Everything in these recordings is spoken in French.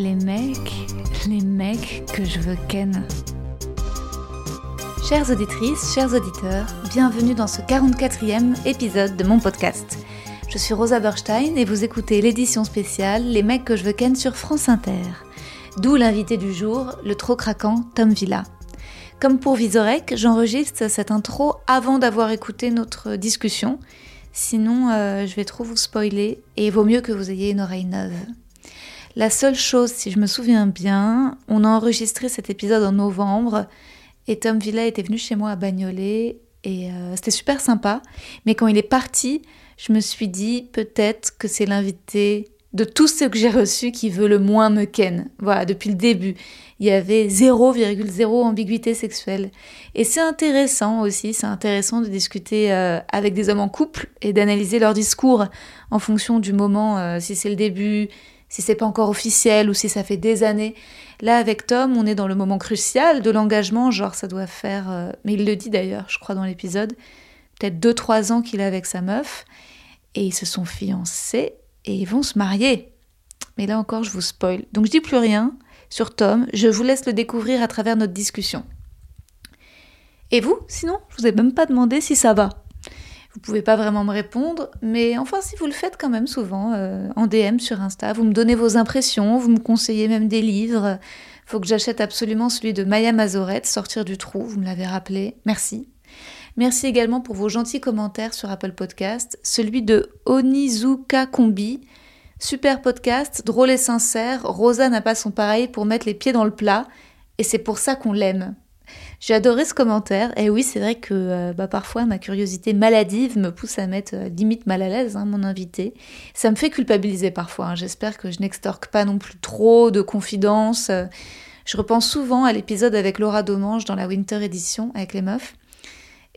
Les mecs, les mecs que je veux ken. Chères auditrices, chers auditeurs, bienvenue dans ce 44e épisode de mon podcast. Je suis Rosa Berstein et vous écoutez l'édition spéciale Les mecs que je veux ken sur France Inter. D'où l'invité du jour, le trop craquant Tom Villa. Comme pour Visorek, j'enregistre cette intro avant d'avoir écouté notre discussion. Sinon, euh, je vais trop vous spoiler et vaut mieux que vous ayez une oreille neuve. La seule chose, si je me souviens bien, on a enregistré cet épisode en novembre et Tom Villa était venu chez moi à Bagnolet et euh, c'était super sympa. Mais quand il est parti, je me suis dit peut-être que c'est l'invité de tous ceux que j'ai reçus qui veut le moins me ken. Voilà, depuis le début. Il y avait 0,0 ambiguïté sexuelle. Et c'est intéressant aussi, c'est intéressant de discuter euh, avec des hommes en couple et d'analyser leur discours en fonction du moment, euh, si c'est le début, si c'est pas encore officiel ou si ça fait des années. Là, avec Tom, on est dans le moment crucial de l'engagement, genre ça doit faire, euh, mais il le dit d'ailleurs, je crois, dans l'épisode, peut-être 2-3 ans qu'il est avec sa meuf, et ils se sont fiancés, et ils vont se marier. Mais là encore, je vous spoil. Donc je dis plus rien sur Tom, je vous laisse le découvrir à travers notre discussion. Et vous, sinon, je vous ai même pas demandé si ça va. Vous pouvez pas vraiment me répondre, mais enfin si vous le faites quand même souvent euh, en DM sur Insta, vous me donnez vos impressions, vous me conseillez même des livres. Faut que j'achète absolument celui de Maya Mazoret, Sortir du trou, vous me l'avez rappelé. Merci. Merci également pour vos gentils commentaires sur Apple Podcast, celui de Onizuka Kombi. Super podcast, drôle et sincère, Rosa n'a pas son pareil pour mettre les pieds dans le plat, et c'est pour ça qu'on l'aime. J'ai adoré ce commentaire. Et oui, c'est vrai que euh, bah, parfois ma curiosité maladive me pousse à mettre euh, limite mal à l'aise hein, mon invité. Ça me fait culpabiliser parfois. hein. J'espère que je n'extorque pas non plus trop de confidences. Euh, Je repense souvent à l'épisode avec Laura Domange dans la Winter Edition avec les meufs.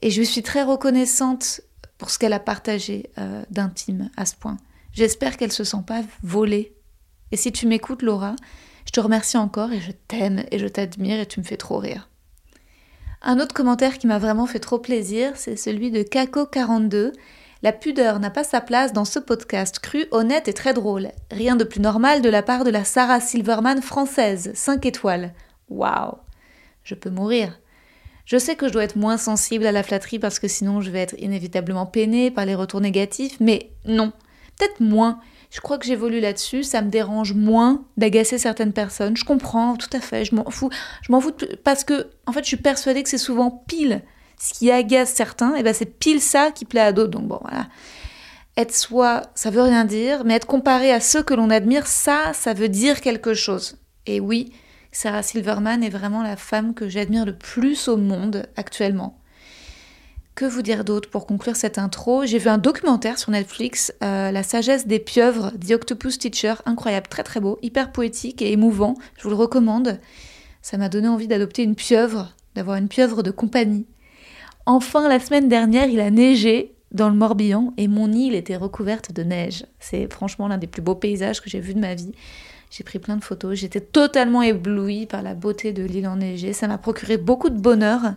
Et je suis très reconnaissante pour ce qu'elle a partagé d'intime à ce point. J'espère qu'elle se sent pas volée. Et si tu m'écoutes, Laura, je te remercie encore et je t'aime et je t'admire et tu me fais trop rire. Un autre commentaire qui m'a vraiment fait trop plaisir, c'est celui de Kako42. La pudeur n'a pas sa place dans ce podcast cru, honnête et très drôle. Rien de plus normal de la part de la Sarah Silverman française, 5 étoiles. Waouh Je peux mourir. Je sais que je dois être moins sensible à la flatterie parce que sinon je vais être inévitablement peinée par les retours négatifs, mais non. Peut-être moins. Je crois que j'évolue là-dessus, ça me dérange moins d'agacer certaines personnes. Je comprends, tout à fait, je m'en fous. Je m'en fous parce que, en fait, je suis persuadée que c'est souvent pile ce qui agace certains, et ben c'est pile ça qui plaît à d'autres. Donc bon, voilà. Être soi, ça veut rien dire, mais être comparé à ceux que l'on admire, ça, ça veut dire quelque chose. Et oui, Sarah Silverman est vraiment la femme que j'admire le plus au monde actuellement. Que vous dire d'autre pour conclure cette intro? J'ai vu un documentaire sur Netflix, euh, La sagesse des pieuvres, The Octopus Teacher, incroyable, très très beau, hyper poétique et émouvant, je vous le recommande. Ça m'a donné envie d'adopter une pieuvre, d'avoir une pieuvre de compagnie. Enfin, la semaine dernière, il a neigé dans le Morbihan et mon île était recouverte de neige. C'est franchement l'un des plus beaux paysages que j'ai vus de ma vie. J'ai pris plein de photos, j'étais totalement éblouie par la beauté de l'île enneigée. Ça m'a procuré beaucoup de bonheur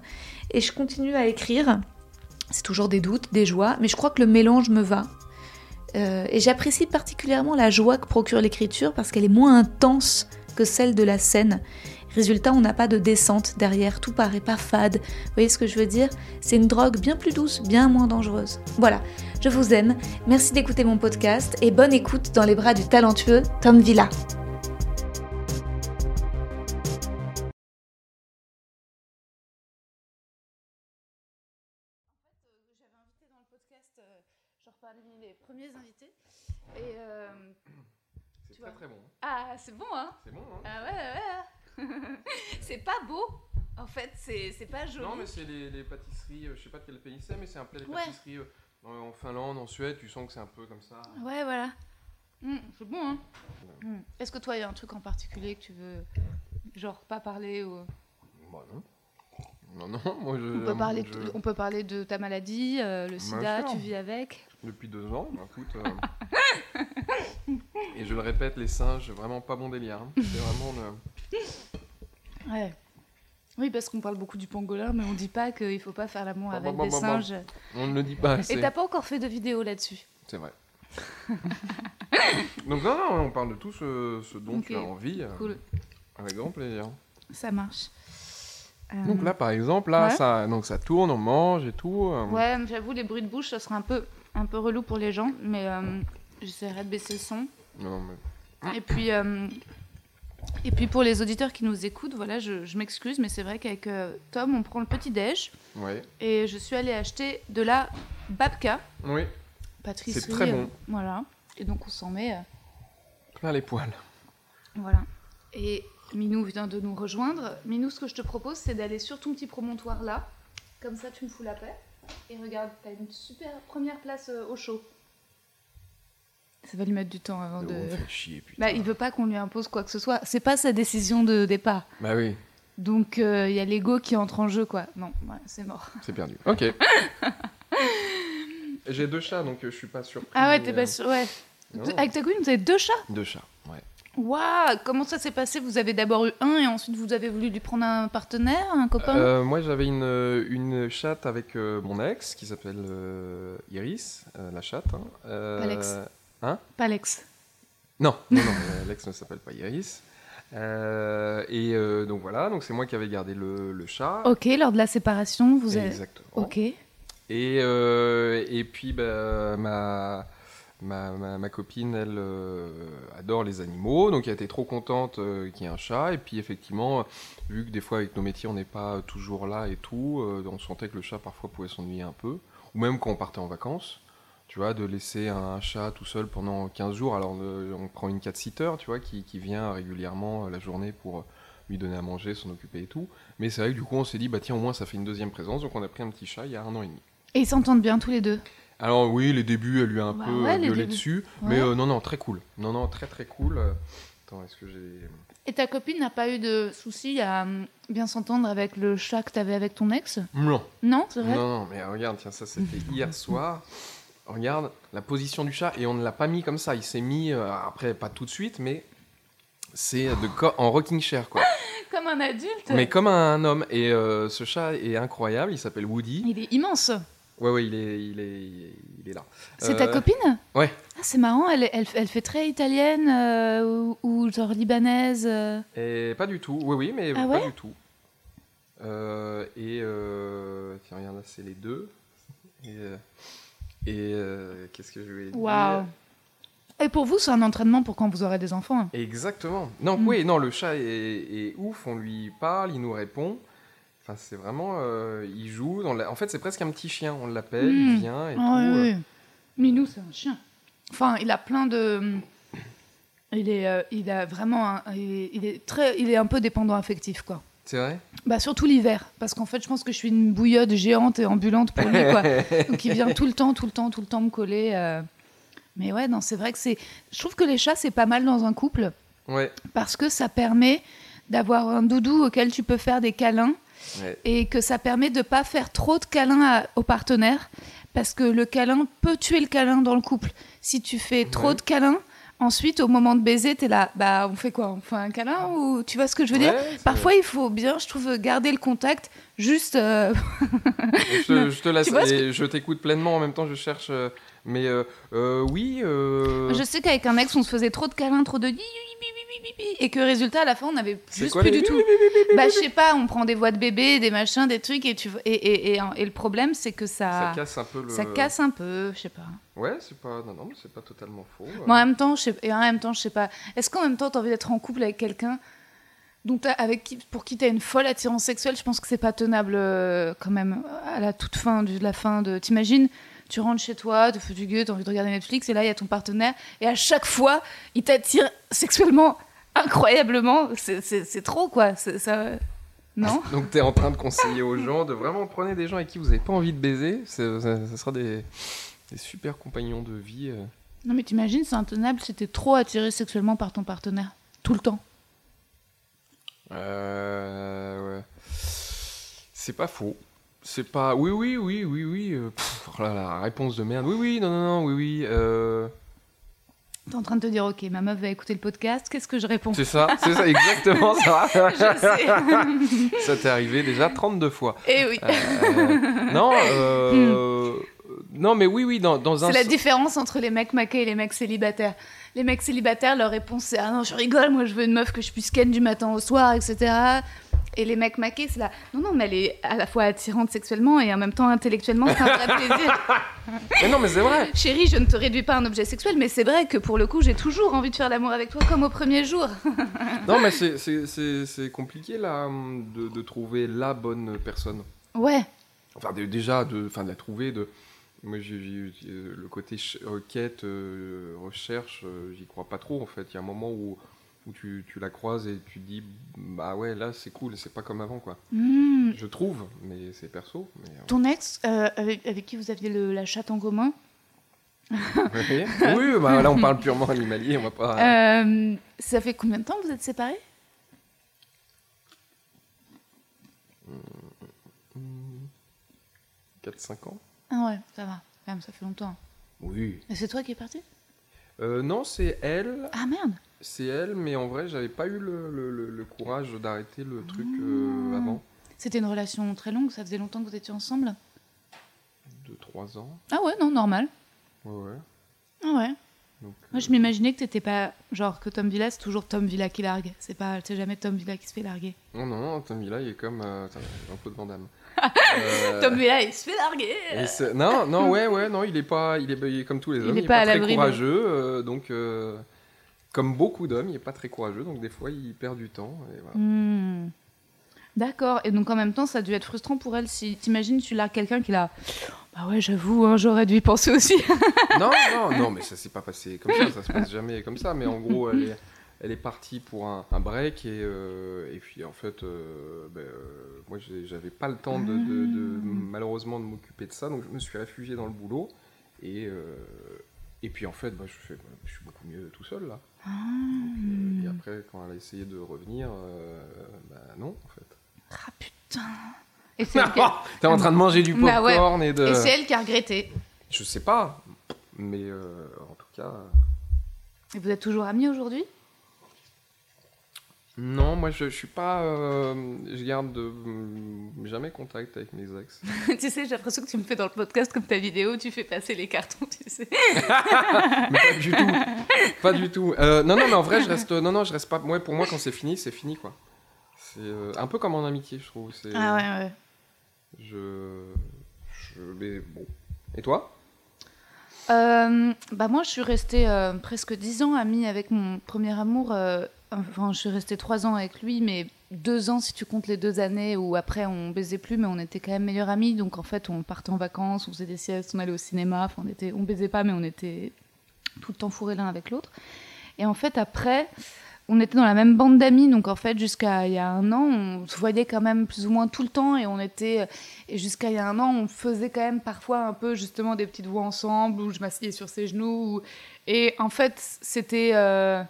et je continue à écrire. C'est toujours des doutes, des joies, mais je crois que le mélange me va. Euh, et j'apprécie particulièrement la joie que procure l'écriture parce qu'elle est moins intense que celle de la scène. Résultat, on n'a pas de descente derrière, tout paraît pas fade. Vous voyez ce que je veux dire? C'est une drogue bien plus douce, bien moins dangereuse. Voilà, je vous aime, merci d'écouter mon podcast et bonne écoute dans les bras du talentueux Tom Villa. C'est très très bon. ah, c'est bon, hein C'est bon, hein Ah ouais, ouais. c'est pas beau, en fait, c'est pas joli. Non, mais c'est les, les pâtisseries, euh, je sais pas de quel pays c'est, mais c'est un plat Ouais. pâtisseries euh, en Finlande, en Suède, tu sens que c'est un peu comme ça. Ouais, voilà. Mmh, c'est bon, hein Mmh. Est-ce que toi, il y a un truc en particulier que tu veux, genre, pas parler ou... Bah non. Non, non, moi je. On peut, parler je- de, on peut parler de ta maladie, euh, le sida, tu vis avec. Depuis deux ans, bah, écoute. euh, Et je le répète, les singes, vraiment pas bon délire. hein. C'est vraiment. Ouais. Oui, parce qu'on parle beaucoup du pangolin, mais on dit pas qu'il faut pas faire l'amour Bah, avec des bah, bah. singes. On ne le dit pas Et assez. t'as pas encore fait de vidéo là-dessus C'est vrai. Donc, non, non, on parle de tout ce, ce dont tu as envie. euh, Cool, Avec grand plaisir. ça marche. Donc là, par exemple, là, Ouais. ça, donc ça tourne, on mange et tout. euh, Ouais, j'avoue, les bruits de bouche, ça serait un peu, un peu relou pour les gens, mais euh, j'essaierai de baisser le son. Non, mais... Et puis, euh, et puis pour les auditeurs qui nous écoutent, voilà, je, je m'excuse, mais c'est vrai qu'avec euh, Tom, on prend le petit déj Ouais. et je suis allée acheter de la babka, Oui, pâtisserie. C'est très bon. euh, voilà. Et donc on s'en met, plein les poils. voilà. Et Minou vient de nous rejoindre. Minou, ce que je te propose, c'est d'aller sur ton petit promontoire là, comme ça tu me fous la paix. Et regarde, t'as une super première place euh, au chaud. Ça va lui mettre du temps avant de. fait chier, putain. Bah, il veut pas qu'on lui impose quoi que ce soit. C'est pas sa décision de départ. Bah oui, Donc il y a l'ego qui entre en jeu quoi. Non, ouais, c'est mort. c'est perdu. Ok. J'ai deux chats, donc euh, je suis pas surpris. Ah ouais, t'es euh, pas sûr. Ouais. non. Avec ta copine, vous avez deux chats? Deux chats, ouais. Waouh, comment ça s'est passé? Vous avez d'abord eu un et ensuite vous avez voulu lui prendre un partenaire, un copain? Euh, moi, j'avais une, euh, une chatte avec euh, mon ex qui s'appelle euh, Iris, la chatte. hein. Alex. Hein? Palex. Non, non, non, euh, l'ex ne s'appelle pas Iris. Et donc voilà, donc c'est moi qui avais gardé le, le chat. Ok, lors de la séparation, vous avez. Exactement. Ok. Et, et puis bah, ma, ma, ma, copine, elle euh, adore les animaux, donc elle était trop contente euh, qu'il y ait un chat. Et puis effectivement, vu que des fois avec nos métiers on n'est pas toujours là et tout, euh, on sentait que le chat parfois pouvait s'ennuyer un peu. Ou même quand on partait en vacances, tu vois, de laisser un chat tout seul pendant 15 jours. Alors on prend une cat-sitter, tu vois, qui, qui vient régulièrement la journée pour lui donner à manger, s'en occuper et tout. Mais c'est vrai que du coup on s'est dit, bah tiens, au moins ça fait une deuxième présence, donc on a pris un petit chat il y a un an et demi. Et ils s'entendent bien tous les deux? Alors oui, les débuts, elle lui a un Bah peu ouais, euh, débuts. dessus, Ouais. mais euh, non, non, très cool. Non, non, très très cool. Euh, Attends, est-ce que j'ai... Et ta copine n'a pas eu de soucis à bien s'entendre avec le chat que t'avais avec ton ex? Non, Non, c'est non, vrai? Non, mais regarde, tiens, ça c'était hier soir. Regarde la position du chat, et on ne l'a pas mis comme ça, il s'est mis, euh, après pas tout de suite, mais c'est de co- en rocking chair, quoi. Comme un adulte. mais comme un homme, et euh, ce chat est incroyable, il s'appelle Woody. Il est immense. Ouais, ouais, il est, il est, il est là. C'est ta Euh, copine ouais. Ah, c'est marrant, elle, elle, elle fait très italienne euh, ou, ou genre libanaise. euh. Et pas du tout, oui, oui, mais Ah pas du tout. Et tiens, regarde là, c'est les deux. Et, et, qu'est-ce que je vais dire Waouh. Et pour vous, c'est un entraînement pour quand vous aurez des enfants. hein. Exactement. Non, Mm. oui, non, le chat est, est ouf, on lui parle, il nous répond. Enfin, c'est vraiment, euh, il joue. l'a- en fait, c'est presque un petit chien. On l'appelle, il vient et Ah, tout. euh. oui, oui. Minou, c'est un chien. Enfin, il a plein de. Il est, euh, il a vraiment, un- il, est, il est très, il est un peu dépendant affectif, quoi. C'est vrai? Bah surtout l'hiver, parce qu'en fait, je pense que je suis une bouillotte géante et ambulante pour lui, quoi. Donc il vient tout le temps, tout le temps, tout le temps me coller. euh. Mais ouais, non, c'est vrai que c'est. Je trouve que les chats c'est pas mal dans un couple Ouais. parce que ça permet d'avoir un doudou auquel tu peux faire des câlins ouais. et que ça permet de pas faire trop de câlins à- au partenaire parce que le câlin peut tuer le câlin dans le couple. Si tu fais trop Ouais. de câlins, ensuite au moment de baiser, t'es là, bah on fait quoi On fait un câlin ou tu vois ce que je veux dire? Ouais, Parfois, il faut bien, je trouve, garder le contact. Juste, euh, je, te- je te laisse Tu et je t'écoute pleinement en même temps je cherche euh, mais euh, euh, oui euh, je sais qu'avec un ex, on se faisait trop de câlins, trop de et que résultat, à la fin, on avait c'est juste quoi plus du tout. Bah, je sais pas, on prend des voix de bébé, des machins, des trucs, et tu et, et, et, et le problème, c'est que ça ça, casse un peu le ça casse un peu, je sais pas. ouais c'est pas non c'est pas totalement faux Mais en même temps, je sais, et en même temps, je sais pas. Est-ce qu'en même temps, t'as envie d'être en couple avec quelqu'un avec qui, pour qui t'as une folle attirance sexuelle Je pense que c'est pas tenable euh, quand même à la toute fin de la fin de. T'imagines tu rentres chez toi, tu fais du gueux, t'as envie de regarder Netflix, et là il y a ton partenaire, et à chaque fois il t'attire sexuellement incroyablement. C'est- trop quoi. Ça... Non? Donc tu es en train de conseiller aux gens de vraiment prenez des gens avec qui vous n'avez pas envie de baiser, ça, ça sera des, des super compagnons de vie. euh. Non, mais t'imagines, c'est intenable si t'es trop attiré sexuellement par ton partenaire. Tout le temps. Euh, ouais. C'est pas faux. C'est pas. Oui, oui, oui, oui, oui. euh, pff, oh là là, la réponse de merde. Oui, oui, non, non, non, oui, oui. euh, T'es en train de te dire, ok, ma meuf va écouter le podcast, qu'est-ce que je réponds? C'est ça, c'est ça, exactement ça. Je sais. ça t'est arrivé déjà 32 fois. Eh oui. Euh, non, euh, non, mais oui, oui, dans, dans un. C'est la différence entre les mecs maqués et les mecs célibataires. Les mecs célibataires, leur réponse c'est Ah non, je rigole, moi je veux une meuf que je puisse ken du matin au soir, etc. Et les mecs maqués, c'est là Non, non, mais elle est à la fois attirante sexuellement et en même temps intellectuellement, c'est un vrai plaisir. Mais non, mais c'est vrai. Chérie, je ne te réduis pas à un objet sexuel, mais c'est vrai que pour le coup, j'ai toujours envie de faire l'amour avec toi comme au premier jour. Non, mais c'est- compliqué là de, de trouver la bonne personne. Ouais. Enfin, de- déjà, de, enfin, de la trouver. De... Moi, j'ai le côté requête, euh, recherche, euh, j'y crois pas trop en fait. Il y a un moment où, où tu, tu la croises et tu te dis, bah ouais, là c'est cool, c'est pas comme avant quoi. Hmm. Je trouve, mais c'est perso. Mais, euh, Ton ex, euh, avec, avec qui vous aviez le- la chatte en commun, oui, oui, bah là on parle purement animalier, on va pas. euh, ça fait combien de temps que vous êtes séparés? 4-5 ans Ah ouais, ça va. Quand même, ça fait longtemps. Oui. Et c'est toi qui es parti Euh, non, c'est elle. Ah merde C'est elle, mais en vrai, j'avais pas eu le, le- le- le courage d'arrêter le truc euh, Ah. avant. C'était une relation très longue, ça faisait longtemps que vous étiez ensemble? De 3 ans. Ah ouais, non, normal. Ouais, ouais. Ah ouais. Donc, Moi, je m'imaginais que t'étais pas. Genre, que Tom Villa, c'est toujours Tom Villa qui largue. C'est pas. C'est jamais Tom Villa qui se fait larguer. Non, non, Tom Villa, il est comme euh, Jean-Claude Van Damme. Euh, Tom Villa, il se fait larguer non, non, ouais, ouais, non, il est pas, il est, il est comme tous les Il hommes. est Il est pas pas, à très de- courageux, euh, donc euh, comme beaucoup d'hommes, il est pas très courageux, donc des fois il perd du temps. Et voilà. Hmm. D'accord. Et donc, en même temps, ça a dû être frustrant pour elle. Si t'imagines, tu largues quelqu'un qui l'a. Bah ouais, j'avoue, hein, j'aurais dû y penser aussi. non, non, non, mais ça s'est pas passé comme ça, ça se passe jamais comme ça. Mais en gros, elle est, elle est partie pour un, un break et, euh, et puis en fait, euh, ben, euh, moi j'avais pas le temps de, de- de- malheureusement de m'occuper de ça, donc je me suis réfugié dans le boulot et euh, et puis en fait, bah, je, fais, je suis beaucoup mieux tout seul là. Ah. Donc, euh, et après, quand elle a essayé de revenir, euh, bah non en fait. Ah putain. Et c'est elle, qui a... T'es en train de manger du Bah ouais. popcorn et de. et c'est elle qui a regretté. Je sais pas, mais euh, en tout cas. Et vous êtes toujours amis aujourd'hui? Non, moi je, je suis pas. euh, je garde de- mm, jamais contact avec mes ex. Tu sais, j'ai l'impression que tu me fais dans le podcast comme ta vidéo, tu fais passer les cartons, tu sais. mais pas du tout. Pas du tout. Euh, non, non, mais en vrai, je reste. Non, non, je reste pas. Moi, pour moi, quand c'est fini, c'est fini quoi. C'est euh, un peu comme en amitié, je trouve. C'est, Ah ouais, ouais. Je. Je. Mais bon. Et toi? Euh, bah moi, je suis restée euh, presque 10 ans amie avec mon premier amour. euh, enfin, je suis restée 3 ans avec lui, mais 2 ans si tu comptes les deux années où après on baisait plus, mais on était quand même meilleurs amis. Donc en fait, on partait en vacances, on faisait des siestes, on allait au cinéma. Enfin, on était, on baisait pas, mais on était tout le temps fourrés l'un avec l'autre. Et en fait, après, on était dans la même bande d'amis, donc en fait, jusqu'à il y a un an, on se voyait quand même plus ou moins tout le temps, et on était, et jusqu'à il y a un an, on faisait quand même parfois un peu justement des petites voix ensemble, où je m'asseyais sur ses genoux, ou- et en fait, c'était euh,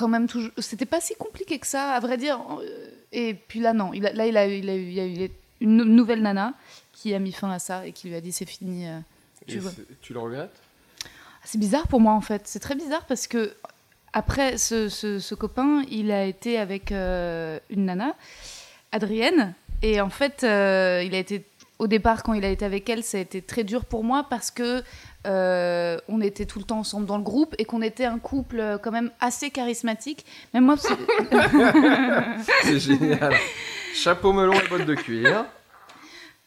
quand même toujours, c'était pas si compliqué que ça, à vrai dire. Euh, Et puis là, non, là, il a, eu- il a, eu- il y a eu une nou- nouvelle nana qui a mis fin à ça et qui lui a dit c'est fini. euh, Tu vois. le regrettes? C'est bizarre pour moi en fait. C'est très bizarre parce que après ce, ce- ce copain, il a été avec euh, une nana, Adrienne, et en fait, euh, il a été au départ quand il a été avec elle, ça a été très dur pour moi parce que euh, on était tout le temps ensemble dans le groupe et qu'on était un couple euh, quand même assez charismatique. Même moi, c'est- génial. Chapeau melon et bottes de cuir.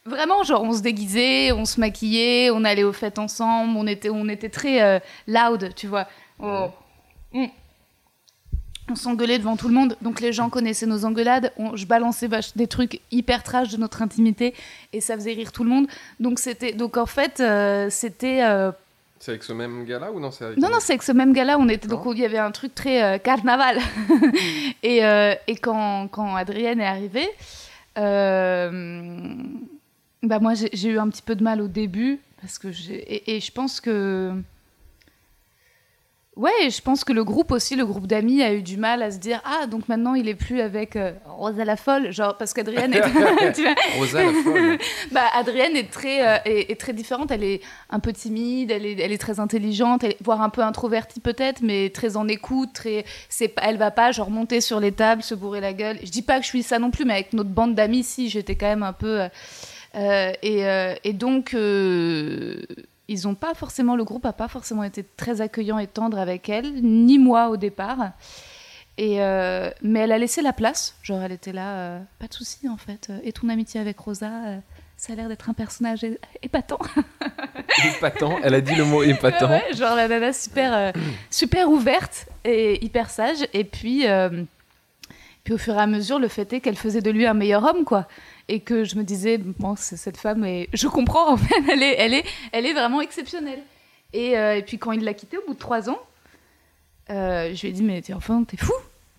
Vraiment, genre, on se déguisait, on se maquillait, on allait aux fêtes ensemble, on était, on était très euh, loud, tu vois. Oh. Mm. On s'engueulait devant tout le monde, donc les gens connaissaient nos engueulades. On- je balançais des trucs hyper trash de notre intimité et ça faisait rire tout le monde. Donc c'était, donc en fait, euh, c'était. euh, C'est avec ce même gars-là ou non c'est avec non, non, c'est avec ce même gars-là, on était, donc D'accord. il y avait un truc très euh, carnaval. et et quand, quand Adrienne est arrivée, bah moi j'ai eu un petit peu de mal au début, parce que et je pense que Ouais, je pense que le groupe aussi, le groupe d'amis, a eu du mal à se dire ah donc maintenant il est plus avec euh, Rosa la folle, genre parce qu'Adrienne est Rosa la folle. bah Adrienne est très euh, est, est très différente. Elle est un peu timide, elle est elle est très intelligente, elle, voire un peu introvertie peut-être, mais très en écoute. Très c'est elle va pas genre monter sur les tables, se bourrer la gueule. Je dis pas que je suis ça non plus, mais avec notre bande d'amis, si j'étais quand même un peu euh, euh, et, et donc ils ont pas forcément, le groupe a pas forcément été très accueillant et tendre avec elle, ni moi au départ. Et euh, mais elle a laissé la place, genre elle était là, euh, pas de souci en fait. Et ton amitié avec Rosa, euh, ça a l'air d'être un personnage épatant. Épatant. Elle a dit le mot épatant. Ouais, genre la nana super, euh, super ouverte et hyper sage. Et puis, euh, puis au fur et à mesure, le fait est qu'elle faisait de lui un meilleur homme, quoi. Et que je me disais, bon, cette femme, et je comprends, en fait, elle est, elle est, elle est vraiment exceptionnelle. Et, euh, puis quand il l'a quittée au bout de trois ans, euh, je lui ai dit, mais t'es enfin, t'es fou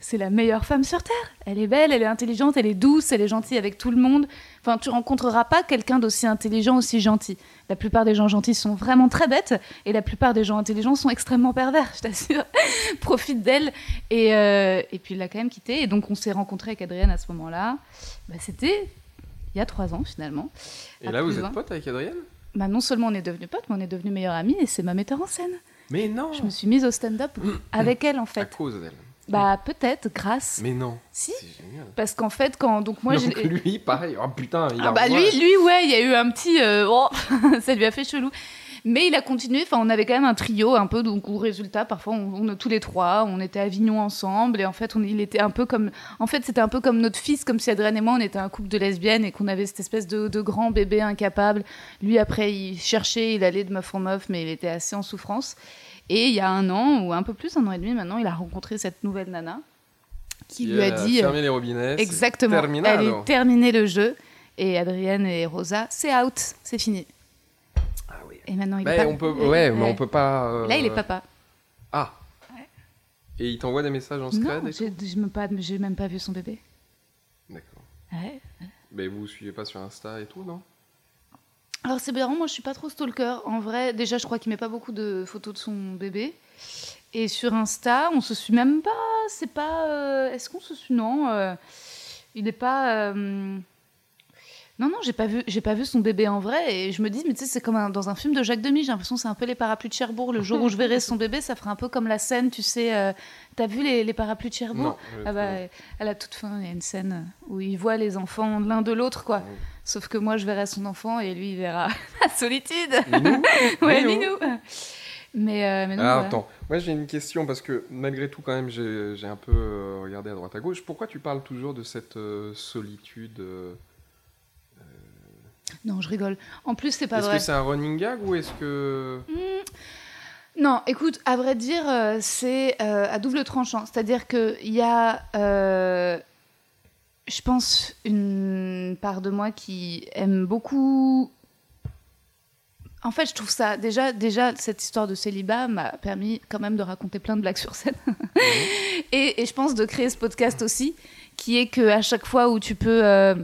c'est la meilleure femme sur Terre. Elle est belle, elle est intelligente, elle est douce, elle est gentille avec tout le monde. Enfin, tu rencontreras pas quelqu'un d'aussi intelligent, aussi gentil. La plupart des gens gentils sont vraiment très bêtes, et la plupart des gens intelligents sont extrêmement pervers, je t'assure. Profite d'elle. Et, euh, et puis il l'a quand même quittée. Et donc on s'est rencontrés avec Adrienne à ce moment-là. Bah, C'était il y a trois ans finalement. Et À là, vous êtes pote avec Adrienne Bah, non seulement on est devenus potes, mais on est devenus meilleurs amis, et c'est ma metteur en scène. Mais non Je me suis mise au stand-up avec elle en À fait. cause d'elle. Bah peut-être, grâce. Mais non. Si. Génial. Parce qu'en fait, quand donc moi Donc lui, pareil. Oh putain, il Ah a bah lui, lui ouais, il y a eu un petit, euh, oh, ça lui a fait chelou. Mais il a continué. Enfin, on avait quand même un trio un peu. Donc au résultat, parfois, on, on- tous les trois, on était à Avignon ensemble. Et en fait, on, il était un peu comme, en fait, c'était un peu comme notre fils, comme si Adrien et moi, on était un couple de lesbiennes et qu'on avait cette espèce de, de grand bébé incapable. Lui, après, il cherchait, il allait de meuf en meuf, mais il était assez en souffrance. Et il y a un an ou un peu plus, un an et demi maintenant, il a rencontré cette nouvelle nana qui lui a dit. euh, Fermer les robinets. Exactement. est terminé le jeu. Et Adrienne et Rosa, c'est out, c'est fini. Et maintenant, il Mais est papa. on peut, ouais, mais on peut pas. euh, Là, il est papa. Ah. Et il t'envoie des messages en scred Non, j'ai même, pas- j'ai même pas vu son bébé. D'accord. Ouais. Mais vous suivez pas sur Insta et tout, non? Alors c'est marrant, moi je suis pas trop stalker. En vrai, déjà je crois qu'il met pas beaucoup de photos de son bébé. Et sur Insta, on se suit même pas. C'est pas. euh, Est-ce qu'on se suit? Non. euh, il n'est pas. Non, non, j'ai pas vu, j'ai pas vu son bébé en vrai. Et je me dis, mais tu sais, c'est comme un- dans un film de Jacques Demy. J'ai l'impression que c'est un peu les parapluies de Cherbourg. Le jour où je verrai son bébé, ça fera un peu comme la scène, tu sais. euh, T'as vu les, les parapluies de Cherbourg? Non. ah bah, à la toute fin, il y a une scène où il voit les enfants l'un de l'autre, quoi. Ouais. Sauf que moi, je verrai son enfant et lui, il verra la solitude. Minou? Ouais, Minou. Minou. Mais, euh, mais non, Ah, voilà. attends, moi j'ai une question parce que malgré tout, quand même, j'ai j'ai un peu euh, regardé à droite à gauche. Pourquoi tu parles toujours de cette euh, solitude euh, Non, je rigole. En plus, c'est pas Est-ce vrai. que c'est un running gag ou est-ce que. Non, écoute, à vrai dire, euh, c'est euh, à double tranchant. C'est-à-dire qu'il y a, euh, je pense, une part de moi qui aime beaucoup. En fait, je trouve ça déjà, déjà cette histoire de célibat m'a permis quand même de raconter plein de blagues sur scène. et, et je pense de créer ce podcast aussi, qui est que à chaque fois où tu peux euh,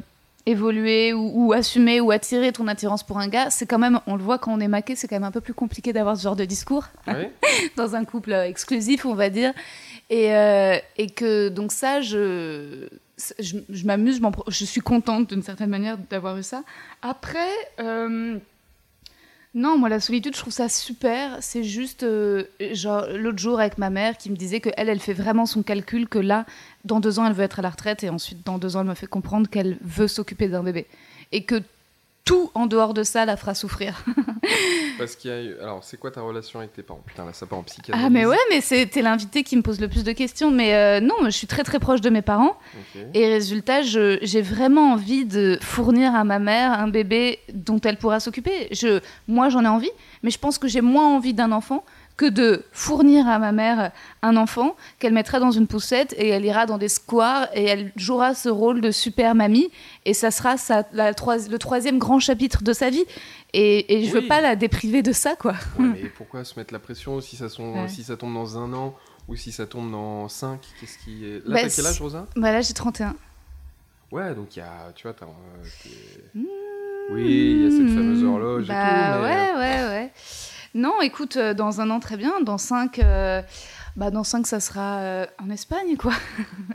évoluer ou, ou assumer ou attirer ton attirance pour un gars, c'est quand même, on le voit quand on est maqué, c'est quand même un peu plus compliqué d'avoir ce genre de discours Ouais dans un couple euh, exclusif, on va dire. Et, euh, et que donc ça, je, je, je m'amuse, je, suis contente d'une certaine manière d'avoir eu ça. Après, euh, non, moi la solitude, je trouve ça super. C'est juste, euh, genre l'autre jour avec ma mère qui me disait que elle, elle fait vraiment son calcul que là, dans deux ans, elle veut être à la retraite et ensuite dans deux ans, elle me fait comprendre qu'elle veut s'occuper d'un bébé et que tout en dehors de ça la fera souffrir. Parce qu'il y a eu- Alors, c'est quoi ta relation avec tes parents? Putain, là, ça part en psychanalyse. Ah mais ouais, mais c'était l'invité qui me pose le plus de questions. Mais euh, non, je suis très très proche de mes parents. Et résultat, j'ai vraiment envie de fournir à ma mère un bébé dont elle pourra s'occuper. Je, moi, j'en ai envie, mais je pense que j'ai moins envie d'un enfant que de fournir à ma mère un enfant qu'elle mettra dans une poussette et elle ira dans des squares et elle jouera ce rôle de super mamie et ça sera sa- la troi- le troisième grand chapitre de sa vie et, et je veux Oui. pas la dépriver de ça quoi. Ouais, mais pourquoi se mettre la pression si ça, sont- Ouais. si ça tombe dans un an ou si ça tombe dans 5 Qu'est-ce qui est. Là, Bah, t'as quel âge, Rosa? Bah là j'ai 31. Ouais, donc il y a. Tu vois, t'as. euh, t'es- Oui, il y a cette fameuse horloge Bah et tout. Mais... ouais, ouais, ouais. Non, écoute, euh, dans un an, très bien. Dans cinq, euh, bah, dans cinq ça sera euh, en Espagne, quoi.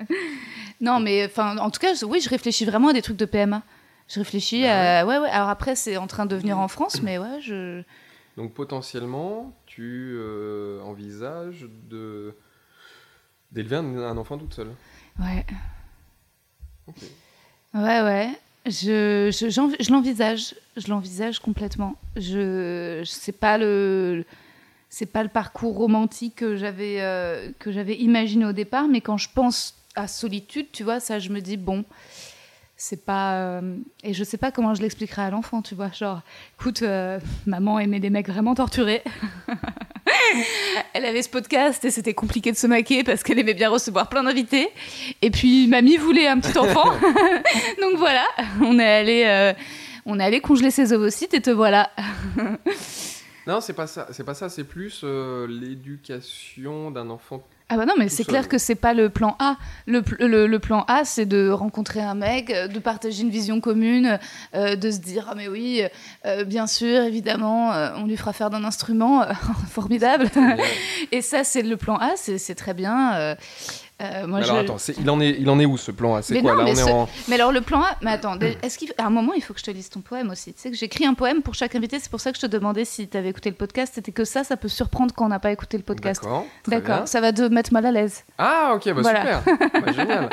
non, mais en tout cas, je- oui, je réfléchis vraiment à des trucs de PMA. Je réfléchis Bah à... Ouais, ouais. Alors après, c'est en train de venir en France, mais ouais, je... Donc potentiellement, tu euh, envisages de d'élever un, un enfant toute seule? Ouais. Ok. Ouais, ouais. Je, l'envisage. Je l'envisage complètement. Je, je c'est pas le, c'est pas le parcours romantique que j'avais, euh, que j'avais imaginé au départ, mais quand je pense à solitude, tu vois, ça, je me dis bon, c'est pas, euh, et je sais pas comment je l'expliquerai à l'enfant, tu vois, genre, écoute, euh, maman aimait des mecs vraiment torturés. Elle avait ce podcast et c'était compliqué de se maquer parce qu'elle aimait bien recevoir plein d'invités. Et puis mamie voulait un petit enfant. Donc voilà, on est allé, euh, on est allé congeler ses ovocytes et te voilà. Non, c'est pas ça. C'est pas ça. C'est plus l'éducation d'un enfant. Ah bah non, mais c'est clair que c'est pas le plan A. Le, pl- le- le plan A, c'est de rencontrer un mec, euh, de partager une vision commune, euh, de se dire ah mais oui, euh, bien sûr, évidemment, euh, on lui fera faire d'un instrument formidable. Et ça, c'est le plan A, c'est très bien. Euh, euh, moi, Mais alors attends, c'est- il en est, il en est où ce plan C'est Mais quoi non, là mais On est ce- en. Mais alors le plan A, mais attends, est-ce qu'à un moment il faut que je te lise ton poème aussi Tu sais que j'écris un poème pour chaque invité, c'est pour ça que je te demandais si tu avais écouté le podcast. C'était que ça, ça peut surprendre quand on n'a pas écouté le podcast. D'accord. ça va te mettre mal à l'aise. Ah ok, bah Voilà. super. Bah, génial.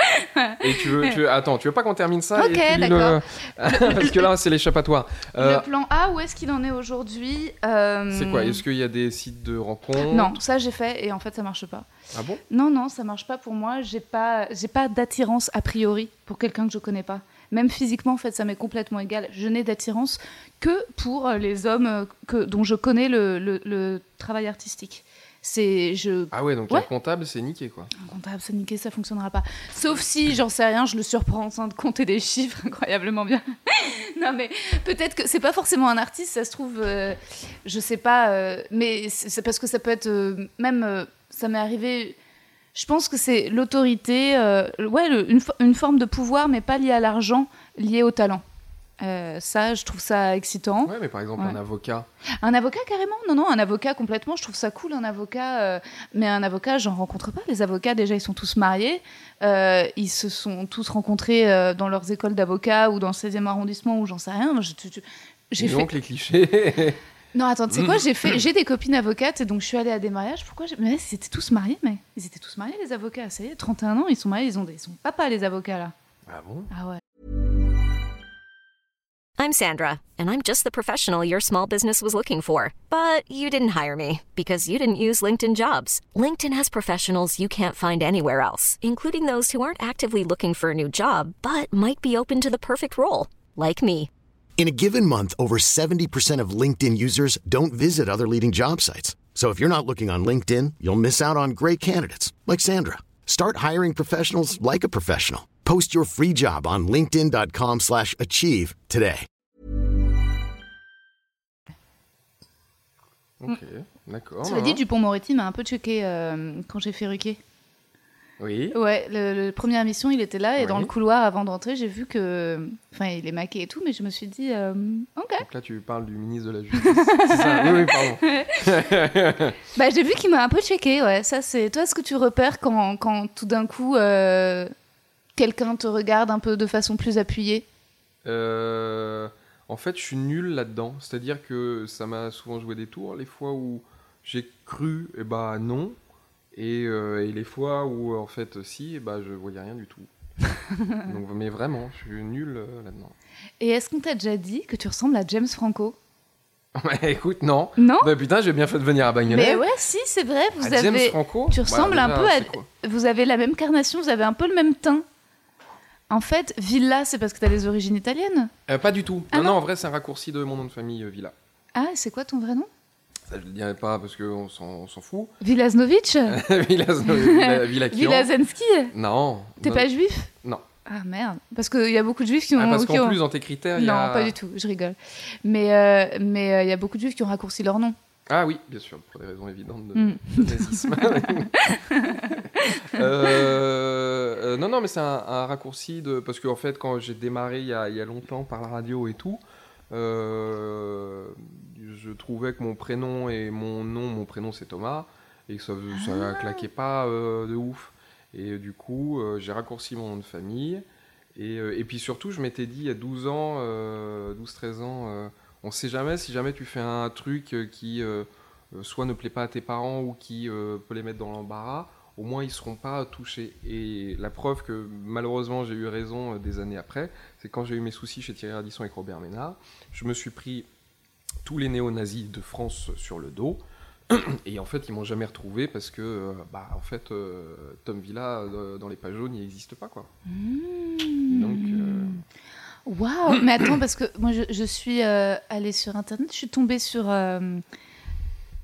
Et tu veux, tu veux- attends, tu veux pas qu'on termine ça Ok, d'accord. le... Parce que là, c'est l'échappatoire. Euh, Le plan A, où est-ce qu'il en est aujourd'hui? Euh, c'est quoi? Est-ce qu'il y a des sites de rencontres? Non, ça j'ai fait et en fait ça marche pas. Ah bon? Non, non, ça marche pas pour moi. J'ai pas, j'ai pas d'attirance a priori pour quelqu'un que je connais pas. Même physiquement, en fait, ça m'est complètement égal. Je n'ai d'attirance que pour les hommes euh, que, dont je connais le, le- le travail artistique. C'est, je, Ah ouais, donc Ouais. un comptable, c'est niqué quoi. un comptable, ça niquer, ça fonctionnera pas. Sauf si, j'en sais rien, je le surprends en train de compter des chiffres incroyablement bien. non, mais peut-être que c'est pas forcément un artiste, ça se trouve, euh, je sais pas, euh, mais c'est c'est parce que ça peut être euh, même, ça m'est arrivé. Je pense que c'est l'autorité, euh, ouais, le- une, fo- une forme de pouvoir, mais pas liée à l'argent, liée au talent. Euh, ça, je trouve ça excitant. Ouais, mais par exemple, Ouais. un avocat. Un avocat carrément? Non, non, un avocat complètement. Je trouve ça cool, un avocat. euh, mais un avocat, j'en rencontre pas. Les avocats, déjà, ils sont tous mariés. Euh, ils se sont tous rencontrés dans leurs écoles d'avocats ou dans le 16e arrondissement ou j'en sais rien. J'ai fait. donc les clichés. Non, attends, tu sais Mm. quoi J'ai fait. J'ai des copines avocates et donc je suis allée à des mariages. Pourquoi j'ai- Mais ils étaient tous mariés, mais ils étaient tous mariés, les avocats. Ça y est, 31 ans, ils sont mariés. Ils ont des. Ils sont papa, les avocats là. ah bon? Ah ouais. I'm Sandra, and I'm just the professional your small business was looking for. But you didn't hire me because you didn't use LinkedIn jobs. LinkedIn has professionals you can't find anywhere else, including those who aren't actively looking for a new job but might be open to the perfect role, like me. In a given month, over 70% of LinkedIn users don't visit other leading job sites. So if you're not looking on LinkedIn, you'll miss out on great candidates like Sandra. Start hiring professionals like a professional. Post your free job on linkedin.com/achieve slash achieve today. Ok, d'accord. Cela dit, Dupont-Moretti m'a un peu choqué euh, quand j'ai fait Ruquier. Oui. Ouais, le, le- première émission, il était là et Oui. dans le couloir avant d'entrer, j'ai vu que. Enfin, il est maqué et tout, mais je me suis dit, euh, ok. Donc là, tu parles du ministre de la Justice. c'est ça Oui, oui, pardon. Bah, j'ai vu qu'il m'a un peu checké, ouais. Ça, c'est. Toi, est-ce que tu repères quand, quand tout d'un coup, euh, quelqu'un te regarde un peu de façon plus appuyée? Euh, en fait, je suis nul là-dedans. C'est-à-dire que ça m'a souvent joué des tours. Les fois où j'ai cru, et bah non. Et, euh, et les fois où, en fait, si, bah je voyais rien du tout. Donc, mais vraiment, je suis nul euh, là-dedans. Et est-ce qu'on t'a déjà dit que tu ressembles à James Franco? Ouais, écoute, non. Non? Bah putain, j'ai bien fait de venir à Bagnolet. Mais ouais, si, c'est vrai, vous À James avez. Franco? Tu ressembles un déjà, peu à. Vous avez la même carnation, vous avez un peu le même teint. En fait, Villa, c'est parce que t'as des origines italiennes? Euh, Pas du tout. Ah non, non non, en vrai, c'est un raccourci de mon nom de famille, euh, Villa. Ah, c'est quoi ton vrai nom? Ça, je le dirai pas parce qu'on s'en fout. Kian. Villasensky Non. T'es non. pas juif Non. Ah merde. Parce qu'il y a beaucoup de juifs qui ont. Ah, parce qu'en ont- plus, dans tes critères, il y Non, a... pas du tout, je rigole. Mais euh, mais euh, il y a beaucoup de juifs qui ont raccourci leur nom. Ah oui, bien sûr, pour des raisons évidentes de, Mm. de nazisme. Euh, euh, non, non, mais c'est un, un raccourci de... Parce qu'en fait, quand j'ai démarré il y, a, il y a longtemps par la radio et tout, je trouvais que mon prénom et mon nom, mon prénom c'est Thomas, et que ça, ça claquait pas euh, de ouf. Et euh, du coup, euh, j'ai raccourci mon nom de famille. Et, et puis surtout, je m'étais dit, il y a 12 ans, 12-13 ans, on sait jamais si jamais tu fais un truc qui soit ne plaît pas à tes parents ou qui peut les mettre dans l'embarras, au moins ils seront pas touchés. Et la preuve que malheureusement j'ai eu raison des années après, c'est quand j'ai eu mes soucis chez Thierry Ardisson avec Robert Ménard, je me suis pris tous les néo-nazis de France sur le dos. Et en fait, ils m'ont jamais retrouvé parce que, euh, bah, en fait, euh, Tom Villa euh, dans les pages jaunes, il n'existe pas, quoi. Donc, euh, Waouh Mais attends, parce que moi, je, je suis euh, allée sur Internet, je suis tombée sur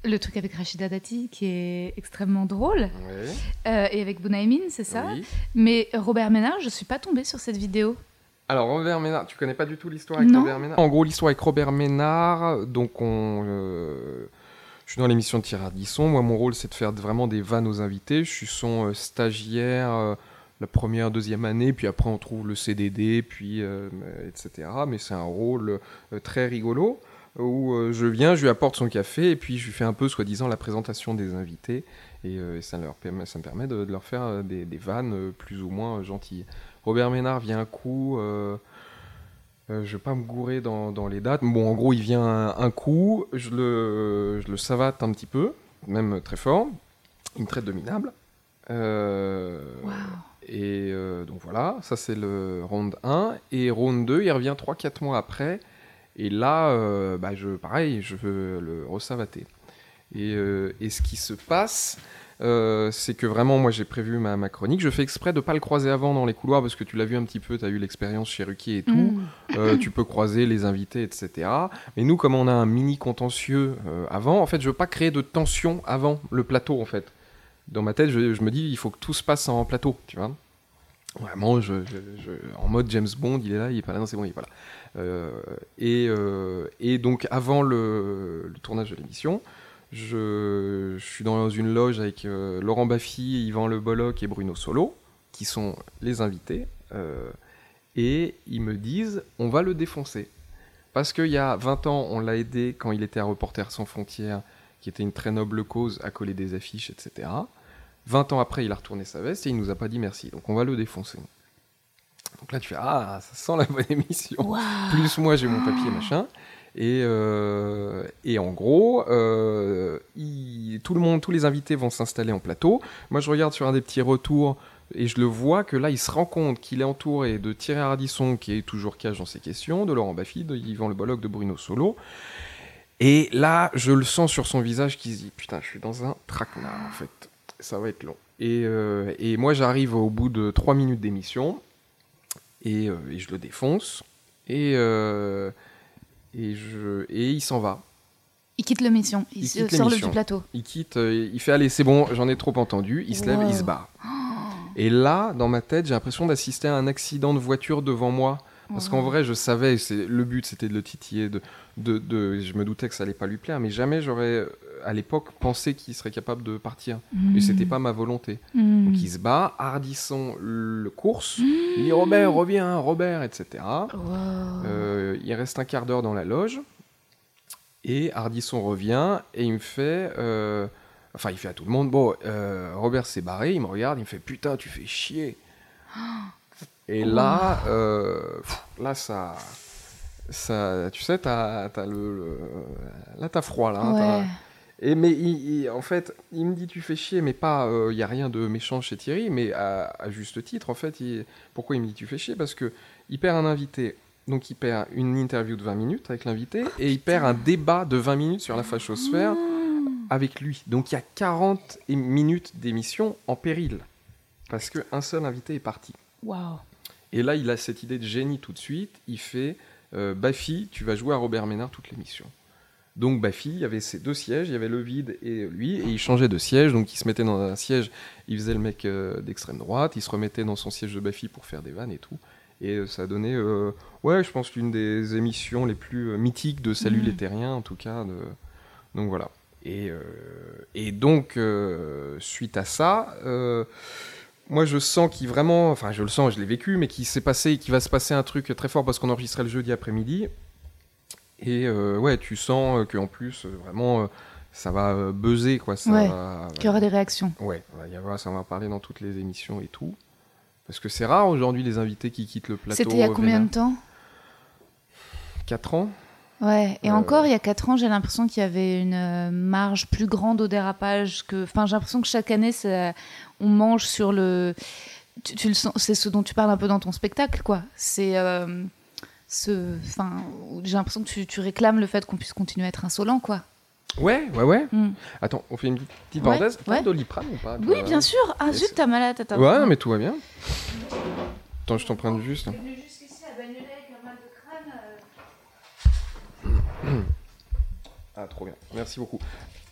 le truc avec Rachida Dati, qui est extrêmement drôle, ouais, euh, et avec Bounaïmin, c'est ça oui. Mais Robert Ménard, je suis pas tombée sur cette vidéo. Alors, Robert Ménard, tu connais pas du tout l'histoire avec Non. Robert Ménard? En gros, l'histoire avec Robert Ménard, donc on. euh, je suis dans l'émission de Thierry Ardisson. Moi, mon rôle, c'est de faire vraiment des vannes aux invités. Je suis son euh, stagiaire euh, la première, deuxième année, puis après, on trouve le CDD, puis euh, etc. Mais c'est un rôle euh, très rigolo où euh, je viens, je lui apporte son café, et puis je lui fais un peu, soi-disant, la présentation des invités. Et, euh, et ça, leur permet, ça me permet de, de leur faire des, des vannes euh, plus ou moins gentilles. Robert Ménard vient un coup. euh, euh, je vais pas me gourer dans, dans les dates. Bon, en gros, il vient un, un coup. Je le, je le savate un petit peu, même très fort. Il me traite de minable. Euh, et euh, donc voilà, ça c'est le round 1. Et round 2, il revient 3-4 mois après. Et là, bah, je, pareil, je veux le resavater. Et, et ce qui se passe, euh, c'est que vraiment, moi j'ai prévu ma, ma chronique. Je fais exprès de ne pas le croiser avant dans les couloirs parce que tu l'as vu un petit peu, tu as eu l'expérience chez Ruquier et tout. Mm. Euh, tu peux croiser les invités, etc. Mais nous, comme on a un mini contentieux euh, avant, en fait, je veux pas créer de tension avant le plateau, en fait. Dans ma tête, je, je me dis, il faut que tout se passe en plateau, tu vois. Vraiment, je, je- je- en mode James Bond, il est là, il est pas là, non, c'est bon, il est pas là. Euh, et, euh, et donc, avant le, le tournage de l'émission, je, je suis dans une loge avec euh, Laurent Baffy, Yvan Le Bolloc et Bruno Solo, qui sont les invités. euh, et ils me disent on va le défoncer. Parce qu'il y a 20 ans, on l'a aidé quand il était à Reporters sans frontières, qui était une très noble cause, à coller des affiches, etc. 20 ans après, il a retourné sa veste et il nous a pas dit merci. Donc on va le défoncer. Donc là, tu fais ah, ça sent la bonne émission. Plus moi, j'ai mon papier, machin. Et, euh, et en gros, euh, tout le monde, tous les invités vont s'installer en plateau. Moi, je regarde sur un des petits retours et je le vois que là, il se rend compte qu'il est entouré de Thierry Ardisson, qui est toujours cage dans ses questions, de Laurent Baffy, de Yvan Le Bolloc, de Bruno Solo. Et là, je le sens sur son visage qui se dit Putain, je suis dans un traquenard, en fait. Ça va être long. Et, euh, moi, j'arrive au bout de 3 minutes d'émission et, et je le défonce. Et, et, je, et il s'en va. Il quitte l'émission, il, Il quitte sort le du plateau. Il quitte, euh, il fait Allez, c'est bon, j'en ai trop entendu. Il se lève, il se barre. Et là, dans ma tête, j'ai l'impression d'assister à un accident de voiture devant moi. Parce qu'en vrai, je savais, c'est le but, c'était de le titiller, de, de, de- je me doutais que ça allait pas lui plaire, mais jamais j'aurais, euh, à l'époque, pensé qu'il serait capable de partir. Et c'était pas ma volonté. Mm. Donc il se bat, Hardisson le course, il dit Robert, reviens, Robert, etc. Wow. Euh, il reste un quart d'heure dans la loge, et Hardisson revient, et il me fait, euh, enfin il fait à tout le monde, bon, euh, Robert s'est barré, il me regarde, il me fait, putain, tu fais chier. Et là, pff, là ça, ça, tu sais, t'as, t'as le, le- là t'as froid là. hein, et mais il, il- en fait, il me dit tu fais chier, mais pas, il y a rien de méchant chez Thierry, mais à, à juste titre, en fait, il- pourquoi il me dit tu fais chier? Parce que il perd un invité, donc il perd une interview de 20 minutes avec l'invité, et il perd un débat de 20 minutes sur la fachosphère avec lui. Donc il y a 40 et- minutes d'émission en péril, parce qu'un seul invité est parti. Waouh. Et là, il a cette idée de génie tout de suite. Il fait euh, Baffy, tu vas jouer à Robert Ménard toute l'émission. Donc Baffy, il y avait ces deux sièges, il y avait le vide et lui, et il changeait de siège. Donc il se mettait dans un siège, il faisait le mec euh, d'extrême droite, il se remettait dans son siège de Baffy pour faire des vannes et tout. Et euh, ça a donné, euh, ouais, je pense, l'une des émissions les plus mythiques de Salut Mhm. les Terriens, en tout cas. De... Donc voilà. Et, et donc, suite à ça, moi je sens qu'il vraiment, enfin je le sens, je l'ai vécu, mais qu'il s'est passé, qu'il va se passer un truc très fort parce qu'on enregistrait le jeudi après-midi. Et euh, ouais, tu sens qu'en plus, euh, vraiment, euh, ça va euh, buzzer, quoi. Ça Ouais. va- Qu'il y aura des réactions. Ouais, il va y avoir, ça va parler dans toutes les émissions et tout. Parce que c'est rare aujourd'hui les invités qui quittent le plateau. C'était il y a combien de temps? 4 ans Ouais, et Euh, encore il y a 4 ans, j'ai l'impression qu'il y avait une euh, marge plus grande au dérapage que. Enfin, j'ai l'impression que chaque année, ça- on mange sur le. Tu, tu le sens, c'est ce dont tu parles un peu dans ton spectacle, quoi. C'est. euh, ce, enfin, j'ai l'impression que tu, tu réclames le fait qu'on puisse continuer à être insolent, quoi. Ouais, ouais, ouais. Mm. Attends, on fait une petite Ouais, parenthèse. Ouais. de Doliprane ou pas Oui, bien sûr. Ah zut, t'as malade, t'as Ouais, mais tout va bien. Attends, je t'emprunte juste. jusqu'ici à Bagnolet avec un mal de crâne. Ah, trop bien. Merci beaucoup.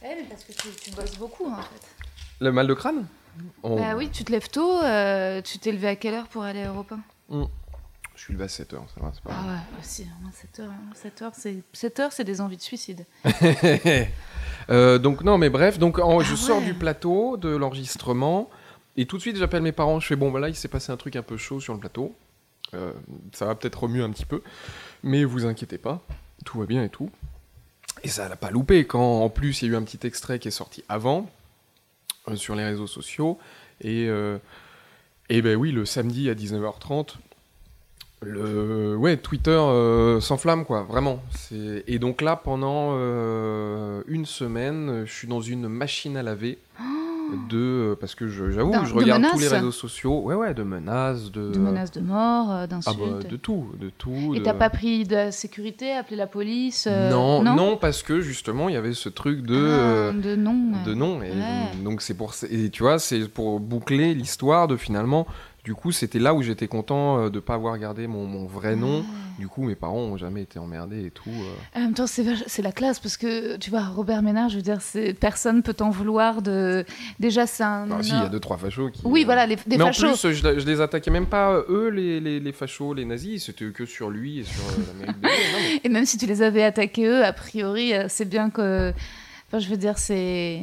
Eh, mais parce que tu, tu bosses beaucoup, en fait. Le mal de crâne? On- Bah oui, tu te lèves tôt. euh, tu t'es levé à quelle heure pour aller à Europe 1 Je suis levé à 7h, ça va, c'est pas Ah ouais, aussi, 7 heures, 7 heures, c'est 7 heures, c'est des envies de suicide. Euh, donc non, mais bref, donc en- je Ah sors ouais. du plateau de l'enregistrement et tout de suite j'appelle mes parents. Je fais bon, bah là il s'est passé un truc un peu chaud sur le plateau. Euh, ça va peut-être remuer un petit peu, mais vous inquiétez pas, tout va bien et tout. Et ça l'a pas loupé quand en plus il y a eu un petit extrait qui est sorti avant euh, sur les réseaux sociaux. Et euh, et ben oui le samedi à 19h30 le Twitter euh, s'enflamme quoi vraiment. Et donc là pendant une semaine je suis dans une machine à laver de euh, parce que je- j'avoue je de regarde tous les réseaux sociaux ouais ouais de menaces de De menaces de mort, euh, ah d'insultes. bah, de tout de tout Et de- t'as pas pris de la sécurité, appelé la police euh, non, non parce que justement il y avait ce truc de Ah, euh, de non. de non et Ouais. donc c'est pour et tu vois c'est pour boucler l'histoire de finalement du coup c'était là où j'étais content euh, de pas avoir gardé mon, mon vrai nom du coup mes parents ont jamais été emmerdés et tout euh. En même temps, c'est la classe parce que tu vois, Robert Ménard, je veux dire, personne peut t'en vouloir de. Déjà, c'est un. Ah, si il y a deux trois fachos qui Oui, euh, voilà, les, des mais fachos. en plus je, je les attaquais même pas eux les, les, les fachos les nazis c'était que sur lui et sur l'Amérique mais- Et même si tu les avais attaqués eux, a priori, c'est bien que. Enfin, je veux dire, c'est.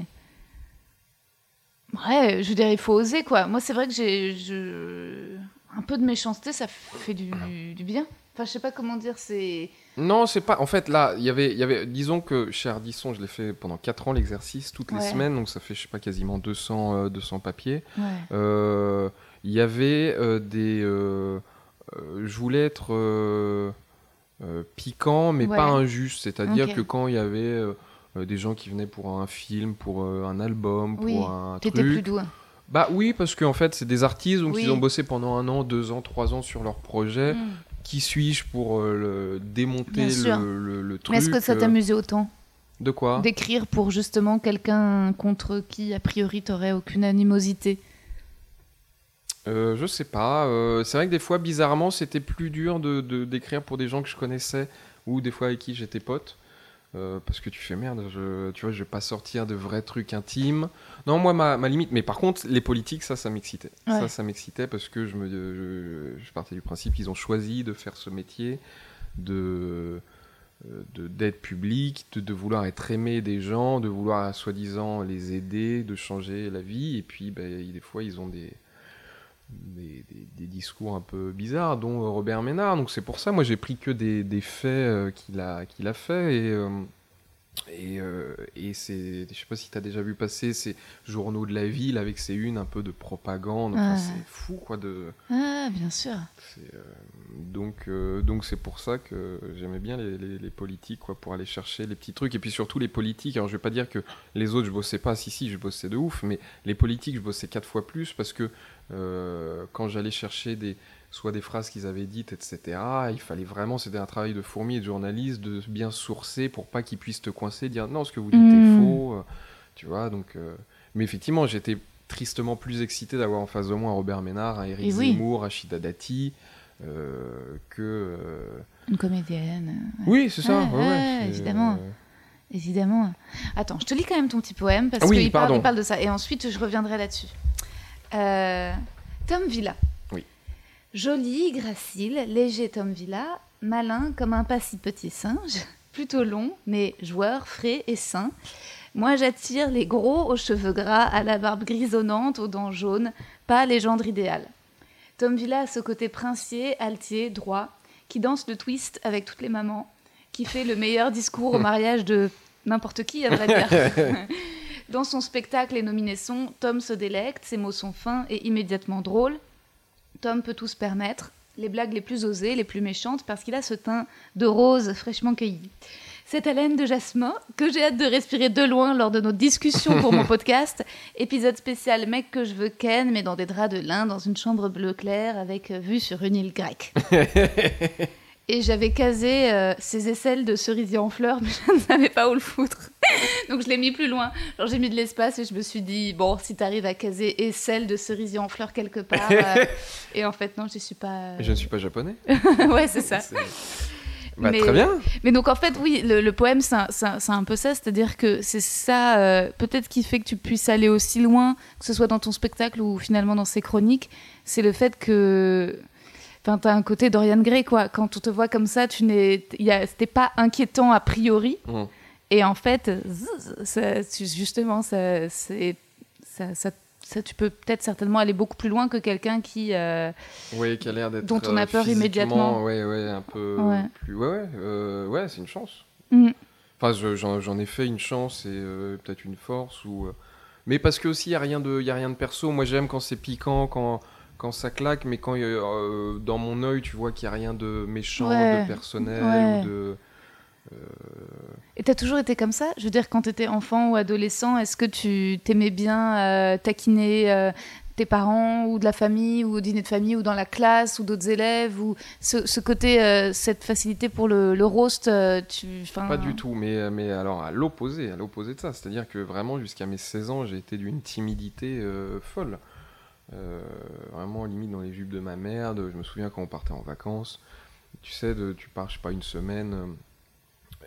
Ouais, je veux dire, il faut oser, quoi. Moi, c'est vrai que j'ai. je- Un peu de méchanceté, ça fait du, du bien. Enfin, je sais pas comment dire, c'est. Non, c'est pas. En fait, là, il y avait, il y avait. Disons que chez Ardisson, je l'ai fait pendant 4 ans l'exercice, toutes les Ouais. semaines, donc ça fait, je sais pas, quasiment 200, euh, 200 papiers. Ouais. Euh, Il y avait euh, des. euh, je voulais être piquant, mais Ouais. pas injuste. C'est-à-dire que quand il y avait des gens qui venaient pour un film, pour euh, un album, pour un T'étais truc. plus doux. Bah oui, parce qu'en fait, c'est des artistes, donc Oui. ils ont bossé pendant un an, deux ans, trois ans sur leur projet. Mm. Qui suis-je pour euh, le, démonter le, le- le truc Mais est-ce que ça euh, t'amusait autant De quoi d'écrire pour justement quelqu'un contre qui, a priori, t'aurais aucune animosité Euh, Je sais pas. euh, c'est vrai que des fois, bizarrement, c'était plus dur de- d'écrire pour des gens que je connaissais ou des fois avec qui j'étais pote. Euh, parce que tu fais merde, je, tu vois, je vais pas sortir de vrais trucs intimes. Non, moi, ma, ma limite, mais par contre, les politiques, ça, ça m'excitait. Ouais. Ça, ça m'excitait parce que je, me, je, je partais du principe qu'ils ont choisi de faire ce métier, de euh, de- d'être public, de, de vouloir être aimé des gens, de vouloir soi-disant les aider, de changer la vie. Et puis, ben, des fois, ils ont des, des, des- des discours un peu bizarres, dont euh, Robert Ménard. Donc c'est pour ça, moi j'ai pris que des, des faits euh, qu'il a, qu'il a fait. Et, euh, et, euh, et c'est, je sais pas si tu as déjà vu passer ces journaux de la ville avec ces unes un peu de propagande. Enfin, Ah. C'est fou quoi de. Ah, bien sûr. euh, donc donc c'est pour ça que j'aimais bien les, les- les politiques quoi pour aller chercher les petits trucs et puis surtout les politiques alors je vais pas dire que les autres je bossais pas si si je bossais de ouf mais les politiques je bossais quatre fois plus parce que euh, quand j'allais chercher des soit des phrases qu'ils avaient dites etc il fallait vraiment c'était un travail de fourmi et de journaliste de bien sourcer pour pas qu'ils puissent te coincer dire non ce que vous dites est faux euh, tu vois donc euh, mais effectivement j'étais tristement plus excité d'avoir en face de moi un Robert Ménard un Éric Et oui. Zemmour Rachida Dati euh, que Une comédienne. oui c'est ça ouais, ouais, évidemment. Évidemment. Attends, je te lis quand même ton petit poème parce Ah oui, qu'il parle de ça. Et ensuite, je reviendrai là-dessus. Euh, Tom Villa. Oui. Joli, gracile, léger Tom Villa, malin comme un pas si petit singe, plutôt long, mais joueur, frais et sain. Moi, j'attire les gros aux cheveux gras, à la barbe grisonnante, aux dents jaunes, pas les gendres idéales. Tom Villa a ce côté princier, altier, droit, qui danse le twist avec toutes les mamans, qui fait le meilleur discours au mariage de n'importe qui, à vrai dire. Dans son spectacle Les nominations, Tom se délecte, ses mots sont fins et immédiatement drôles. Tom peut tout se permettre, les blagues les plus osées, les plus méchantes, parce qu'il a ce teint de rose fraîchement cueilli. Cette haleine de jasmin que j'ai hâte de respirer de loin lors de nos discussions pour mon podcast. Épisode spécial Mec que je veux Ken, mais dans des draps de lin, dans une chambre bleu clair avec vue sur une île grecque. Et j'avais casé euh, ces aisselles de cerisier en fleurs, mais je ne savais pas où le foutre. Donc je l'ai mis plus loin. Genre j'ai mis de l'espace et je me suis dit, bon, si tu arrives à caser aisselles de cerisier en fleurs quelque part. euh, et en fait, non, je suis pas. Je ne suis pas japonais. ouais, c'est ça. Bah, Mais- Très bien. Mais donc en fait, oui, le, le poème, c'est un, peu ça, c'est-à-dire que c'est ça, euh, peut-être qui fait que tu puisses aller aussi loin, que ce soit dans ton spectacle ou finalement dans ces chroniques, c'est le fait que. Enfin, t'as un côté Dorian Gray, quoi. Quand on te voit comme ça, tu n'es. C'était pas inquiétant a priori. Mm. Et en fait, ça- justement, ça, c'est- ça, ça- ça- tu peux peut-être certainement aller beaucoup plus loin que quelqu'un qui. euh, Oui, qui a l'air d'être. Dont on a euh, peur immédiatement. Ouais, un peu Ouais. plus. Ouais, ouais, euh, ouais, c'est une chance. Mm. Enfin, je- j'en ai fait une chance et euh, peut-être une force ou. Mais parce que aussi, il y a rien de, y a rien de perso. Moi, j'aime quand c'est piquant, quand quand ça claque, mais quand euh, dans mon œil, tu vois qu'il y a rien de méchant, Ouais. de personnel Ouais. ou de. Et t'as toujours été comme ça? Je veux dire, quand t'étais enfant ou adolescent, est-ce que tu t'aimais bien euh, taquiner euh, tes parents ou de la famille ou au dîner de famille ou dans la classe ou d'autres élèves ou ce, ce côté, euh, cette facilité pour le, le roast, euh, tu, Pas du tout, mais, mais alors à l'opposé, à l'opposé de ça. C'est-à-dire que vraiment, jusqu'à mes 16 ans, j'ai été d'une timidité euh, folle. Euh, vraiment, limite dans les jupes de ma mère. de- je me souviens quand on partait en vacances, tu sais, de, tu pars, je sais pas, une semaine, euh,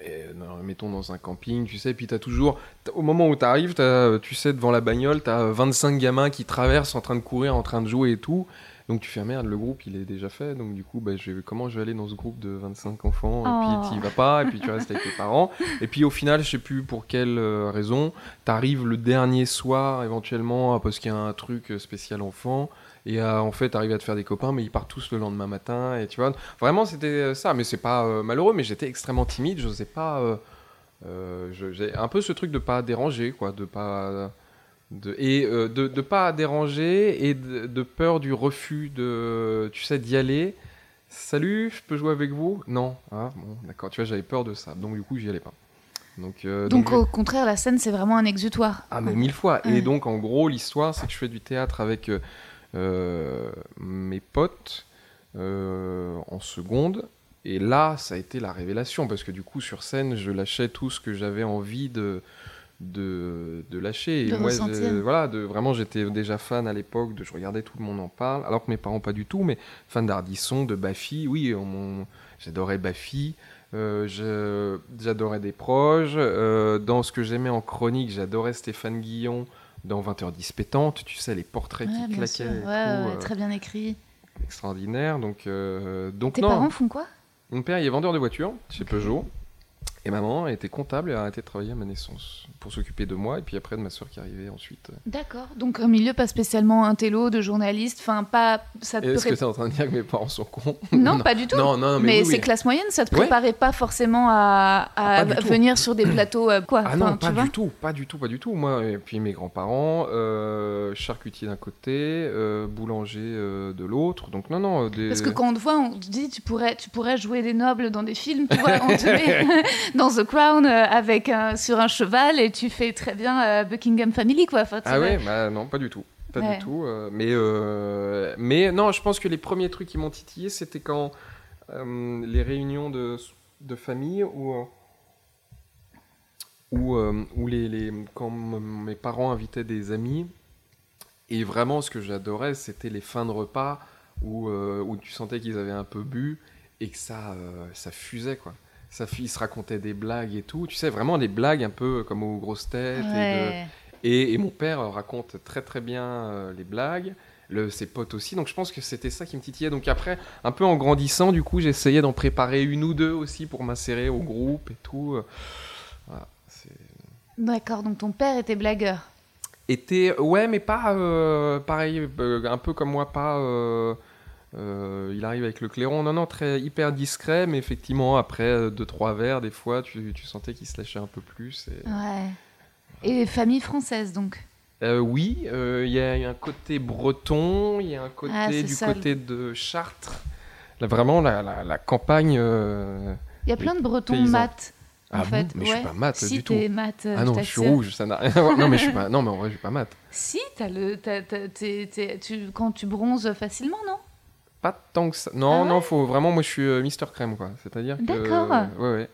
et, dans- mettons dans un camping, tu sais, puis tu as toujours, t'as- au moment où tu arrives, tu sais, devant la bagnole, tu as 25 gamins qui traversent en train de courir, en train de jouer et tout. Donc tu fais, ah, merde, le groupe, il est déjà fait. Donc du coup, bah, je vais, comment je vais aller dans ce groupe de 25 enfants Et Oh. puis tu y vas pas, et puis tu restes avec tes parents. Et puis au final, je sais plus pour quelle euh, raison, t'arrives le dernier soir éventuellement parce qu'il y a un truc euh, spécial enfant. Et euh, en fait, t'arrives à te faire des copains, mais ils partent tous le lendemain matin. Et tu vois, vraiment, c'était ça. Mais c'est pas euh, malheureux, mais j'étais extrêmement timide. Je sais pas. euh, euh, j'ai un peu ce truc de pas déranger, quoi, de pas. De, et euh, de, de pas déranger et de, de peur du refus de tu sais d'y aller. Salut je peux jouer avec vous? Non. Ah bon d'accord. Tu vois j'avais peur de ça. Donc du coup j'y allais pas. Donc euh, Donc, donc, au contraire, la scène, c'est vraiment un exutoire. ah mais mille fois. Ouais. et donc en gros l'histoire c'est que je fais du théâtre avec euh, mes potes en seconde. Et là ça a été la révélation parce que du coup sur scène je lâchais tout ce que j'avais envie de de, de lâcher. De moi je- voilà de vraiment j'étais déjà fan à l'époque de je regardais tout le monde en parle alors que mes parents pas du tout mais fan d'Ardisson de Baffy. Oui m'en- j'adorais Baffy. Euh, j'adorais des proches. Euh, dans ce que j'aimais en chronique j'adorais Stéphane Guillon dans 20h10 pétante tu sais les portraits Ouais, qui claquaient sûr. et Ouais, tout, ouais, euh, très bien écrit. extraordinaire. Donc euh, donc Tes non. parents font quoi? Mon père, il est vendeur de voitures chez Peugeot. Et maman était comptable et a arrêté de travailler à ma naissance pour s'occuper de moi et puis après de ma soeur qui arrivait ensuite. D'accord. Donc, un milieu pas spécialement un télo de journaliste, enfin, pas. Ça Est-ce que pré- tu es en train de dire que mes parents sont cons Non, pas du tout. Non, non, mais, mais oui, c'est oui. classe moyenne, ça te Ouais. préparait pas forcément à, à Ah, pas venir sur des plateaux euh, quoi Ah non, pas du tout, pas du tout, pas du tout. Moi, et puis mes grands-parents, euh, charcutier d'un côté, euh, boulanger de l'autre. Donc non, non. Des... Parce que quand on te voit, on te dit tu pourrais, tu pourrais jouer des nobles dans des films, tu vois, on te met dans The Crown euh, avec un, sur un cheval et tu fais très bien euh, Buckingham Family quoi. Enfin, Ah ouais, bah non, pas du tout. Pas Ouais. du tout. euh, mais, mais non, je pense que les premiers trucs qui m'ont titillé, c'était quand les réunions de, de famille euh, où, euh, où les, les- quand mes parents invitaient des amis. Et vraiment, ce que j'adorais, c'était les fins de repas où, euh, où tu sentais qu'ils avaient un peu bu et que ça, euh, ça fusait, quoi. Fu- ils se racontaient des blagues et tout. Tu sais, vraiment des blagues un peu comme aux grosses têtes. et de- et, et mon père raconte très très bien euh, les blagues, le, ses potes aussi, donc je pense que c'était ça qui me titillait. Donc après, un peu en grandissant, du coup, j'essayais d'en préparer une ou deux aussi pour m'insérer au groupe et tout. Voilà, D'accord, donc ton père était blagueur. était ouais mais pas euh, pareil euh, un peu comme moi pas euh, euh, il arrive avec le clairon. Non, non, très hyper discret, mais effectivement, après euh, deux, trois verres, des fois, tu, tu sentais qu'il se lâchait un peu plus. Et... Ouais. Et famille française, donc Euh, oui, euh, il y a un côté breton, il y a un côté Ah, du côté de Chartres. Là, vraiment, la, la, la campagne. Il y a plein de bretons paysans. mat, en Ah bon fait. Mais je suis Ouais. pas mat si, du tout. mat, euh, Ah non, je suis rouge, ça n'a rien à voir. Non, mais je suis pas. Non, mais en vrai, je suis pas mat. Si, t'as le, t'es- tu, quand tu bronzes facilement, non? Pas tant que ça. Non, Ah ouais non, faut vraiment. Moi, je suis euh, Mister Crème, quoi. C'est-à-dire que. D'accord. ouais, ouais.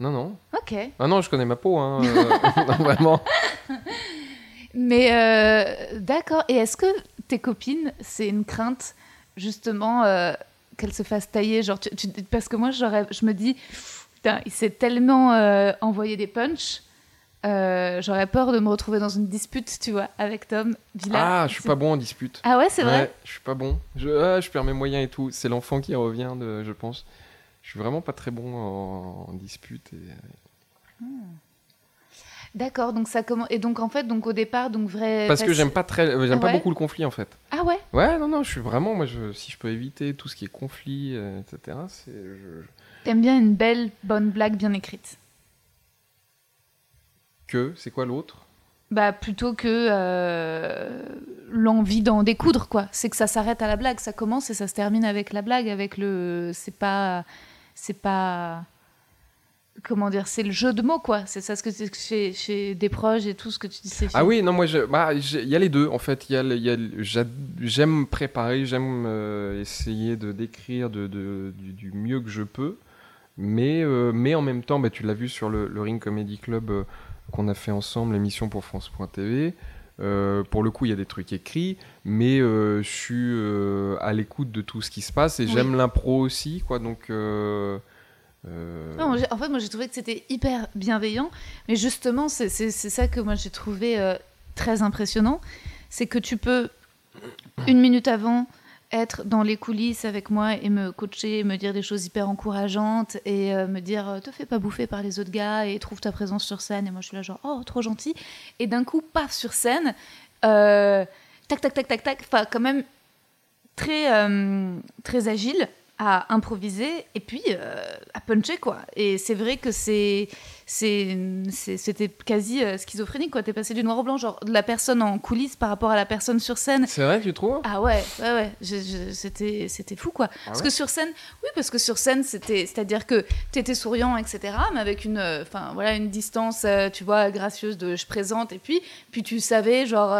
Non, non. Ok. Ah non, je connais ma peau, hein. euh, non, vraiment. Mais euh, d'accord. Et est-ce que tes copines, c'est une crainte justement euh, qu'elles se fassent tailler genre tu- tu- Parce que moi, je me dis, putain, il s'est tellement euh, envoyé des punchs. Euh, j'aurais peur de me retrouver dans une dispute, tu vois, avec Tom Villa. Ah, je suis pas bon en dispute. Ah ouais, c'est vrai. Ouais, je suis pas bon. Je, ah, je perds mes moyens et tout. C'est l'enfant qui revient, de, je pense. Je suis vraiment pas très bon en, en dispute. Et... D'accord. Donc ça comment Et donc en fait, donc au départ, donc vrai. Parce que j'aime pas très, euh, j'aime pas beaucoup le conflit en fait. Ah ouais. Ouais, non, non, je suis vraiment, moi, je, si je peux éviter tout ce qui est conflit, euh, etc. C'est, je- T'aimes bien une belle, bonne blague bien écrite. Que, c'est quoi l'autre? Bah plutôt que euh, l'envie d'en découdre quoi. C'est que ça s'arrête à la blague, ça commence et ça se termine avec la blague, avec le, c'est pas, c'est pas, comment dire, c'est le jeu de mots quoi. C'est ça ce que chez, chez des proches et tout ce que tu dis. Ah oui, non, moi, je- bah, il y a les deux, en fait. Il y j'aime préparer, j'aime euh, essayer de décrire de, de- du, du mieux que je peux. Mais, euh, mais en même temps, bah, tu l'as vu sur le, le Ring Comedy Club qu'on a fait ensemble, l'émission pour France.tv. Euh, pour le coup, il y a des trucs écrits, mais euh, je suis euh, à l'écoute de tout ce qui se passe et Oui. j'aime l'impro aussi, quoi. Donc, Non, en fait, moi j'ai trouvé que c'était hyper bienveillant, mais justement, c'est ça que moi j'ai trouvé très impressionnant. C'est que tu peux, une minute avant, être dans les coulisses avec moi et me coacher, me dire des choses hyper encourageantes et euh, me dire euh, te fais pas bouffer par les autres gars et trouve ta présence sur scène. Et moi je suis là, genre oh, trop gentil. Et d'un coup, paf, sur scène, euh, tac, tac, tac, tac, tac, enfin, quand même très, très agile à improviser et puis euh, à puncher quoi. Et c'est vrai que c'est c'est c'est- c'était quasi euh, schizophrénique quoi. T'es passé du noir au blanc, genre de la personne en coulisses par rapport à la personne sur scène. C'est vrai, tu trouves? Ah ouais, ouais, ouais, c'était, c'était fou quoi. parce ouais? que sur scène, oui, parce que sur scène, c'était, c'est-à-dire que t'étais souriant, etc., mais avec une, euh, enfin voilà, une distance, tu vois, gracieuse de je présente, et puis, puis tu savais, genre,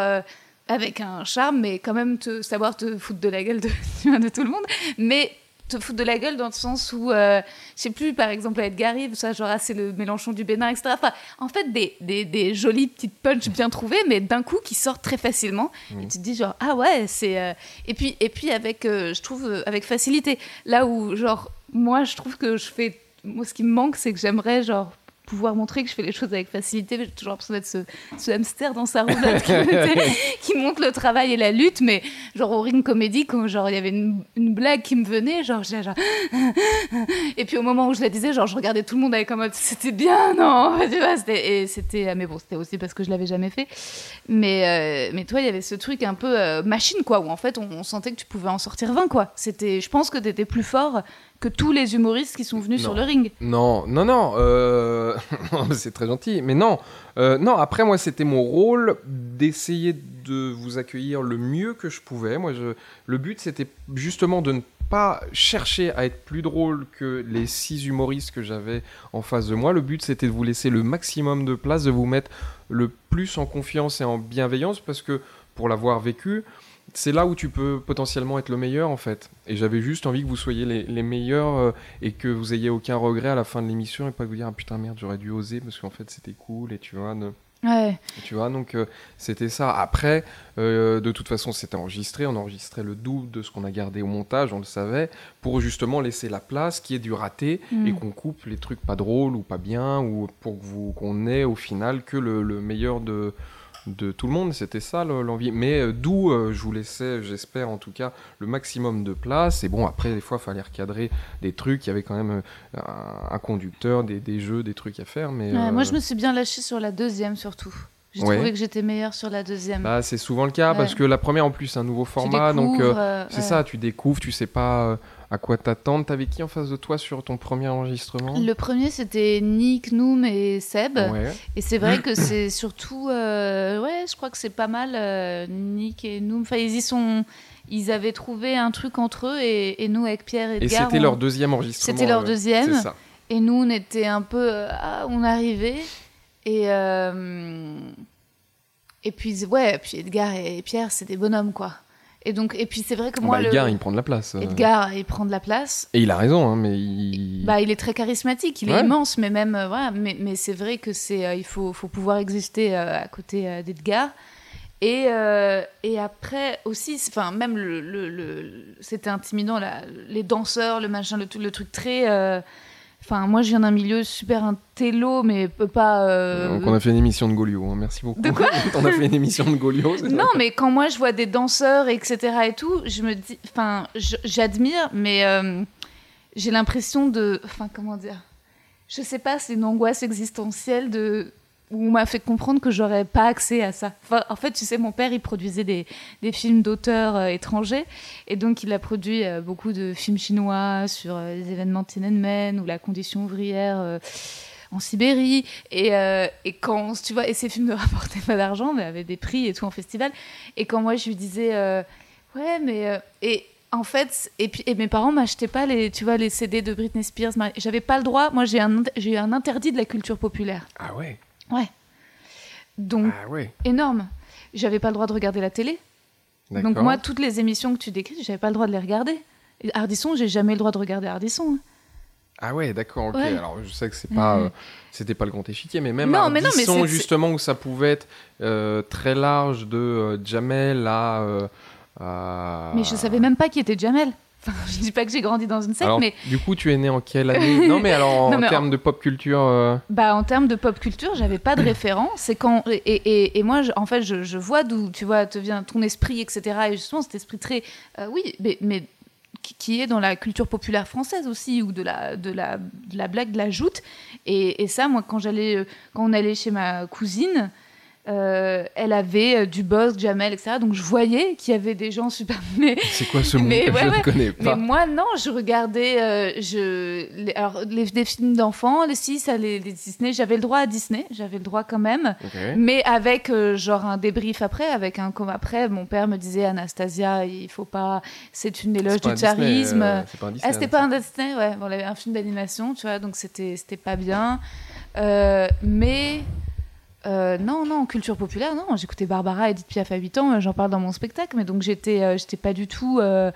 avec un charme, mais quand même te, savoir te foutre de la gueule de, de tout le monde, mais te foutre de la gueule dans le sens où, euh, je sais plus, par exemple, Edgar Rive, ça, genre, ah, c'est le Mélenchon du Bénin, etc. Enfin, en fait, des, des, des jolies petites punches bien trouvées, mais d'un coup qui sortent très facilement. Et tu te dis, genre, ah ouais, c'est. euh, Et puis, et puis avec, euh, je trouve, euh, avec facilité. Là où, genre, moi, je trouve que je fais. Moi, ce qui me manque, c'est que j'aimerais, genre, pouvoir montrer que je fais les choses avec facilité. J'ai toujours l'impression d'être ce, ce hamster dans sa roulotte qui, qui montre le travail et la lutte. Mais, genre, au ring comédie, quand genre, il y avait une, une blague qui me venait, genre. Et puis au moment où je la disais, genre, je regardais tout le monde avec en mode c'était bien, non? Tu vois, et c'était, mais bon, c'était aussi parce que je l'avais jamais fait. Mais, euh, mais toi, il y avait ce truc un peu euh, machine, quoi, où en fait, on, on sentait que tu pouvais en sortir 20, quoi. C'était, je pense que tu étais plus fort que tous les humoristes qui sont venus Non. sur le ring. Non, non, non, euh, c'est très gentil, mais non, Euh, non. Après, moi, c'était mon rôle d'essayer de vous accueillir le mieux que je pouvais. Moi, je, le but, c'était justement de ne pas chercher à être plus drôle que les six humoristes que j'avais en face de moi. Le but, c'était de vous laisser le maximum de place, de vous mettre le plus en confiance et en bienveillance, parce que pour l'avoir vécu, c'est là où tu peux potentiellement être le meilleur en fait. Et j'avais juste envie que vous soyez les, les meilleurs euh, et que vous ayez aucun regret à la fin de l'émission et pas que vous dire ah putain merde j'aurais dû oser parce qu'en fait c'était cool et tu vois. ne- Ouais. tu vois, donc euh, c'était ça. Après, euh, de toute façon, c'était enregistré. On enregistrait le double de ce qu'on a gardé au montage, on le savait, pour justement laisser la place, qu'il y ait du raté Mm. et qu'on coupe les trucs pas drôles ou pas bien, ou pour que vous qu'on ait au final que le, le meilleur de de tout le monde, c'était ça le- l'envie. Mais euh, d'où euh, je vous laissais, j'espère en tout cas, le maximum de place. Et bon, après, des fois, il fallait recadrer des trucs. Il y avait quand même euh, un, conducteur, des, des jeux, des trucs à faire. Mais Ouais, Moi, je me suis bien lâchée sur la deuxième, surtout. J'ai Ouais. trouvé que j'étais meilleure sur la deuxième. Bah, c'est souvent le cas Ouais. parce que la première en plus c'est un nouveau format, donc c'est ça, tu découvres, tu sais pas à quoi t'attendre. T'avais qui en face de toi sur ton premier enregistrement? Le premier, c'était Nick, Noom et Seb. Ouais. Et c'est vrai que c'est surtout. euh, ouais, je crois que c'est pas mal. euh, Nick et Noom. Enfin, ils y sont. Ils avaient trouvé un truc entre eux et, et nous, avec Pierre et Et Edgar. c'était on- leur deuxième enregistrement. C'était leur ouais. deuxième. Ça. Et nous, on était un peu. euh, ah, on arrivait. Et. euh, et puis, ouais, puis Edgar et Pierre, c'est des bonhommes, quoi. Et donc, et puis c'est vrai que moi, bah, le- Edgar, il prend de la place. euh. Edgar, il prend de la place. Et il a raison, hein, mais il. Bah, il est très charismatique, il est immense, mais même euh, voilà, mais, mais c'est vrai que c'est euh, il faut, faut pouvoir exister euh, à côté d'Edgar. Et, et après aussi, enfin même le, le, le- c'était intimidant là, les danseurs, le machin, le, le truc très. Enfin, moi, je viens d'un milieu super intello, mais peut pas. euh, Donc on a fait une émission de Golio, hein, merci beaucoup. De quoi On a fait une émission de Golio. c'est ça Non, mais quand moi je vois des danseurs, etc. et tout, je me dis, enfin, j'admire, mais euh, j'ai l'impression de, enfin, comment dire, je sais pas, c'est une angoisse existentielle de où on m'a fait comprendre que j'aurais pas accès à ça. En fait, tu sais, mon père, il produisait des, des films d'auteurs euh, étrangers, et donc il a produit euh, beaucoup de films chinois sur euh, les événements Tiananmen ou la condition ouvrière. en Sibérie et, et quand tu vois et ces films ne rapportaient pas d'argent mais avaient des prix et tout en festival et quand moi je lui disais ouais mais et en fait et puis et mes parents m'achetaient pas les tu vois les CD de Britney Spears j'avais pas le droit moi j'ai un j'ai eu un interdit de la culture populaire Ah ouais. Ouais donc Ah énorme j'avais pas le droit de regarder la télé donc moi toutes les émissions que tu décris j'avais pas le droit de les regarder Et Ardisson j'ai jamais le droit de regarder Ardisson hein. Ah ouais, d'accord, ok. Ouais. Alors je sais que c'est pas, euh, c'était pas le grand échiquier, mais même Non, mais non, mais justement où ça pouvait être euh, très large de euh, Jamel à. à- mais je savais même pas qui était Jamel enfin je dis pas que j'ai grandi dans une secte Alors, mais du coup, tu es né en quelle année? Non, mais alors en Non, mais termes de pop culture. euh, Bah, en termes de pop culture, j'avais pas de référent. C'est quand et, et, et moi, je- en fait, je, je vois d'où tu vois te vient ton esprit, etc. Et justement, cet esprit très, euh, oui, mais, mais qui- est dans la culture populaire française aussi, ou de la de la, de la blague, de la joute. Et, et ça, moi, quand j'allais, euh, quand on allait chez ma cousine. Euh, elle avait euh, du Bosque, Jamel, etc. Donc je voyais qu'il y avait des gens super. Mais, C'est quoi ce mot Mais Je ouais, ne ouais. connais mais pas. moi, non, je regardais euh, je, les, alors, les, films d'enfants, les six, les, les Disney. J'avais le droit à Disney, j'avais le droit quand même. Mais avec euh, genre un débrief après, avec un comme après, mon père me disait Anastasia, il faut pas, c'est une éloge du Disney, ah, c'était pas un Disney, ouais. Bon, on avait un film d'animation, tu vois, donc c'était pas bien. Mais euh, non, non, culture populaire, non. J'écoutais Barbara, Edith Piaf à 8 ans, euh, j'en parle dans mon spectacle, mais donc j'étais euh, j'étais pas du tout euh,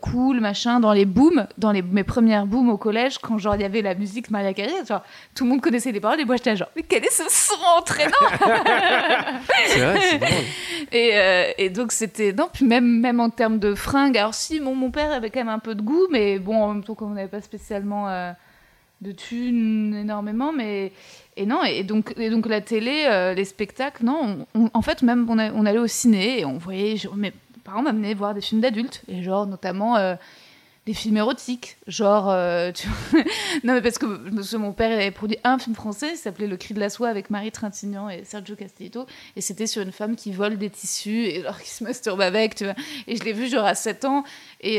cool, machin, dans les booms, dans les, mes premières booms au collège, quand genre il y avait la musique Maria Carey, genre tout le monde connaissait les paroles et moi j'étais genre, mais quel est ce son entraînant C'est vrai, c'est drôle. et, et donc c'était non puis même même en termes de fringues alors si mon, mon père avait quand même un peu de goût mais bon en même temps comme on n'avait pas spécialement de thunes énormément mais et non et donc et donc la télé euh, les spectacles non on- on- en fait même on, allait au ciné et on voyait genre, mes parents m'amenaient voir des films d'adultes et genre notamment euh, des films érotiques, genre, euh, non mais parce que mon père avait produit un film français, il s'appelait Le Cri de la soie avec Marie Trintignant et Sergio Castellitto, et c'était sur une femme qui vole des tissus et alors qui se masturbe avec, tu vois. Et je l'ai vu genre à 7 ans, et,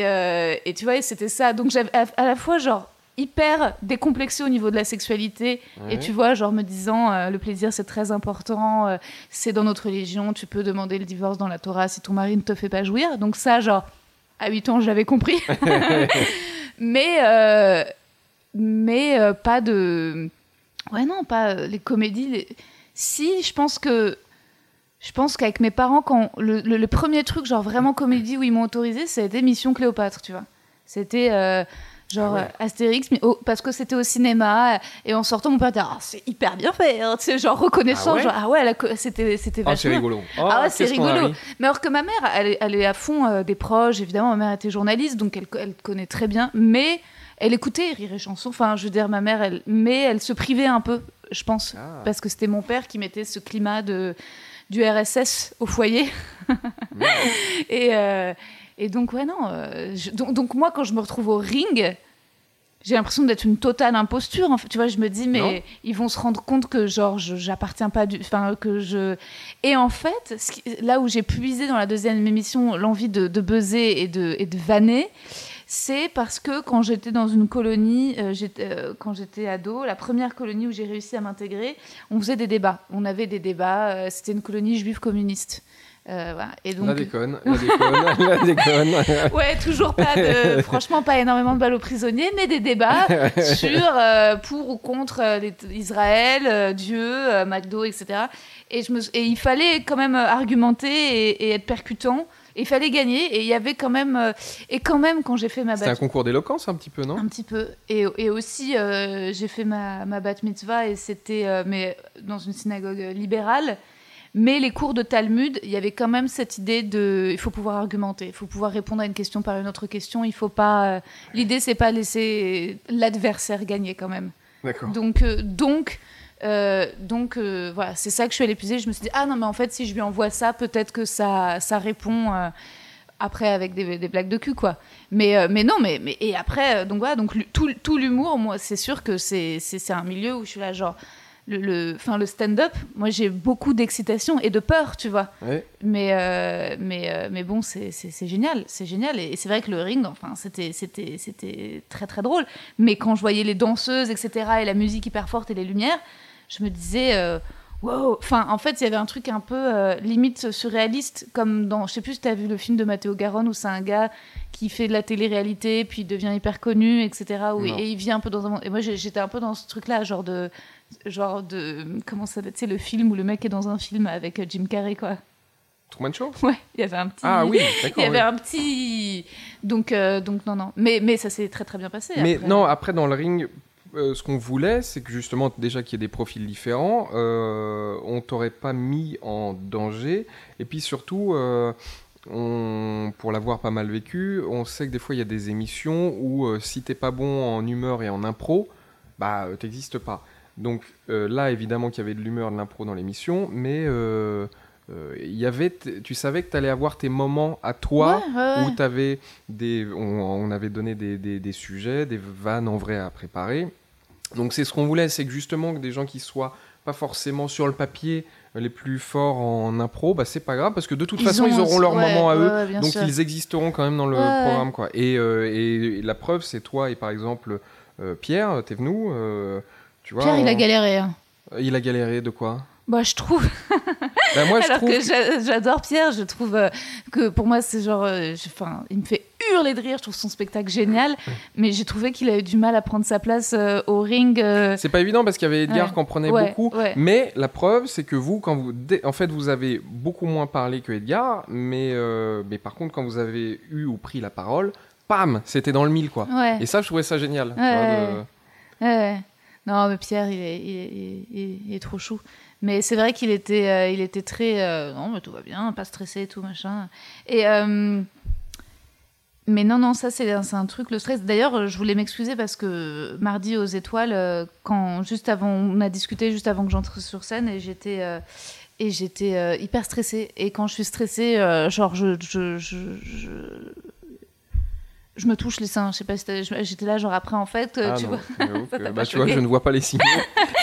et tu vois, c'était ça. Donc j'avais à la fois genre hyper décomplexé au niveau de la sexualité, et tu vois, genre me disant euh, le plaisir c'est très important, euh, c'est dans notre religion, tu peux demander le divorce dans la Torah si ton mari ne te fait pas jouir. Donc ça, genre, à 8 ans, j'avais compris. mais euh, mais pas de ouais non pas les comédies les- si je pense que je pense qu'avec mes parents quand le, le- le premier truc genre vraiment comédie où ils m'ont autorisé c'était Mission Cléopâtre tu vois c'était genre Ah ouais. euh, Astérix mais parce que c'était au cinéma et en sortant mon père était ah, c'est hyper bien fait hein, tu sais genre reconnaissant Ah ouais genre ah ouais c'était c'était Oh, c'est rigolo. ah ouais, c'est qu'est-ce qu'on a rigolo. ri. Mais alors que ma mère, elle, est- elle est à fond euh, des proches, évidemment, ma mère était journaliste, donc elle, elle connaît très bien, mais elle écoutait Rire et Chanson, enfin, je veux dire, ma mère, elle, mais elle se privait un peu, je pense, Ah. parce que c'était mon père qui mettait ce climat de, du RSS au foyer. et, euh, et donc, ouais, non. euh, je- donc, donc moi, quand je me retrouve au ring, j'ai l'impression d'être une totale imposture. En fait, tu vois, je me dis, mais Non. ils vont se rendre compte que genre, je- j'appartiens pas du, enfin que je. Et en fait, ce qui- là où j'ai puisé dans la deuxième émission l'envie de, de buzzer et de, et de vanner, c'est parce que quand j'étais dans une colonie, euh, euh, quand j'étais ado, la première colonie où j'ai réussi à m'intégrer, on faisait des débats. On avait des débats. euh, c'était une colonie juive communiste. Euh, voilà. Et donc, La déconne, la déconne, la déconne. Ouais, toujours pas de, franchement pas énormément de balles aux prisonniers, mais des débats sur euh, pour ou contre euh, Israël, euh, Dieu, McDo, etc. Et, je me, et il fallait quand même argumenter et, et être percutant. Et il fallait gagner. Et il y avait quand même, et quand même quand j'ai fait ma C'était un bat, concours d'éloquence un petit peu, non? Un petit peu. Et, et aussi j'ai fait ma, ma bat mitzvah et c'était mais dans une synagogue libérale. Mais les cours de Talmud, il y avait quand même cette idée de, il faut pouvoir argumenter, il faut pouvoir répondre à une question par une autre question. Il faut pas, euh, l'idée c'est pas laisser l'adversaire gagner quand même. D'accord. Donc, euh, donc, euh, donc euh, voilà, c'est ça que je suis allée puiser. Je me suis dit, ah non, mais en fait, si je lui envoie ça, peut-être que ça, ça répond euh, après avec des, des blagues de cul, quoi. Mais, mais non, mais, mais et après, donc voilà, donc tout, tout l'humour, moi, c'est sûr que c'est c'est c'est un milieu où je suis là, genre. Le, le, le stand-up, moi j'ai beaucoup d'excitation et de peur, tu vois. Ouais. Mais, euh, mais, euh, mais bon, c'est génial, c'est génial. Et, et c'est vrai que le ring, enfin, c'était très très drôle. Mais quand je voyais les danseuses, etc., et la musique hyper forte et les lumières, je me disais, euh, wow. Enfin, en fait, il y avait un truc un peu euh, limite surréaliste, comme dans, je sais plus si tu as vu le film de Matteo Garonne où c'est un gars qui fait de la télé-réalité, puis il devient hyper connu, etc. Où, Non. et il vit un peu dans un monde. Et moi, j'étais un peu dans ce truc-là, genre de. Genre de. Comment ça s'appelle Tu sais, le film où le mec est dans un film avec Jim Carrey, quoi. Truman Show? Ouais, il y avait un petit. Ah oui, Il y d'accord. avait oui. un petit. Donc, euh, donc non, non. Mais, mais ça s'est très très bien passé. Mais après. non, après dans le ring, euh, ce qu'on voulait, c'est que justement déjà qu'il y ait des profils différents, euh, on t'aurait pas mis en danger. Et puis surtout, euh, on, pour l'avoir pas mal vécu, on sait que des fois il y a des émissions où si t'es pas bon en humeur et en impro, bah t'existes pas. Donc euh, là, évidemment qu'il y avait de l'humeur, de l'impro dans l'émission, mais euh, euh, il y avait, tu savais que tu allais avoir tes moments à toi Ouais, ouais, ouais. où t'avais des, on, on avait donné des, des- des sujets, des vannes en vrai à préparer. Donc c'est ce qu'on voulait, c'est que justement que des gens qui soient pas forcément sur le papier les plus forts en impro, bah c'est pas grave parce que de toute Ils façon ont ils auront leur moment à eux, donc sûr. ils existeront quand même dans le programme quoi. Et, et la preuve c'est toi et par exemple Pierre Thévenoud, euh, tu vois. Pierre, il a galéré. hein. Il a galéré de quoi Bah, je trouve. Bah, moi je Alors trouve que j'a- j'adore Pierre, je trouve euh, que pour moi, c'est genre. euh, Enfin, il me fait hurler de rire, je trouve son spectacle génial. Mais j'ai trouvé qu'il a eu du mal à prendre sa place euh, au ring. C'est pas évident parce qu'il y avait Edgar Ouais. qui en prenait Ouais, beaucoup. ouais. Mais la preuve, c'est que vous, quand vous, en fait, vous avez beaucoup moins parlé que Edgar, mais, mais par contre, quand vous avez eu ou pris la parole, pam, c'était dans le mille, quoi. Ouais. Et ça, je trouvais ça génial. Ouais, vois, de-. Non, mais Pierre, il est, trop chou. Mais c'est vrai qu'il était, euh, très. euh, non, mais tout va bien, pas stressé et tout, machin. Et. euh, mais non, non, ça, c'est un, truc, le stress. D'ailleurs, je voulais m'excuser parce que mardi aux étoiles, quand, juste avant, on a discuté juste avant que j'entre sur scène et j'étais. et j'étais hyper stressée. Et quand je suis stressée, genre, je, je me touche les seins. Je sais pas si j'étais là, genre, après, en fait, euh, Ah tu non, vois. j'avoue Ça que- t'a bah, tu vois, je ne vois pas les signaux.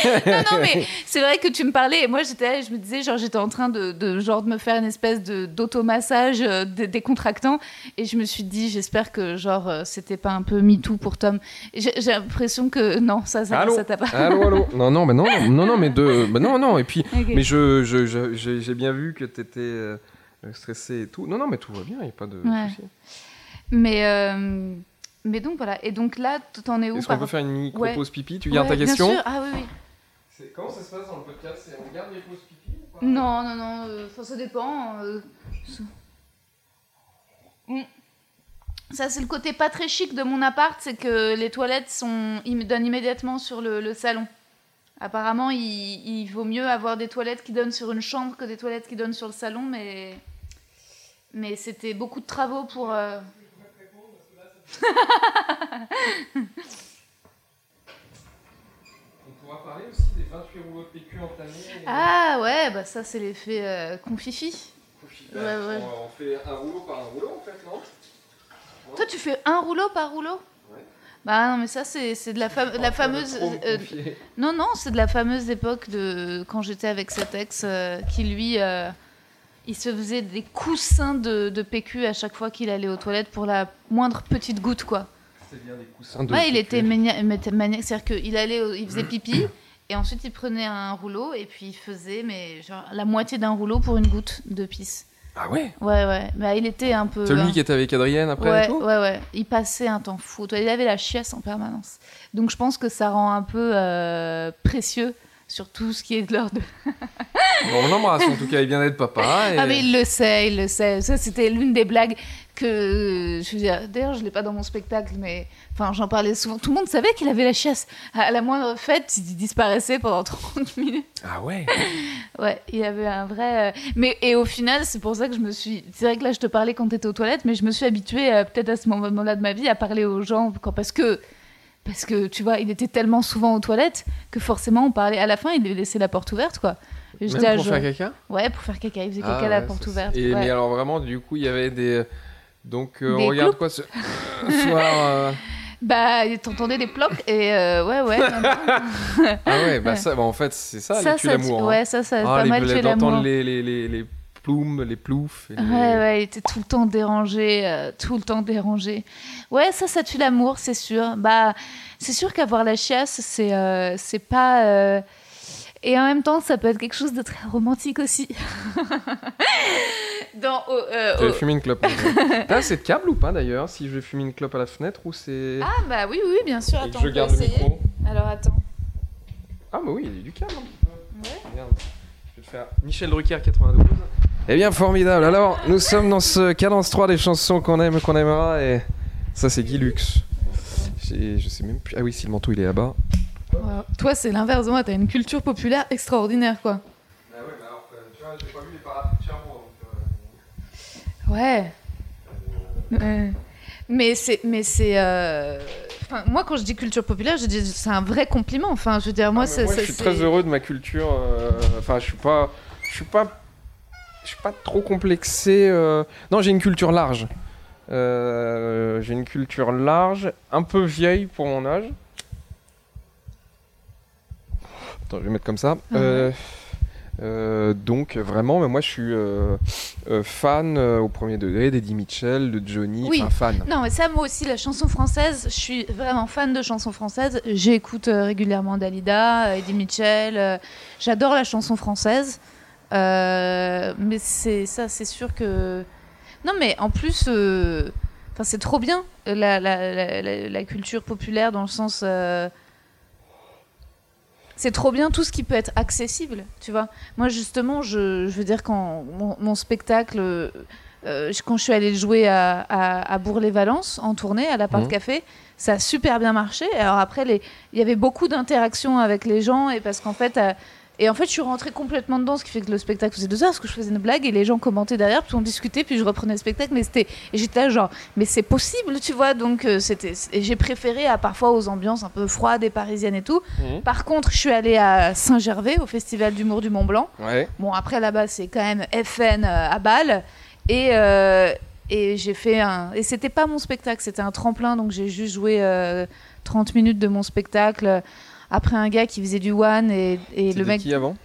non, non, mais c'est vrai que tu me parlais et moi j'étais là et je me disais, genre, j'étais en train de, de, genre, de me faire une espèce de, d'automassage euh, dé- décontractant et je me suis dit, j'espère que, genre, euh, c'était pas un peu MeToo pour Tom. J'ai, l'impression que non, ça, ça, Allô ça t'a pas. Allô, allô. Non, non, mais non, non, non, mais de, bah non, non. Et puis, mais je, je, je- j'ai bien vu que t'étais euh, stressé et tout. Non, non, mais tout va bien, il n'y a pas de Ouais. souci. Mais, euh, mais donc voilà. Et donc là, t'en es où Est-ce qu'on peut faire une micro Ouais. pause pipi Tu gardes Ouais, ta question Bien sûr. Ah oui, oui. C'est- Comment ça se passe dans le podcast? C'est- On garde les pauses pipi ou pas? Non, non, non, euh, ça dépend. euh, ça- Mm. Ça, c'est le côté pas très chic de mon appart, c'est que les toilettes sont, ils me donnent immédiatement sur le, le salon. Apparemment, il, il vaut mieux avoir des toilettes qui donnent sur une chambre que des toilettes qui donnent sur le salon, mais, mais c'était beaucoup de travaux pour. euh, On pourra parler aussi des 28 rouleaux de PQ entamés. Ah ouais, bah ça, c'est l'effet euh, confifi. Ouais, ouais. On, on fait un rouleau par un rouleau en fait, non? Toi, tu fais un rouleau par rouleau? Ouais. Bah non, mais ça, c'est de la, fam- la fameuse. euh, non, non, c'est de la fameuse époque de quand j'étais avec cet ex euh, qui, lui, euh, il se faisait des coussins de, de PQ à chaque fois qu'il allait aux toilettes pour la moindre petite goutte, quoi. Des coussins de Ouais, il PQ. était mania- mania- maniaque, c'est-à-dire qu'il allait, au- il faisait pipi. Et ensuite, il prenait un rouleau et puis il faisait mais genre, la moitié d'un rouleau pour une goutte de pisse. Ah ouais? Ouais, ouais. Bah, il était un peu. Celui qui était avec Adrienne après ouais, et tout? ouais, ouais. Il passait un temps fou. Il avait la chiasse en permanence. Donc je pense que ça rend un peu euh, précieux sur tout ce qui est de l'ordre. Bon, on l'embrasse en tout cas, il vient d'être papa. Et... Ah mais il le sait, il le sait. Ça c'était l'une des blagues que je veux. D'ailleurs, je l'ai pas dans mon spectacle, mais enfin j'en parlais souvent. Tout le monde savait qu'il avait la chiasse. À la moindre fête, il disparaissait pendant 30 minutes. Ah ouais Ouais, il y avait un vrai. euh, Mais et au final, c'est pour ça que je me suis. C'est vrai que là, je te parlais quand t'étais aux toilettes, mais je me suis habituée euh, peut-être à ce moment-là de ma vie à parler aux gens quand parce que parce que tu vois, il était tellement souvent aux toilettes que forcément on parlait. À la fin, il laissait la porte ouverte, quoi. Même pour faire caca? Ouais, pour faire caca. Il faisait caca Ah à la ouais, porte ouverte. Et, ouais. Mais alors vraiment, du coup, il y avait des... Donc euh, Des on regarde quoi ce ce soir euh, Bah, t'entendais des plocs et euh, ouais, ouais. Ah ouais, bah ça, bah, en fait, c'est ça, ça, les l'amour. hein. ouais, ça, ça, Ah, pas les, mal d'entendre l'amour. les, les, les, les plumes, les ploufs. et les- Ouais, ouais, il était tout le temps dérangé, euh, tout le temps dérangé. Ouais, ça, ça tue l'amour, c'est sûr. Bah, c'est sûr qu'avoir la chiasse, c'est euh, c'est pas. euh, Et en même temps, ça peut être quelque chose de très romantique aussi. Dans, euh, avais fumé une clope. hein. T'as assez de câble ou pas d'ailleurs Si je vais fumer une clope à la fenêtre ou c'est. Ah, bah oui, oui, bien sûr. Et Attends, je garde le micro. Alors, attends. Ah, bah oui, il y a du câble un petit peu. Regarde, je vais te faire Michel Drucker 92. Eh bien, formidable. Alors, nous sommes dans ce cadence 3 des chansons qu'on aime, qu'on aimera. Et ça, c'est Guy Lux. Je sais même plus. Ah oui, si le manteau il est là-bas. Wow. Toi, c'est l'inverse de moi. T'as une culture populaire extraordinaire, quoi. Ah ouais, mais alors, tu vois, j'ai pas vu les parapluies de Cherbourg. Ouais. Mais c'est, mais c'est. euh, Enfin, moi, quand je dis culture populaire, je dis c'est un vrai compliment. Enfin, je veux dire, moi, Ah, moi, je suis très heureux de ma culture. euh, Enfin, je suis pas, je suis pas, je suis pas trop complexé. euh. Non, j'ai une culture large. Euh, j'ai une culture large, un peu vieille pour mon âge. Attends, je vais mettre comme ça. Ah ouais. Euh, donc vraiment, mais moi je suis fan au premier degré d'Eddie Mitchell, de Johnny, Oui. enfin fan. Non, mais ça, moi aussi, la chanson française, je suis vraiment fan de chansons françaises. J'écoute régulièrement Dalida, Eddie Mitchell. J'adore la chanson française. Euh, mais c'est ça, c'est sûr que. Non, mais en plus, euh, c'est trop bien la, la, la- la- la culture populaire dans le sens. euh, c'est trop bien tout ce qui peut être accessible, tu vois. Moi, justement, je, je veux dire, quand mon, mon spectacle, euh, quand je suis allée le jouer à, à, à Bourg-les-Valence, en tournée, à l'appart Mhm. café, ça a super bien marché. Alors après, il y avait beaucoup d'interactions avec les gens, et parce qu'en fait, et en fait, je suis rentrée complètement dedans, ce qui fait que le spectacle faisait deux heures, parce que je faisais une blague, et les gens commentaient derrière, puis on discutait, puis je reprenais le spectacle, mais c'était, et j'étais là genre, mais c'est possible, tu vois, donc euh, c'était, et j'ai préféré à parfois aux ambiances un peu froides et parisiennes et tout. Mhm. Par contre, je suis allée à Saint-Gervais, au Festival d'humour du Mont Blanc. Ouais. Bon, après là-bas, c'est quand même FN euh, à Bâle. Et, euh, et j'ai fait un. Et c'était pas mon spectacle, c'était un tremplin, donc j'ai juste joué euh, 30 minutes de mon spectacle. Après un gars qui faisait du one et, et le mec. qui avant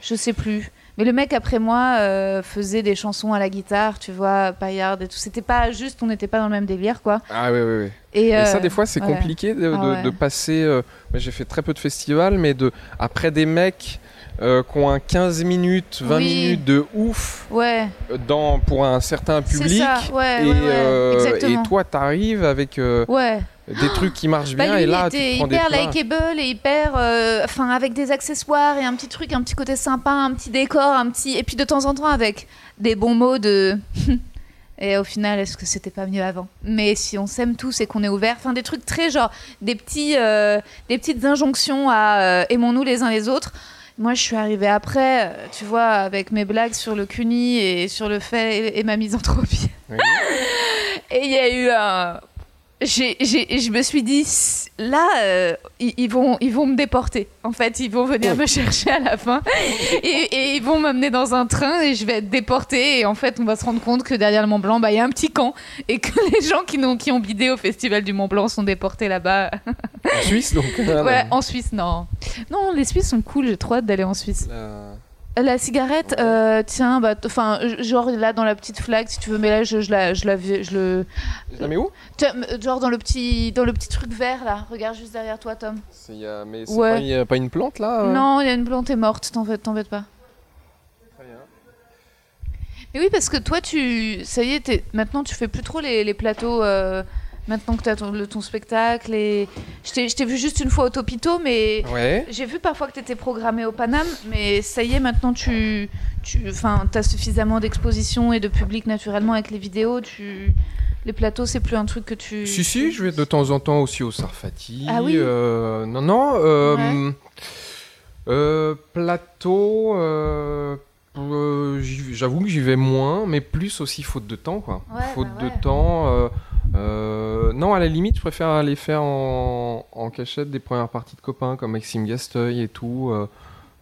Je sais plus. Mais le mec après moi euh, faisait des chansons à la guitare, tu vois, paillarde et tout. C'était pas juste, on n'était pas dans le même délire, quoi. Ah ouais, ouais, ouais. Et, Et euh, ça, des fois, c'est ouais. compliqué de, Ah de- ouais. de passer. euh, j'ai fait très peu de festivals, mais de après des mecs euh, qui ont un 15 minutes, 20 Oui. minutes de ouf Ouais, dans, pour un certain public. ça, ouais, Et, ouais, euh, et toi, t'arrives avec euh, Ouais. Des trucs qui marchent Bah, bien, lui, et là, était tu prends des hyper likeable et hyper. euh, Enfin, avec des accessoires et un petit truc, un petit côté sympa, un petit décor, un petit. Et puis de temps en temps avec des bons mots de. Et au final, est-ce que c'était pas mieux avant? Mais si on s'aime tous et qu'on est ouvert, enfin des trucs très genre des petits, euh, des petites injonctions à euh, aimons-nous les uns les autres. Moi, je suis arrivée après, tu vois, avec mes blagues sur le CUNY et sur le fait et, et ma misanthropie. Oui. Et il y a eu un. J'ai, j'ai- je me suis dit, là, euh, ils, ils vont, ils vont me déporter. En fait, ils vont venir me chercher à la fin. Et, et ils vont m'amener dans un train et je vais être déportée. Et en fait, on va se rendre compte que derrière le Mont Blanc, bah, il y a un petit camp. Et que les gens qui, n'ont, qui ont bidé au Festival du Mont Blanc sont déportés là-bas. En Suisse, donc. euh, ouais, en Suisse, non. Non, les Suisses sont cool. J'ai trop hâte d'aller en Suisse. la- La cigarette, euh, tiens, bah, enfin, genre là dans la petite flaque, si tu veux, mais là je, je la, je la, je le, mets où? Tiens, genre dans le petit, dans le petit truc vert là. Regarde juste derrière toi, Tom. Y a- Mais c'est Ouais. pas, il y a pas une plante là euh? Non, il y a une plante est morte. T'embête, t'embête pas. Très bien. Mais oui, parce que toi, tu, ça y est, maintenant tu fais plus trop les, les plateaux. euh, maintenant que ton, le- ton spectacle et je t'ai, vu juste une fois au Topito, mais Ouais. j'ai vu parfois que t'étais programmé au Paname, mais ça y est, maintenant tu, tu, t'as suffisamment d'exposition et de public naturellement avec les vidéos. Tu, les plateaux, c'est plus un truc que tu. Si, si, je vais de temps en temps aussi au Sarfati. Ah oui euh, Non, non. euh, Ouais. euh, plateau. Euh, J'avoue que j'y vais moins, mais plus aussi faute de temps, quoi. Ouais, faute bah ouais. de temps. euh, euh, non, à la limite, je préfère aller faire en, en cachette des premières parties de copains comme Maxime Gasteuil et tout.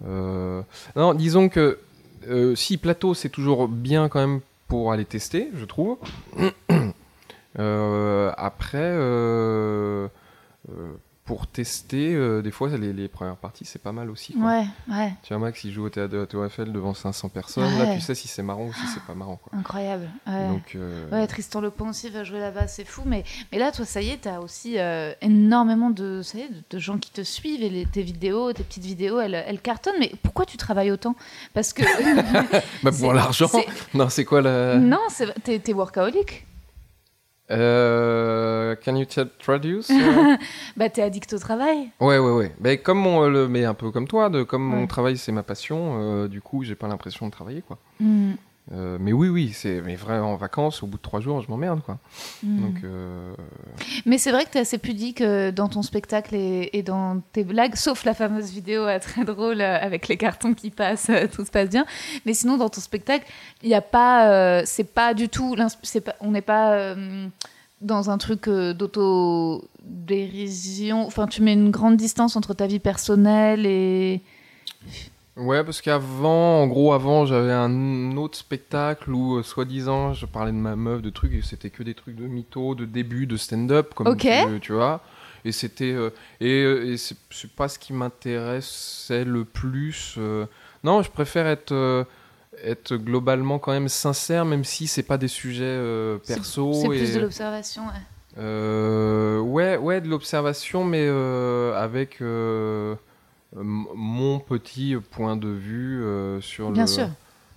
non, disons que si plateau, c'est toujours bien quand même pour aller tester, je trouve. Après, pour tester, euh, des fois, les, les premières parties, c'est pas mal aussi. quoi. Ouais, ouais, Tu vois, Max, il joue au théâtre de la Tour Eiffel devant 500 personnes. Ouais. Là, tu sais si c'est marrant ou si c'est pas marrant. Quoi. incroyable. Ouais. Donc, euh, Ouais, Tristan Le Pont aussi va jouer là-bas, c'est fou. Mais, mais là, toi, ça y est, t'as aussi euh, énormément de, ça y est, de, de gens qui te suivent et les- tes vidéos, tes petites vidéos, elles, elles cartonnent. Mais pourquoi tu travailles autant? Parce que. bah, pour l'argent. Non, c'est quoi la. Non, t'es workaholic. Euh, can you traduce euh Bah, t'es addict au travail. Ouais, ouais, ouais. Mais comme mon, le, mais un peu comme toi, de, comme Ouais. mon travail c'est ma passion, euh, du coup, j'ai pas l'impression de travailler, quoi. Hmm, Euh, mais oui, oui, c'est mais vrai en vacances, au bout de trois jours, je m'emmerde, quoi. hmm. Donc, euh, Mais c'est vrai que t'es assez pudique euh, dans ton spectacle et, et dans tes blagues, sauf la fameuse vidéo très drôle avec les cartons qui passent, tout se passe bien. Mais sinon, dans ton spectacle, il n'y a pas, c'est pas du tout, pas, on n'est pas dans un truc d'auto-dérision. Enfin, tu mets une grande distance entre ta vie personnelle et. Ouais, parce qu'avant, en gros, avant, j'avais un autre spectacle où, euh, soi-disant, je parlais de ma meuf, de trucs, et c'était que des trucs de mytho, de début, de stand-up, comme Ok. tu, tu vois. Et c'était. euh, et euh, et c'est pas ce qui m'intéressait le plus. euh. Non, je préfère être. être globalement quand même sincère, même si c'est pas des sujets euh, C'est- perso. C'est plus et- de l'observation. ouais. euh, ouais, ouais, de l'observation, mais euh, avec mon petit point de vue euh, sur, Bien le, sûr.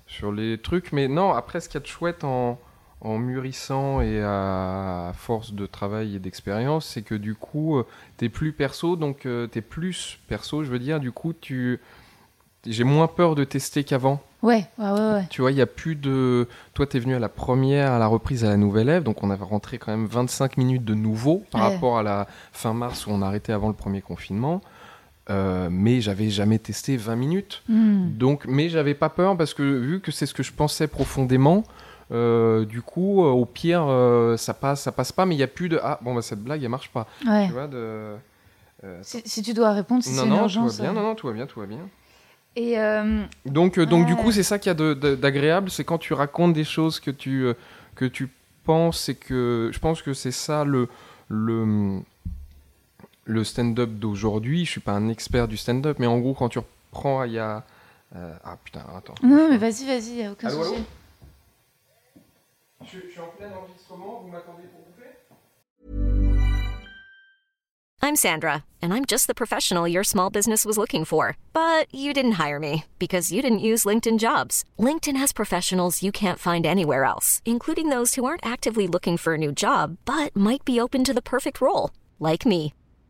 sur les trucs. Mais non, après, ce qu'il y a de chouette en, en mûrissant et à force de travail et d'expérience, c'est que du coup, euh, t'es plus perso, donc euh, t'es plus perso, je veux dire, du coup, tu... J'ai moins peur de tester qu'avant. Ouais, ouais, ouais, ouais. Tu vois, il n'y a plus de. Toi, tu es venu à la première, à la reprise à la Nouvelle Ève, donc on avait rentré quand même 25 minutes de nouveau par Ouais. rapport à la fin mars où on a arrêté avant le premier confinement. Euh, mais j'avais jamais testé 20 minutes. Hmm. Donc, mais j'avais pas peur parce que vu que c'est ce que je pensais profondément, euh, du coup, euh, au pire, ça passe, ça passe pas, mais il y a plus de ah bon bah cette blague elle marche pas. Ouais. Tu vois de. Si, si tu dois répondre, si non c'est une non, tout urgence. va bien, non non, tout va bien, tout va bien. Et Donc, donc du coup, c'est ça qu'il y a de- de- d'agréable, c'est quand tu racontes des choses que tu, que tu penses et que je pense que c'est ça le, le, le stand-up d'aujourd'hui. Je suis pas un expert du stand-up, mais en gros, quand tu reprends, il y a. euh, ah putain, attends. non, mais vas-y, vas-y, y a aucun Allô, souci. allô je, je suis en plein enregistrement, vous m'attendez pour bouffer? I'm Sandra, and I'm just the professional your small business was looking for. But you didn't hire me because you didn't use LinkedIn jobs. LinkedIn has professionals you can't find anywhere else, including those who aren't actively looking for a new job but might be open to the perfect role, like me.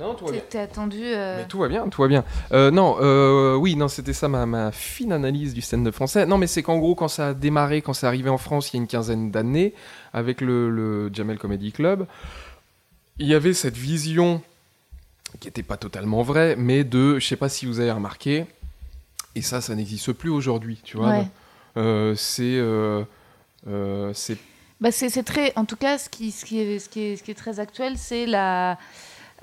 Non, tout va bien. T'es attendu. euh, Mais tout va bien, tout va bien. Euh, non, euh, oui, non, c'était ça ma, ma fine analyse du stand-up français. Non, mais c'est qu'en gros, quand ça a démarré, quand c'est arrivé en France il y a une quinzaine d'années, avec le, le Jamel Comedy Club, il y avait cette vision qui n'était pas totalement vraie, mais de, je sais pas si vous avez remarqué, et ça, ça n'existe plus aujourd'hui, tu vois. Ouais. Euh, c'est, c'est Bah c'est c'est très, en tout cas, ce qui, ce qui, est, ce qui, est, ce qui est très actuel, c'est la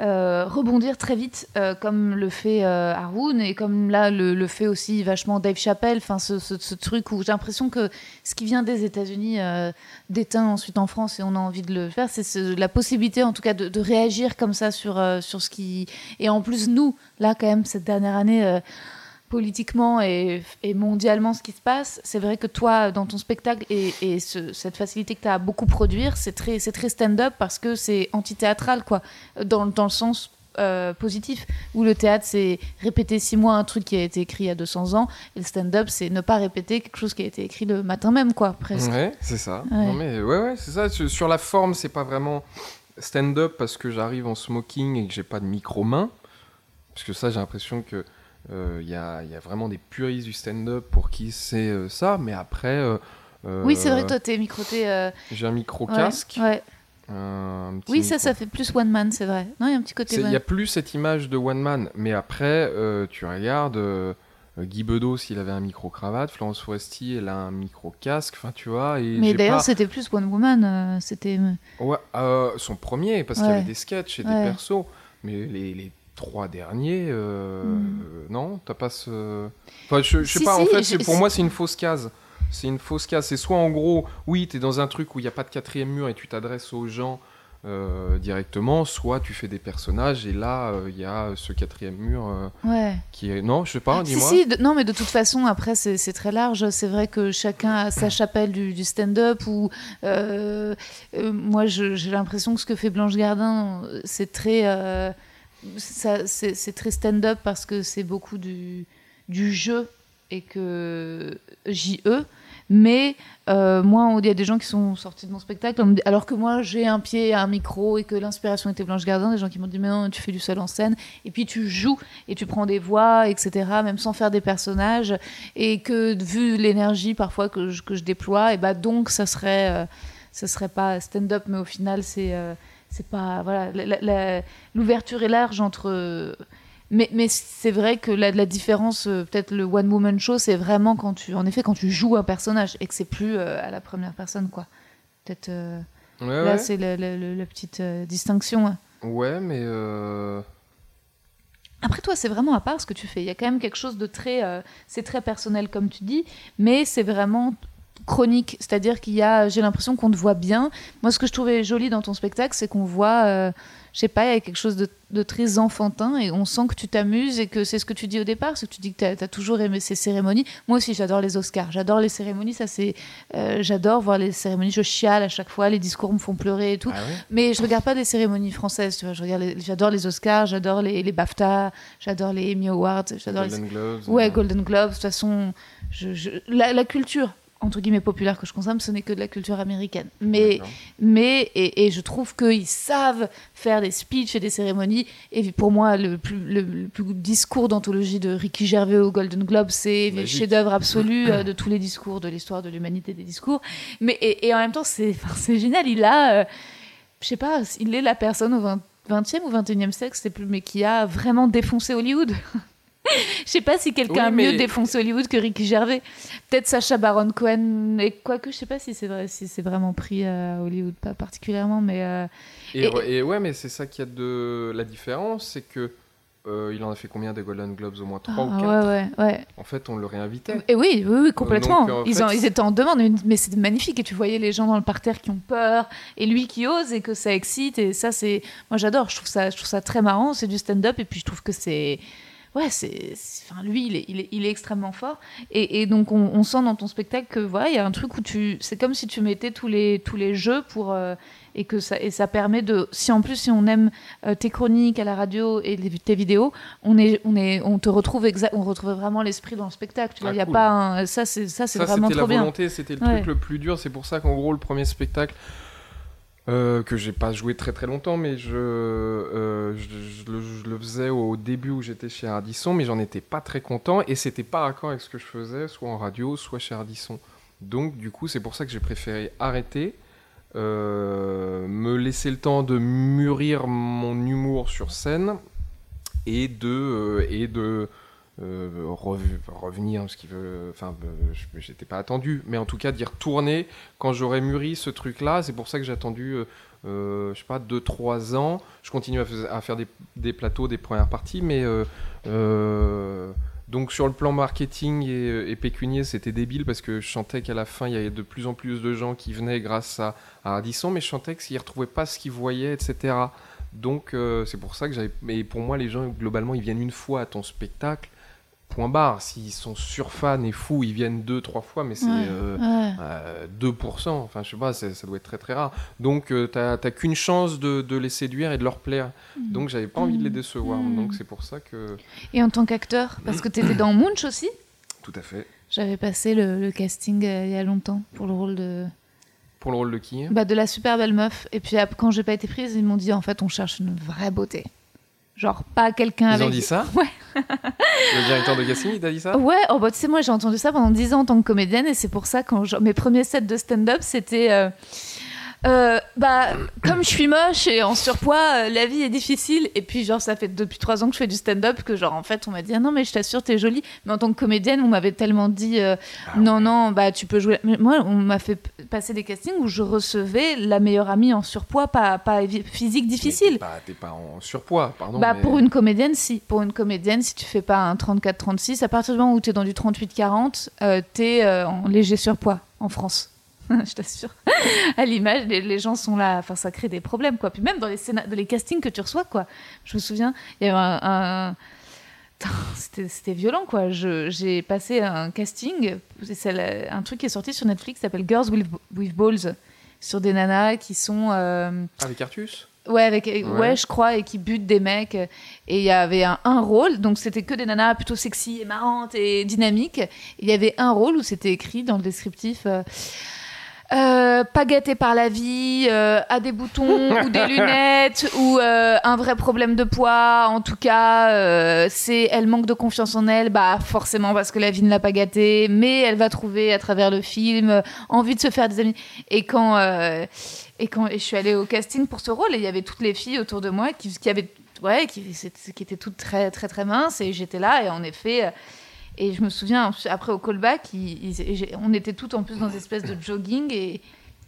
euh, rebondir très vite, euh, comme le fait euh, Haroun et comme là le, fait aussi vachement Dave Chappelle. Enfin, ce, ce, truc où j'ai l'impression que ce qui vient des États-Unis euh, déteint ensuite en France et on a envie de le faire, c'est ce- la possibilité, en tout cas, de, de réagir comme ça sur euh, sur ce qui. Et en plus, nous, là, quand même, cette dernière année. Politiquement et, et mondialement ce qui se passe, c'est vrai que toi, dans ton spectacle et, et ce- cette facilité que tu as à beaucoup produire, c'est très, c'est très stand-up parce que c'est anti-théâtral, quoi, dans, dans le sens euh, positif, où le théâtre, c'est répéter six mois un truc qui a été écrit il y a 200 ans, et le stand-up, c'est ne pas répéter quelque chose qui a été écrit le matin même, quoi, presque. Ouais, c'est ça. Ouais. Non, mais ouais, ouais, c'est ça. Sur sur la forme, c'est pas vraiment stand-up parce que j'arrive en smoking et que j'ai pas de micro-main. Parce que ça, j'ai l'impression que il y, a, y a vraiment des puristes du stand-up pour qui c'est euh, ça. Mais après, euh, euh, Oui, c'est vrai toi, t'es microté. euh, j'ai un micro ouais, casque. ouais. un petit Oui, ça, micro- ça fait plus one man, c'est vrai. Non, il y a un petit côté. Il n'y a plus cette image de one man. Mais après, euh, tu regardes. euh, Guy Bedos, il avait un micro-cravate. Florence Foresti, elle a un micro-casque. Enfin, tu vois. Et Mais d'ailleurs, pas- c'était plus one woman. euh, c'était. Ouais, euh, son premier, parce qu'il y avait des sketchs et des persos. Mais les, les trois derniers, euh, Mm. non, t'as pas ce. Enfin, je, je sais Si, pas, en fait, pour moi, c'est une fausse case. C'est une fausse case. C'est soit en gros, oui, t'es dans un truc où il n'y a pas de quatrième mur et tu t'adresses aux gens euh, directement, soit tu fais des personnages et là, euh, il y a ce quatrième mur euh, Ouais. qui est. Non, je sais pas, dis-moi. si, de- non, mais de toute façon, après, c'est très large. C'est vrai que chacun a sa chapelle du, du stand-up. Ou moi, j'ai l'impression que ce que fait Blanche Gardin, c'est très, c'est très stand-up parce que c'est beaucoup du, jeu et que JE. Mais euh, moi, il y a des gens qui sont sortis de mon spectacle, alors que moi, j'ai un pied, un micro et que l'inspiration était Blanche Gardin. Des gens qui m'ont dit, mais non, tu fais du seul en scène. Et puis tu joues et tu prends des voix, etc., même sans faire des personnages. Et que vu l'énergie parfois que je, que je déploie, et bah donc ça serait, euh, ça serait pas stand-up, mais au final, c'est. euh, c'est pas voilà l'ouverture est large entre mais, mais c'est vrai que la, la différence euh, peut-être le one woman show c'est vraiment quand tu en effet quand tu joues un personnage et que c'est plus euh, à la première personne quoi peut-être euh, Ouais, là ouais. c'est la, la- la- la petite euh, distinction hein. Ouais, mais. Après toi, c'est vraiment à part ce que tu fais. Il y a quand même quelque chose de très, c'est très personnel comme tu dis, mais c'est vraiment chronique. C'est-à-dire qu'il y a, j'ai l'impression qu'on te voit bien. Moi, ce que je trouvais joli dans ton spectacle, c'est qu'on voit, euh, je sais pas, il y a quelque chose de, de très enfantin et on sent que tu t'amuses et que c'est ce que tu dis au départ, c'est que tu dis que tu as, toujours aimé ces cérémonies. Moi aussi, j'adore les Oscars, j'adore les cérémonies. Ça, c'est, euh, j'adore voir les cérémonies. Je chiale à chaque fois, les discours me font pleurer et tout. Ah ouais? Mais je regarde pas des cérémonies françaises, tu vois. Je regarde les- j'adore les Oscars, j'adore les, les BAFTA, j'adore les Emmy Awards, j'adore les... Golden Globes. Ouais, Golden Globes. De toute façon, je, je- La, la culture entre guillemets populaire que je consomme, ce n'est que de la culture américaine. Mais, d'accord. mais et, et je trouve qu'ils savent faire des speeches et des cérémonies. Et pour moi, le plus, le, le plus discours d'anthologie de Ricky Gervais au Golden Globe, c'est le chef-d'œuvre absolu euh, de tous les discours de l'histoire de l'humanité des discours. Mais et, et en même temps, c'est enfin, c'est génial. Il a, euh, je sais pas, il est la personne au 20, 20e ou 21e siècle, c'est plus, mais qui a vraiment défoncé Hollywood. Je sais pas si quelqu'un Oui, a mieux défoncé Hollywood que Ricky Gervais. Peut-être Sacha Baron Cohen, et quoique je sais pas si c'est vrai, si c'est vraiment pris à Hollywood, pas particulièrement, mais euh, Et, Et- et ouais, mais c'est ça qui a de la différence, c'est que euh, il en a fait combien des Golden Globes Au moins 3 ah, ou 4 ouais, ouais, ouais. En fait, on le réinvitait. Et oui, oui, oui, complètement. Donc, en ils, fait, ont- ils étaient en demande, mais- c'était magnifique. Et tu voyais les gens dans le parterre qui ont peur, et lui qui ose, et que ça excite. Et ça, c'est. Moi, j'adore. Je trouve ça, je trouve ça très marrant. C'est du stand-up, et puis je trouve que c'est. Ouais, c'est. Enfin, lui, il est, il est, il est extrêmement fort. Et, et donc, on, on sent dans ton spectacle que, voilà, il y a un truc où tu. C'est comme si tu mettais tous les, tous les jeux pour. euh, et que ça, et ça permet de. Si en plus, si on aime euh, tes chroniques à la radio et les- tes vidéos, on, est, on, est, on te retrouve exact, on retrouve vraiment l'esprit dans le spectacle. Tu vois, Ah, il y a pas un, ça, c'est ça, c'est vraiment c'était trop la bien. volonté, c'était le Ouais. truc le plus dur. C'est pour ça qu'en gros, le premier spectacle, Euh, que j'ai pas joué très très longtemps, mais je, euh, je, le faisais au début où j'étais chez Ardisson, mais j'en étais pas très content et c'était pas raccord avec ce que je faisais, soit en radio, soit chez Ardisson. Donc du coup, c'est pour ça que j'ai préféré arrêter, euh, me laisser le temps de mûrir mon humour sur scène et de euh, et de euh, rev- revenir, ce qui veut, enfin, euh, j'étais pas attendu, mais en tout cas d'y retourner quand j'aurais mûri ce truc-là. C'est pour ça que j'ai attendu, euh, euh, je sais pas, 2-3 ans. Je continue à, faire des, plateaux, des premières parties, mais donc sur le plan marketing et, pécunier, c'était débile parce que je sentais qu'à la fin, il y avait de plus en plus de gens qui venaient grâce à, à mais je sentais que s'ils retrouvaient pas ce qu'ils voyaient, etc. Donc c'est pour ça que j'avais. Mais pour moi, les gens globalement, ils viennent une fois à ton spectacle. Point barre. S'ils sont surfans et fous, ils viennent deux, trois fois, mais c'est Ouais, euh, ouais. euh, 2%. Enfin, je sais pas, ça doit être très très rare. Donc euh, t'as qu'une chance de, de les séduire et de leur plaire. Donc j'avais pas envie de les décevoir. Mm. Donc c'est pour ça que. Et en tant qu'acteur, parce que tu étais dans Munch aussi Tout à fait. J'avais passé le, le casting euh, il y a longtemps pour le rôle de, Pour le rôle de qui? Bah, de la super belle meuf. Et puis quand j'ai pas été prise, ils m'ont dit en fait on cherche une vraie beauté. Genre pas quelqu'un Ils avec. ont dit ça Ouais. Le directeur de casting, il t'a dit ça Ouais, oh bah tu sais, moi j'ai entendu ça pendant 10 ans en tant que comédienne et c'est pour ça je- mes premiers sets de stand-up c'était. euh, euh, bah, comme je suis moche et en surpoids, euh, la vie est difficile. Et puis, genre, ça fait depuis trois ans que je fais du stand-up que, genre, en fait, on m'a dit, ah non, mais je t'assure, t'es jolie. Mais en tant que comédienne, on m'avait tellement dit, euh, Ah non, non, bah, tu peux jouer. Mais moi, on m'a fait passer des castings où je recevais la meilleure amie en surpoids, pas, pas physique difficile. T'es pas, t'es pas en surpoids, pardon. Bah, mais- pour une comédienne, si. Pour une comédienne, si tu fais pas un 34-36, à partir du moment où tu es dans du 38-40, euh, tu es en léger surpoids en France. Je t'assure. à l'image, les, les gens sont là. Enfin, ça crée des problèmes, quoi. Puis même dans les, scéna- dans les castings que tu reçois, quoi. Je me souviens, il y avait un. un- C'était violent, quoi. J'ai passé un casting. C'est un truc qui est sorti sur Netflix qui s'appelle Girls with, with Balls. Sur des nanas qui sont. euh, Avec Artus? Ouais, avec, ouais. Ouais. je crois, et qui butent des mecs. Et il y avait un, un rôle, donc c'était que des nanas plutôt sexy et marrantes et dynamiques. Il y avait un rôle où c'était écrit dans le descriptif. Euh, euh, pas gâté par la vie, euh, a des boutons ou des lunettes ou euh, un vrai problème de poids. En tout cas, euh, c'est elle manque de confiance en elle, bah forcément parce que la vie ne l'a pas gâtée, mais elle va trouver à travers le film euh, envie de se faire des amis. Et quand euh, et quand et je suis allée au casting pour ce rôle, et il y avait toutes les filles autour de moi qui, qui avaient ouais qui, qui étaient toutes très très très minces et j'étais là et en effet. Et je me souviens, après au callback, on était toutes en plus dans une espèce de jogging et,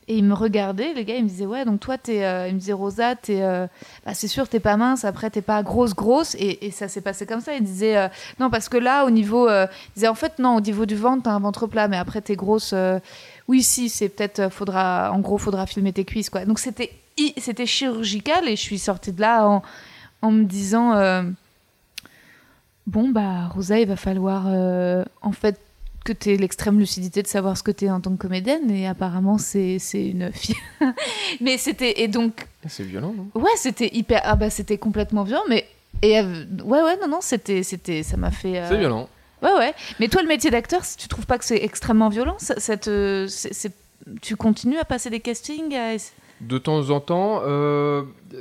et ils me regardaient, les gars, ils me disaient Ouais, donc toi, t'es, euh, ils me disaient Rosa, euh, bah, c'est sûr, t'es pas mince, après, t'es pas grosse, grosse. Et, ça s'est passé comme ça. Ils disaient euh, Non, parce que là, au niveau. euh, ils disaient En fait, non, au niveau du ventre, t'as un ventre plat, mais après, t'es grosse. oui, si, c'est peut-être. faudra, en gros, faudra filmer tes cuisses, quoi. Donc c'était, hi- c'était chirurgical et je suis sortie de là en me disant. Bon, bah, Rosa, il va falloir euh, en fait que tu aies l'extrême lucidité de savoir ce que tu es en tant que comédienne. Et apparemment, c'est une fille. mais c'était. Et donc, C'est violent, non? Ouais, c'était hyper. Ah, bah, c'était complètement violent, mais. Et euh, ouais, ouais, non, non, c'était. c'était ça m'a fait. euh, C'est violent. Ouais, ouais. Mais toi, le métier d'acteur, tu trouves pas que c'est extrêmement violent ça, ça te- Tu continues à passer des castings à- De temps en temps,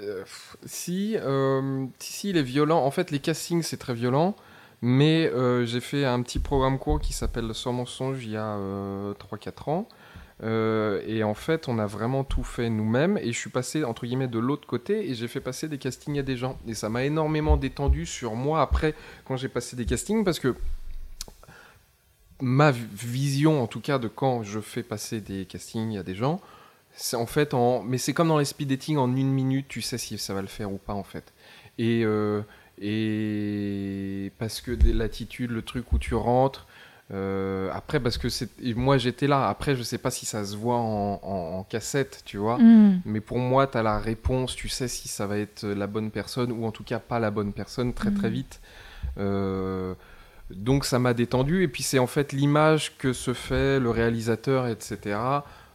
euh, si, euh, si, si, il est violent. En fait, les castings, c'est très violent. Mais euh, j'ai fait un petit programme court qui s'appelle Sans mensonge il y a euh, 3-4 ans. Et en fait, on a vraiment tout fait nous-mêmes. Et je suis passé, entre guillemets, de l'autre côté. Et j'ai fait passer des castings à des gens. Et ça m'a énormément détendu sur moi après, quand j'ai passé des castings. Parce que ma vi- vision, en tout cas, de quand je fais passer des castings à des gens, c'est en fait en. Mais c'est comme dans les speed dating, en une minute, tu sais si ça va le faire ou pas, en fait. Et. euh, et parce que des- l'attitude, le truc où tu rentres. euh, après, parce que c'est. Moi, j'étais là. Après, je sais pas si ça se voit en, en- en cassette, tu vois. Hmm. Mais pour moi, tu as la réponse, tu sais si ça va être la bonne personne ou en tout cas pas la bonne personne très très Mhm. vite. Euh, donc ça m'a détendu et puis c'est en fait l'image que se fait le réalisateur, etc.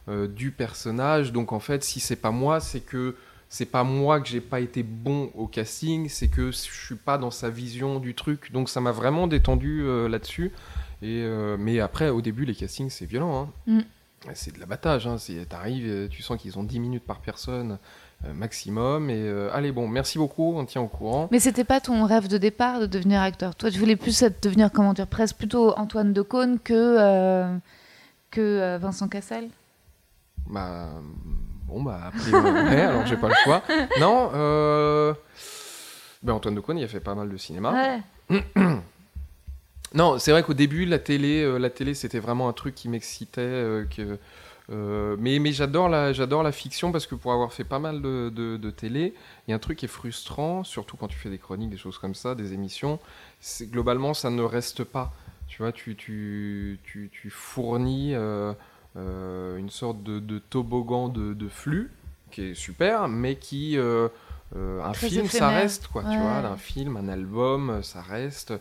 euh, du personnage. Donc en fait, si c'est pas moi, c'est que c'est pas moi que j'ai pas été bon au casting, c'est que je suis pas dans sa vision du truc. Donc ça m'a vraiment détendu euh, là-dessus. Et euh, mais après, au début, les castings c'est violent. hein. c'est de l'abattage. Hein. T'arrives, tu sens qu'ils ont 10 minutes par personne euh, maximum. Et allez, bon, merci beaucoup, on tient au courant. Mais c'était pas ton rêve de départ de devenir acteur? Toi, tu voulais plus être, devenir, comment dire, presque plutôt Antoine Decaune que, que Vincent Cassel? Bah, bon, bah, après, ouais, alors j'ai pas le choix. Non, ben, Antoine Decaune, il a fait pas mal de cinéma. Ouais. non, c'est vrai qu'au début, la télé, la télé, c'était vraiment un truc qui m'excitait, que euh, mais mais j'adore la, j'adore la fiction parce que pour avoir fait pas mal de, de, télé, il y a un truc qui est frustrant, surtout quand tu fais des chroniques, des choses comme ça, des émissions, c'est globalement ça ne reste pas. Tu vois, tu, tu, tu, tu fournis euh, euh, une sorte de, de toboggan de, de, flux qui est super, mais qui un film ça reste quoi. Tu vois, un film, un album, ça reste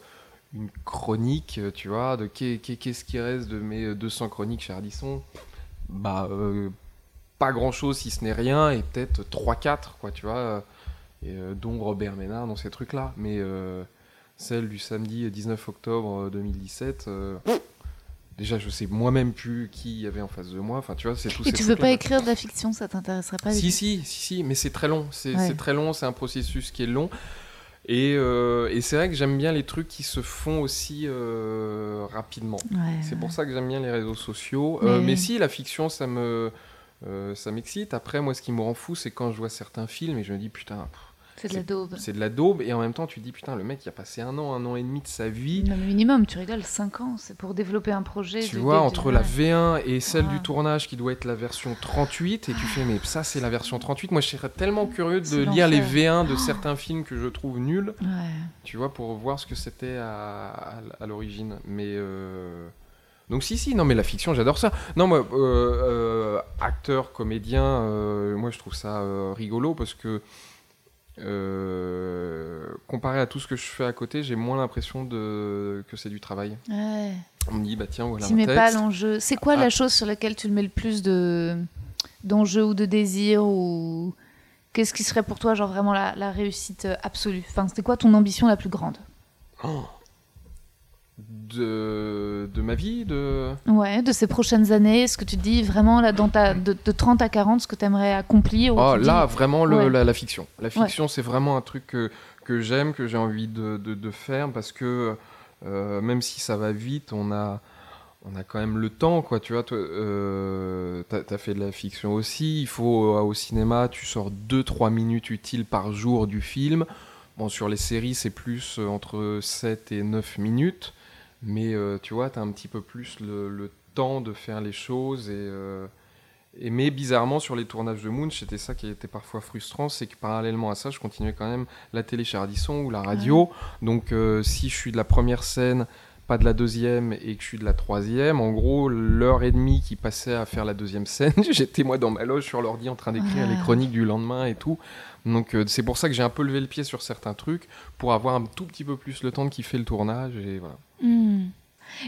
une chronique, tu vois, de qu'est-ce qui reste de mes 200 chroniques chez Ardisson? Bah, euh, pas grand chose si ce n'est rien, et peut-être 3-4, quoi, tu vois, et, euh, dont Robert Ménard dans ces trucs-là. Mais euh, celle du samedi 19 octobre 2017, déjà je sais moi-même plus qui y avait en face de moi. Enfin, tu vois, c'est tout. Et tu veux pas écrire de la fiction, ça t'intéresserait pas Si, si, si, si, mais c'est très long. C'est très long, c'est un processus qui est long. Euh, et, c'est vrai que j'aime bien les trucs qui se font aussi euh, rapidement. c'est pour ça que j'aime bien les réseaux sociaux. Euh, mais... si, la fiction, ça me, ça m'excite. Après, moi, ce qui me rend fou, c'est quand je vois certains films et je me dis, putain, c'est de la daube. C'est de la daube, et en même temps, tu te dis, putain, le mec, il a passé un an, un an et demi de sa vie. Non, minimum, tu rigoles, 5 ans, c'est pour développer un projet. Tu vois, entre la V1 et celle du tournage qui doit être la version 38, et tu fais, mais ça, c'est la version 38. Moi, je serais tellement curieux de lire les V1 de oh. certains films que je trouve nuls, tu vois, pour voir ce que c'était à, l'origine. Mais. Euh, donc si si non mais la fiction j'adore ça non moi euh, euh, acteur comédien moi je trouve ça rigolo parce que euh, comparé à tout ce que je fais à côté, j'ai moins l'impression de... que c'est du travail. On me dit, bah tiens, voilà. Tu mets pas l'enjeu. C'est quoi la ah. chose sur laquelle tu le mets le plus de d'enjeu ou de désir ou qu'est-ce qui serait pour toi genre vraiment la, la réussite absolue? Enfin, c'était quoi ton ambition la plus grande? Oh de, de ma vie de... Ouais, de ces prochaines années, ce que tu dis vraiment là, dans ta, de, 30 à 40, ce que tu aimerais accomplir oh, Là, vraiment, le, la, fiction. La fiction, c'est vraiment un truc que, que j'aime, que j'ai envie de, de, faire, parce que euh, même si ça va vite, on a, on a quand même le temps, quoi. Tu vois, tu euh, as, fait de la fiction aussi. Il faut, euh, au cinéma, tu sors 2-3 minutes utiles par jour du film. Bon, sur les séries, c'est plus entre 7 et 9 minutes. Mais euh, tu vois, tu as un petit peu plus le, temps de faire les choses. Et, euh, et, mais bizarrement, sur les tournages de Moon, c'était ça qui était parfois frustrant, c'est que parallèlement à ça, je continuais quand même la télé chez Ardisson ou la radio. Donc euh, si je suis de la première scène, pas de la deuxième et que je suis de la troisième, en gros, l'heure et demie qui passait à faire la deuxième scène, j'étais moi dans ma loge sur l'ordi en train d'écrire les chroniques du lendemain et tout. Donc c'est pour ça que j'ai un peu levé le pied sur certains trucs pour avoir un tout petit peu plus le temps de kiffer le tournage et voilà. Hmm.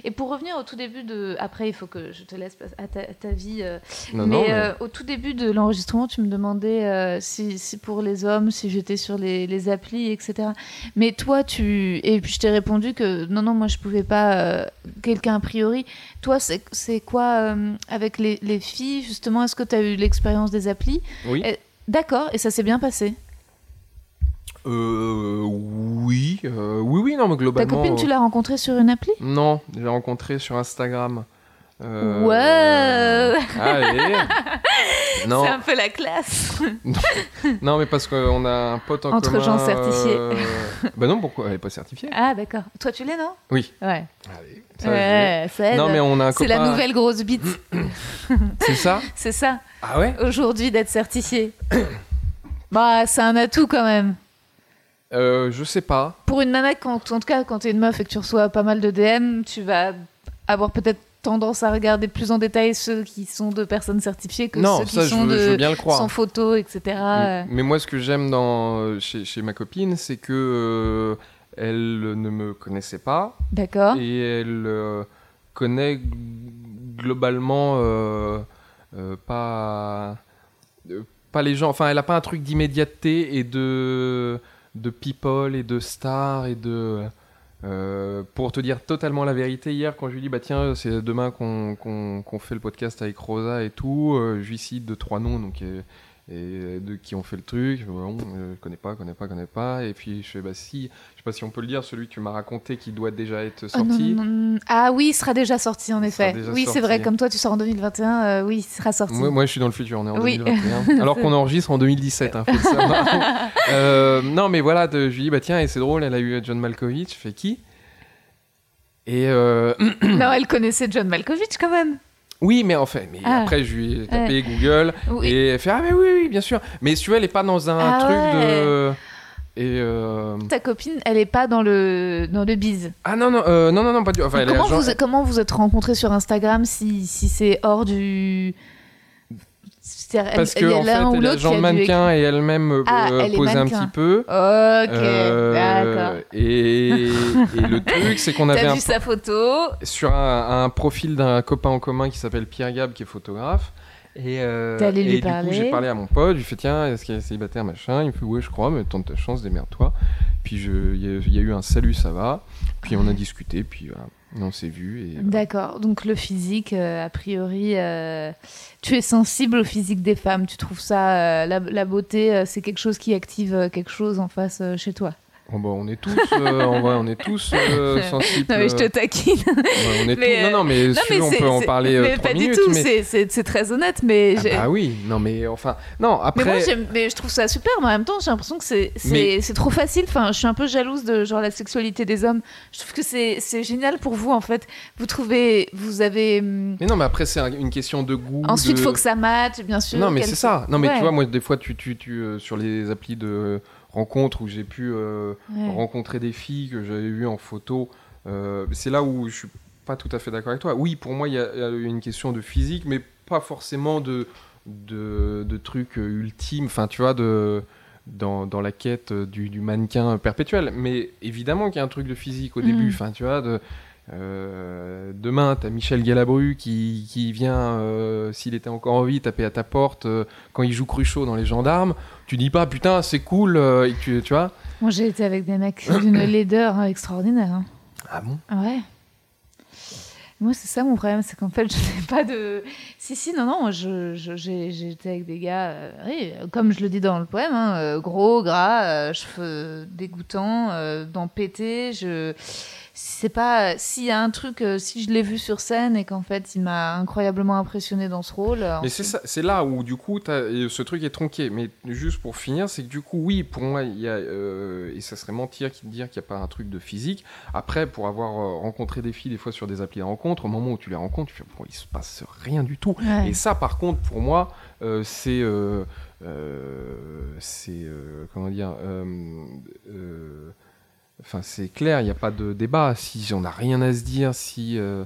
Et pour revenir au tout début de. Après, il faut que je te laisse à ta, vie. Euh, mais, euh, au tout début de l'enregistrement, tu me demandais euh, si, pour les hommes, si j'étais sur les, les, applis, etc. Mais toi, tu. Et puis je t'ai répondu que non, non, moi je pouvais pas. Quelqu'un a priori. Toi, c'est quoi avec les, les, filles, justement Est-ce que tu as eu l'expérience des applis? Oui. D'accord, et ça s'est bien passé? Euh, oui, euh, oui, oui, non, mais globalement. Ta copine, tu l'as rencontrée sur une appli Non, je l'ai rencontrée sur Instagram. Euh... Ouais Allez non. C'est un peu la classe non, mais parce qu'on a un pote en Entre commun... gens certifiés. Euh... Bah non, pourquoi Elle n'est pas certifiée. Ah, d'accord. Toi, tu l'es, non? Oui. Ouais. Allez, ça, ouais, ça Non, mais on a un C'est la nouvelle grosse bite. c'est ça? C'est ça. Ah ouais? Aujourd'hui, d'être certifié. bah, c'est un atout quand même. Euh, je sais pas. Pour une nana, quand, en tout cas, quand t'es une meuf et que tu reçois pas mal de DM, tu vas avoir peut-être tendance à regarder plus en détail ceux qui sont de personnes certifiées que ceux qui sont de sans photo, etc. Mais, moi, ce que j'aime dans chez, chez, ma copine, c'est que euh, elle ne me connaissait pas. D'accord. Et elle euh, connaît globalement pas pas les gens. Enfin, elle a pas un truc d'immédiateté et de de people et de stars et de Euh, pour te dire totalement la vérité, hier quand je lui dis bah tiens c'est demain qu'on fait le podcast avec Rosa et tout, euh, je lui cite deux trois noms donc et, et de qui ont fait le truc, bon, euh, je connais pas, connais pas, connais pas, et puis je fais bah si, je sais pas si on peut le dire, celui que tu m'as raconté qui doit déjà être Oh, non, sorti. non, non. Ah oui, il sera déjà sorti en Il effet. Oui, c'est vrai, comme toi tu sors en 2021, euh, oui, il sera sorti. Moi, moi, je suis dans le futur, on est en Oui. 2021. alors qu'on enregistre en 2017, hein, faut le savoir. Euh, non, mais voilà, de- je lui dis, bah tiens, et c'est drôle, elle a eu John Malkovich, je fais qui? Et euh, non, elle connaissait John Malkovich quand même. Oui, mais en fait, mais Ah. après, je lui ai tapé Google, Oui. et elle fait, ah, mais oui, oui, bien sûr. Mais si tu vois, elle est pas dans un Ah truc ouais. de. Et. euh, Ta copine, elle est pas dans le dans le bise. Ah non, non, euh, non, non, non, pas du. Enfin, elle est comment, agent- vous, comment vous êtes rencontrés sur Instagram si, si c'est hors du. Parce que a en fait, elle agent qui de a mannequin et elle-même euh, Ah, elle posait un petit peu. Ok, Euh, d'accord. Et, et le truc, c'est qu'on avait T'as un vu sa photo sur un, un profil d'un copain en commun qui s'appelle Pierre Gab, qui est photographe. Et, euh, T'es allé lui et du parler coup, j'ai parlé à mon pote, je lui ai fait tiens, est-ce qu'il est célibataire, machin? Il me fait ouais, je crois, mais tente ta chance, démerde-toi. Puis il y, a- il y a eu un salut, ça va. Puis on a discuté, puis voilà, on s'est vu. D'accord, donc le physique, euh, a priori, euh, tu es sensible au physique des femmes. Tu trouves ça, euh, la, beauté, c'est quelque chose qui active quelque chose en face chez toi. Bon, bah, on est tous, euh, en vrai, on est tous euh, sensibles. Non, mais je te taquine. Ouais, on est Mais, tous- Non, non, mais, non, tu veux, on peut en parler euh, mais pas minutes. du tout, mais... c'est- très honnête, mais. Ah bah oui, non mais enfin, non après. Mais moi, mais je trouve ça super, mais en même temps, j'ai l'impression que c'est c'est- Mais- c'est trop facile. Enfin, je suis un peu jalouse de genre la sexualité des hommes. Je trouve que c'est c'est génial pour vous, en fait. Vous trouvez, vous avez. hum, Mais non, mais après c'est un- une question de goût. Ensuite, il de... faut que ça matche, bien sûr. Non, mais c'est ça. Non, mais Ouais. tu vois, moi, des fois, tu, tu, tu, euh, sur les applis de rencontres où j'ai pu euh, Ouais. rencontrer des filles que j'avais vues en photo, euh, c'est là où je suis pas tout à fait d'accord avec toi. Oui, pour moi, il y, a il y a une question de physique, mais pas forcément de, de, de trucs euh, ultimes. Enfin, tu vois, de. Dans, dans la quête du, du mannequin perpétuel. Mais évidemment qu'il y a un truc de physique au début. Enfin, tu vois, de, euh, demain, tu as Michel Galabru qui, qui vient, euh, s'il était encore en vie, taper à ta porte euh, quand il joue Cruchot dans Les Gendarmes. Tu dis pas, putain, c'est cool, euh, et tu, tu vois Moi, j'ai été avec des mecs d'une laideur hein, extraordinaire. hein. Ah bon? Ouais. Moi, c'est ça mon problème, c'est qu'en fait, je n'ai pas de. Si, si, non, non, moi, je, je- j'ai, j'ai été avec des gars, euh, oui, comme je le dis dans le poème, hein, euh, gros, gras, euh, cheveux dégoûtants, euh, dents pétées. Je... C'est pas. S'il y a un truc, euh, si je l'ai vu sur scène et qu'en fait, il m'a incroyablement impressionné dans ce rôle. euh, Mais c'est là où du coup et ce truc est tronqué. Mais juste pour finir, c'est que du coup oui, pour moi il y a euh, et ça serait mentir de dire qu'il n'y a pas un truc de physique. Après, pour avoir euh, rencontré des filles des fois sur des applis de rencontre, au moment où tu les rencontres, tu fais bon, il se passe rien du tout. Ouais. Et ça, par contre, pour moi, euh, c'est euh, euh, c'est euh, comment dire. Enfin, c'est clair, il n'y a pas de débat. Si on n'a rien à se dire, si euh,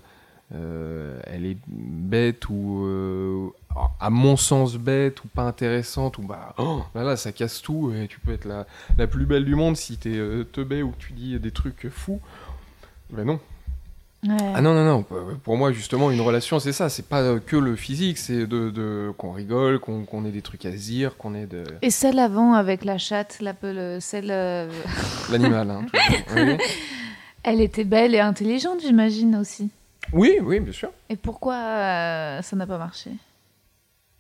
euh, elle est bête ou, euh, à mon sens, bête ou pas intéressante, ou bah, oh, bah là, ça casse tout. Et tu peux être la, la plus belle du monde si t'es teubé ou que tu dis des trucs fous. Ben non. Ouais. Ah non, non, non. Pour moi, justement, une relation, c'est ça. C'est pas euh, que le physique, c'est de, de- qu'on rigole, qu'on qu'on ait des trucs à se dire, qu'on ait de Et celle avant avec la chatte, la, le- celle. euh, l'animal. hein, oui. Elle était belle et intelligente, j'imagine aussi. oui, oui, bien sûr. Et pourquoi euh, ça n'a pas marché?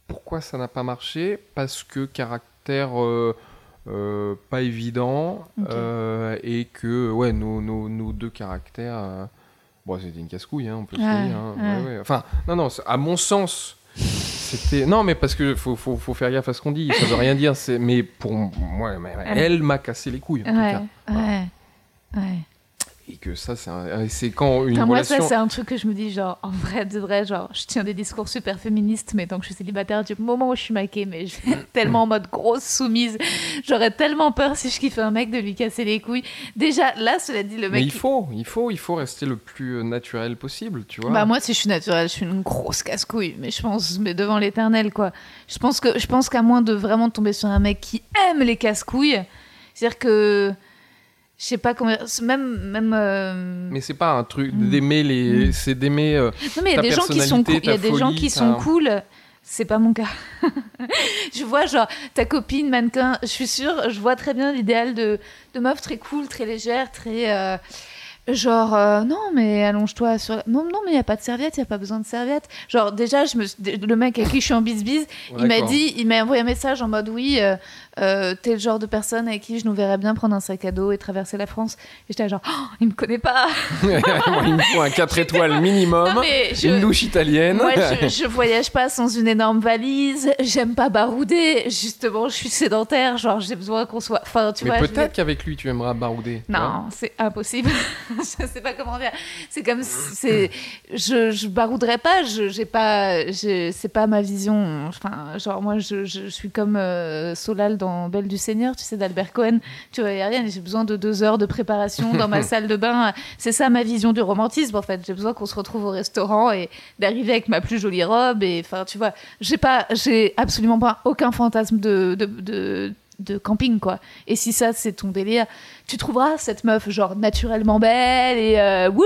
Pourquoi ça n'a pas marché? Parce que caractère euh, pas évident et que ouais nos, nos- nos deux caractères. Bon, c'était une casse-couille, hein, on peut se Ouais, dire. hein, ouais. ouais, ouais. Enfin, non, non. À mon sens, c'était non, mais parce que faut, faut, faut faire gaffe à ce qu'on dit. Ça veut rien dire. C'est mais pour moi, elle m'a cassé les couilles en tout cas. ouais, ouais. Et que ça, c'est un- quand une moi, relation. ça, c'est un truc que je me dis, genre, en vrai, de vrai, genre, je tiens des discours super féministes, mais tant que je suis célibataire, du moment où je suis maquée, mais je vais tellement en mode grosse soumise, j'aurais tellement peur si je kiffais un mec de lui casser les couilles. Déjà, là, cela dit, le mais mec. il faut, il faut, il faut rester le plus euh, naturel possible, tu vois. Bah moi si je suis naturelle, je suis une grosse casse-couille, mais je pense mais devant l'éternel quoi. Je pense que je pense qu'à moins de vraiment tomber sur un mec qui aime les casse-couilles, c'est-à-dire que je sais pas comment même même euh, Mais c'est pas un truc Mm. d'aimer les, Mm. c'est d'aimer. euh, Non mais il y a des gens qui sont il y a des gens qui ta- sont cool. C'est pas mon cas. je vois genre ta copine mannequin, je suis sûre, je vois très bien l'idéal de de meuf très cool, très légère, très euh, Genre, euh, non, mais allonge-toi sur. Non, non, mais il n'y a pas de serviette, il n'y a pas besoin de serviette. Genre, déjà, je me... le mec avec qui je suis en bis-bis, il m'a dit, il m'a envoyé un message en mode oui, euh, t'es le genre de personne avec qui je nous verrais bien prendre un sac à dos et traverser la France. Et j'étais genre, Oh, il me connaît pas. Moi, il me faut un 4 étoiles minimum, Non, mais je- une douche italienne. Moi, je, je voyage pas sans une énorme valise. J'aime pas barouder. Justement, je suis sédentaire. Genre, j'ai besoin qu'on soit. Enfin, tu mais vois. je veux peut-être qu'avec lui, tu aimeras barouder. Non, c'est impossible. je sais pas comment dire. C'est comme c'est. Je, je barouderais pas. Je j'ai pas. je- C'est pas ma vision. Enfin, genre moi, je, je, je suis comme euh, Solal dans Belle du Seigneur, tu sais, d'Albert Cohen. Tu vois, y a rien. J'ai besoin de deux heures de préparation dans ma salle de bain. C'est ça ma vision du romantisme en fait. J'ai besoin qu'on se retrouve au restaurant et d'arriver avec ma plus jolie robe. Et enfin, tu vois, j'ai pas, j'ai absolument pas aucun fantasme de, de, de de camping quoi. Et si ça c'est ton délire, tu trouveras cette meuf genre naturellement belle et euh, wouhou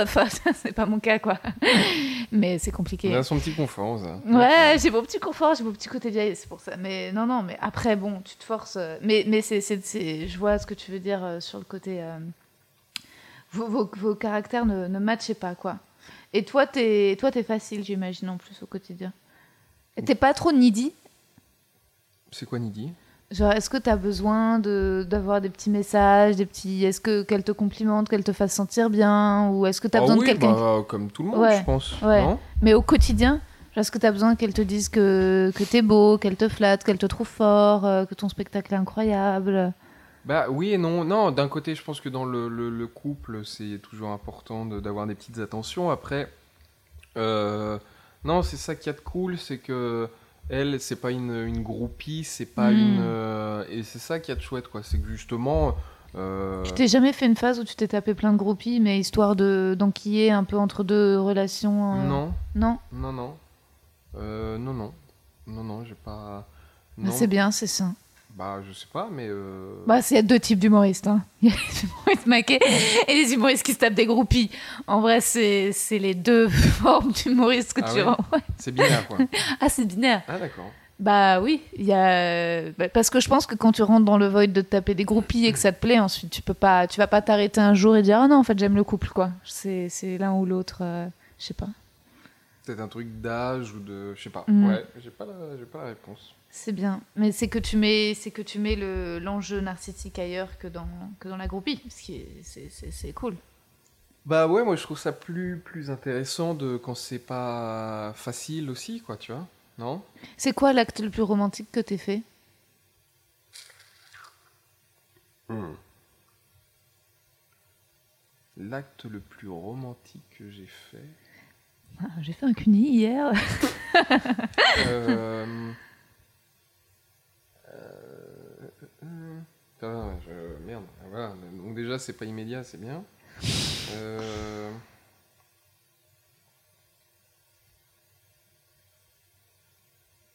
Enfin, c'est pas mon cas quoi. Mais c'est On compliqué. a son petit confort, ça. Ouais, j'ai mon petit confort, j'ai mon petit côté vieille, c'est pour ça. Mais non, non, mais après, bon, tu te forces. euh, Mais, mais c'est, je vois ce que tu veux dire euh, sur le côté. euh, Vos, vos, vos caractères ne, ne matchaient pas, quoi. Et toi, t'es, toi, t'es facile, j'imagine, en plus, au quotidien. T'es pas trop needy? C'est quoi Nidi Genre, est-ce que tu as besoin de, d'avoir des petits messages, des petits. Est-ce que qu'elle te complimente, qu'elle te fasse sentir bien Ou est-ce que tu as Ah besoin oui, de quelqu'un. bah, Comme tout le monde, Ouais, je pense. ouais. Non? Mais au quotidien, est-ce que tu as besoin qu'elle te dise que, que t'es beau, qu'elle te flatte, qu'elle te trouve fort, euh, que ton spectacle est incroyable? Bah oui et non. Non, d'un côté, je pense que dans le, le- le couple, c'est toujours important de- d'avoir des petites attentions. Après, euh, non, c'est ça qui y a de cool, c'est que elle, c'est pas une, une groupie, c'est pas Mm. une. euh, et c'est ça qui a de chouette, quoi. C'est que justement. euh, Tu t'es jamais fait une phase où tu t'es tapé plein de groupies, mais histoire de, d'enquiller un peu entre deux relations euh, Non, Non non, non. Euh, non, non. Non, non, j'ai pas. Non. C'est bien, c'est sain. Bah, je sais pas, mais. euh, Bah, il y a deux types d'humoristes. hein. Il y a les humoristes maqués et les humoristes qui se tapent des groupies. En vrai, c'est les deux formes d'humoristes que Ah tu ouais. C'est binaire, quoi. Ah, c'est binaire. ah, d'accord. Bah oui, il y a bah, parce que je pense que quand tu rentres dans le void de te taper des groupies et que ça te plaît, ensuite tu peux pas, tu vas pas t'arrêter un jour et dire ah non en fait j'aime le couple quoi. C'est c'est l'un ou l'autre, euh, je sais pas. Peut-être un truc d'âge ou de. Je sais pas. Mm. Ouais, j'ai pas, la... j'ai pas la réponse. C'est bien, mais c'est que tu mets, c'est que tu mets le l'enjeu narcissique ailleurs que dans que dans la groupie, ce qui est c'est c'est c'est cool. Bah ouais, moi je trouve ça plus, plus intéressant de quand c'est pas facile aussi, quoi, tu vois Non? C'est quoi l'acte le plus romantique que t'aies fait? L'acte le plus romantique que j'ai fait? Ah, J'ai fait un cuni hier. euh, Putain, je... Merde, voilà. Donc déjà, c'est pas immédiat, c'est bien. Euh...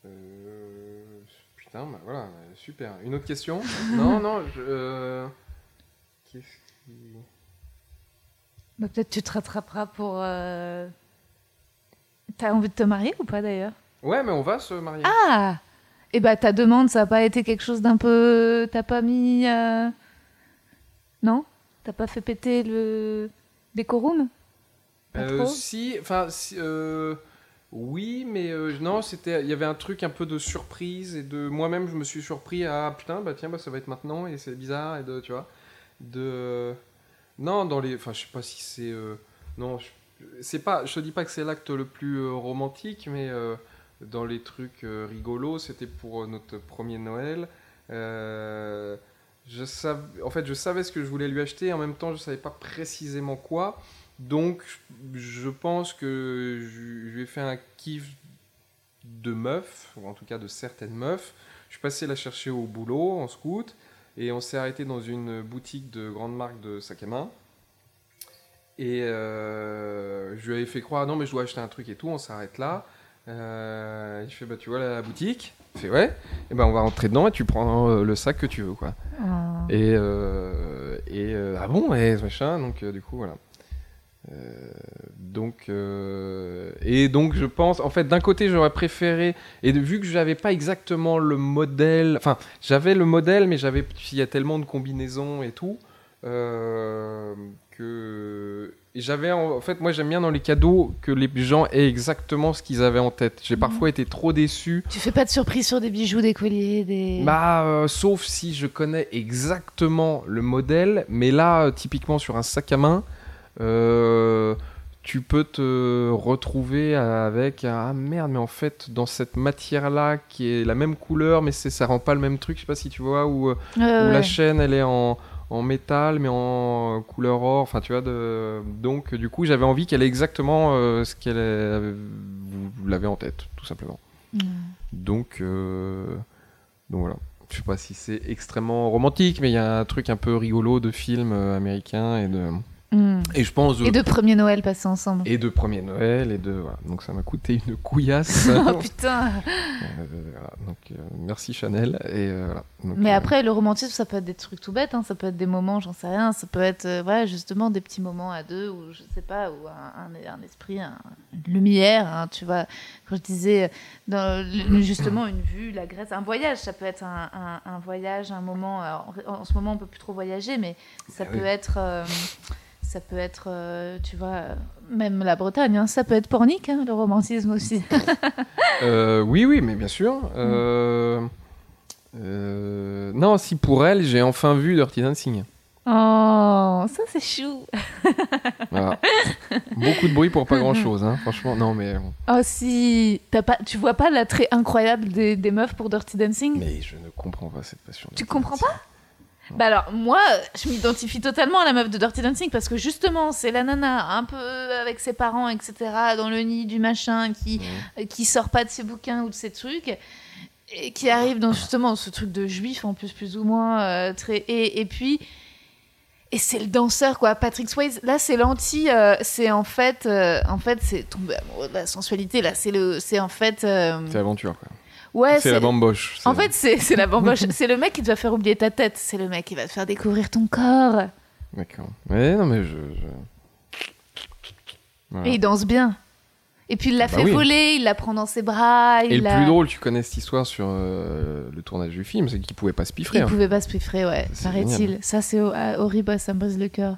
euh, Putain, bah voilà, super. Une autre question? Non, non, je... euh, Qu'est-ce qui... Bah, peut-être tu te rattraperas pour. T'as envie de te marier ou pas d'ailleurs? Ouais, mais on va se marier. Ah Et bah ta demande, ça a pas été quelque chose d'un peu. T'as pas mis. euh, Non? T'as pas fait péter le décorum? Euh, trop? si, enfin, si, euh, oui, mais euh, non, c'était, il y avait un truc un peu de surprise et de moi-même, je me suis surpris à putain, bah tiens, bah ça va être maintenant et c'est bizarre et de, tu vois, de, non, dans les, enfin, je sais pas si c'est, non, je- c'est pas, je te dis pas que c'est l'acte le plus romantique, mais dans les trucs euh, rigolos, c'était pour euh, notre premier Noël. Euh, je. En fait, je savais ce que je voulais lui acheter, en même temps, je savais pas précisément quoi. Donc, je pense que je lui ai fait un kiff de meuf, ou en tout cas de certaines meufs. Je suis passé la chercher au boulot en scout, et on s'est arrêté dans une boutique de grande marque de sac à main. Et je lui avais fait croire, non, mais je dois acheter un truc et tout, on s'arrête là. Euh, il fait, bah, tu vois la boutique Il fait, ouais. Et ben, on va rentrer dedans et tu prends euh, le sac que tu veux, quoi. Ah. Et, euh, et euh, ah bon, et ce machin, donc du coup, voilà. Donc, et donc, je pense, en fait, d'un côté, j'aurais préféré, et de- vu que j'avais pas exactement le modèle, enfin, j'avais le modèle, mais j'avais, il y a tellement de combinaisons et tout, que j'avais en fait moi j'aime bien dans les cadeaux que les gens aient exactement ce qu'ils avaient en tête. J'ai Mhm. parfois été trop déçu. Tu fais pas de surprise sur des bijoux, des colliers, des. Bah, euh, sauf si je connais exactement le modèle, mais là, euh, typiquement sur un sac à main, euh, tu peux te retrouver avec ah merde, mais en fait, dans cette matière-là, qui est la même couleur, mais c'est, ça rend pas le même truc, je sais pas si tu vois, où, euh, Ouais, où ouais. la chaîne, elle est en, en métal, mais en couleur or, enfin, tu vois, de... donc, du coup, j'avais envie qu'elle ait exactement euh, ce qu'elle est- vous, l'avez en tête, tout simplement. Donc, euh, donc voilà. Je sais pas si c'est extrêmement romantique, mais il y a un truc un peu rigolo de film euh, américain et de Mm. et je pense de, Et de premier Noël passé ensemble. et de premier Noël et de voilà. Donc ça m'a coûté une couillasse. Oh putain Euh, voilà. Donc euh, merci Chanel et euh, voilà. Donc, Mais euh, après, le romantisme, ça peut être des trucs tout bêtes, hein. ça peut être des moments, j'en sais rien, ça peut être euh, voilà, justement des petits moments à deux, ou je sais pas, ou un, un- un esprit, un- une lumière, hein, tu vois. Quand je disais, dans justement, une vue, la Grèce, un voyage, ça peut être un, voyage, un moment. alors, en, en ce moment, on peut plus trop voyager, mais ça Ah peut oui. être. Ça peut être, euh, tu vois, euh, même la Bretagne, hein, ça peut être pornique, hein, le romantisme aussi. euh, oui oui mais bien sûr. Euh, euh, non si pour elle j'ai enfin vu Dirty Dancing. Oh, ça c'est chou. Voilà. Beaucoup de bruit pour pas grand chose hein. Franchement non mais Oh si, T'as pas, tu vois pas l'attrait incroyable des, des meufs pour Dirty Dancing? Mais je ne comprends pas cette passion. Tu comprends pas? Bah alors moi, je m'identifie totalement à la meuf de Dirty Dancing parce que justement c'est la nana un peu avec ses parents etc dans le nid du machin qui qui sort pas de ses bouquins ou de ses trucs et qui arrive dans justement ce truc de juif en plus plus ou moins euh, très et, et puis et c'est le danseur quoi. Patrick Swayze là c'est l'anti euh, c'est en fait euh, en fait c'est tomber amoureux de la sensualité là. C'est le c'est en fait C'est l'aventure quoi. Ouais c'est la bamboche. en fait, c'est la bamboche. c'est le mec qui te va faire oublier ta tête. C'est le mec qui va te faire découvrir ton corps. D'accord. Mais non, mais je. je- Voilà. Et il danse bien. Et puis il l'a Bah fait oui. voler, il la prend dans ses bras. Et il le l'a- plus drôle, tu connais cette histoire sur euh, le tournage du film, c'est qu'il pouvait pas se piffrer. Il hein. pouvait pas se piffrer, ouais, paraît-il. Ça, c'est ho- ah, horrible, ça me brise le cœur.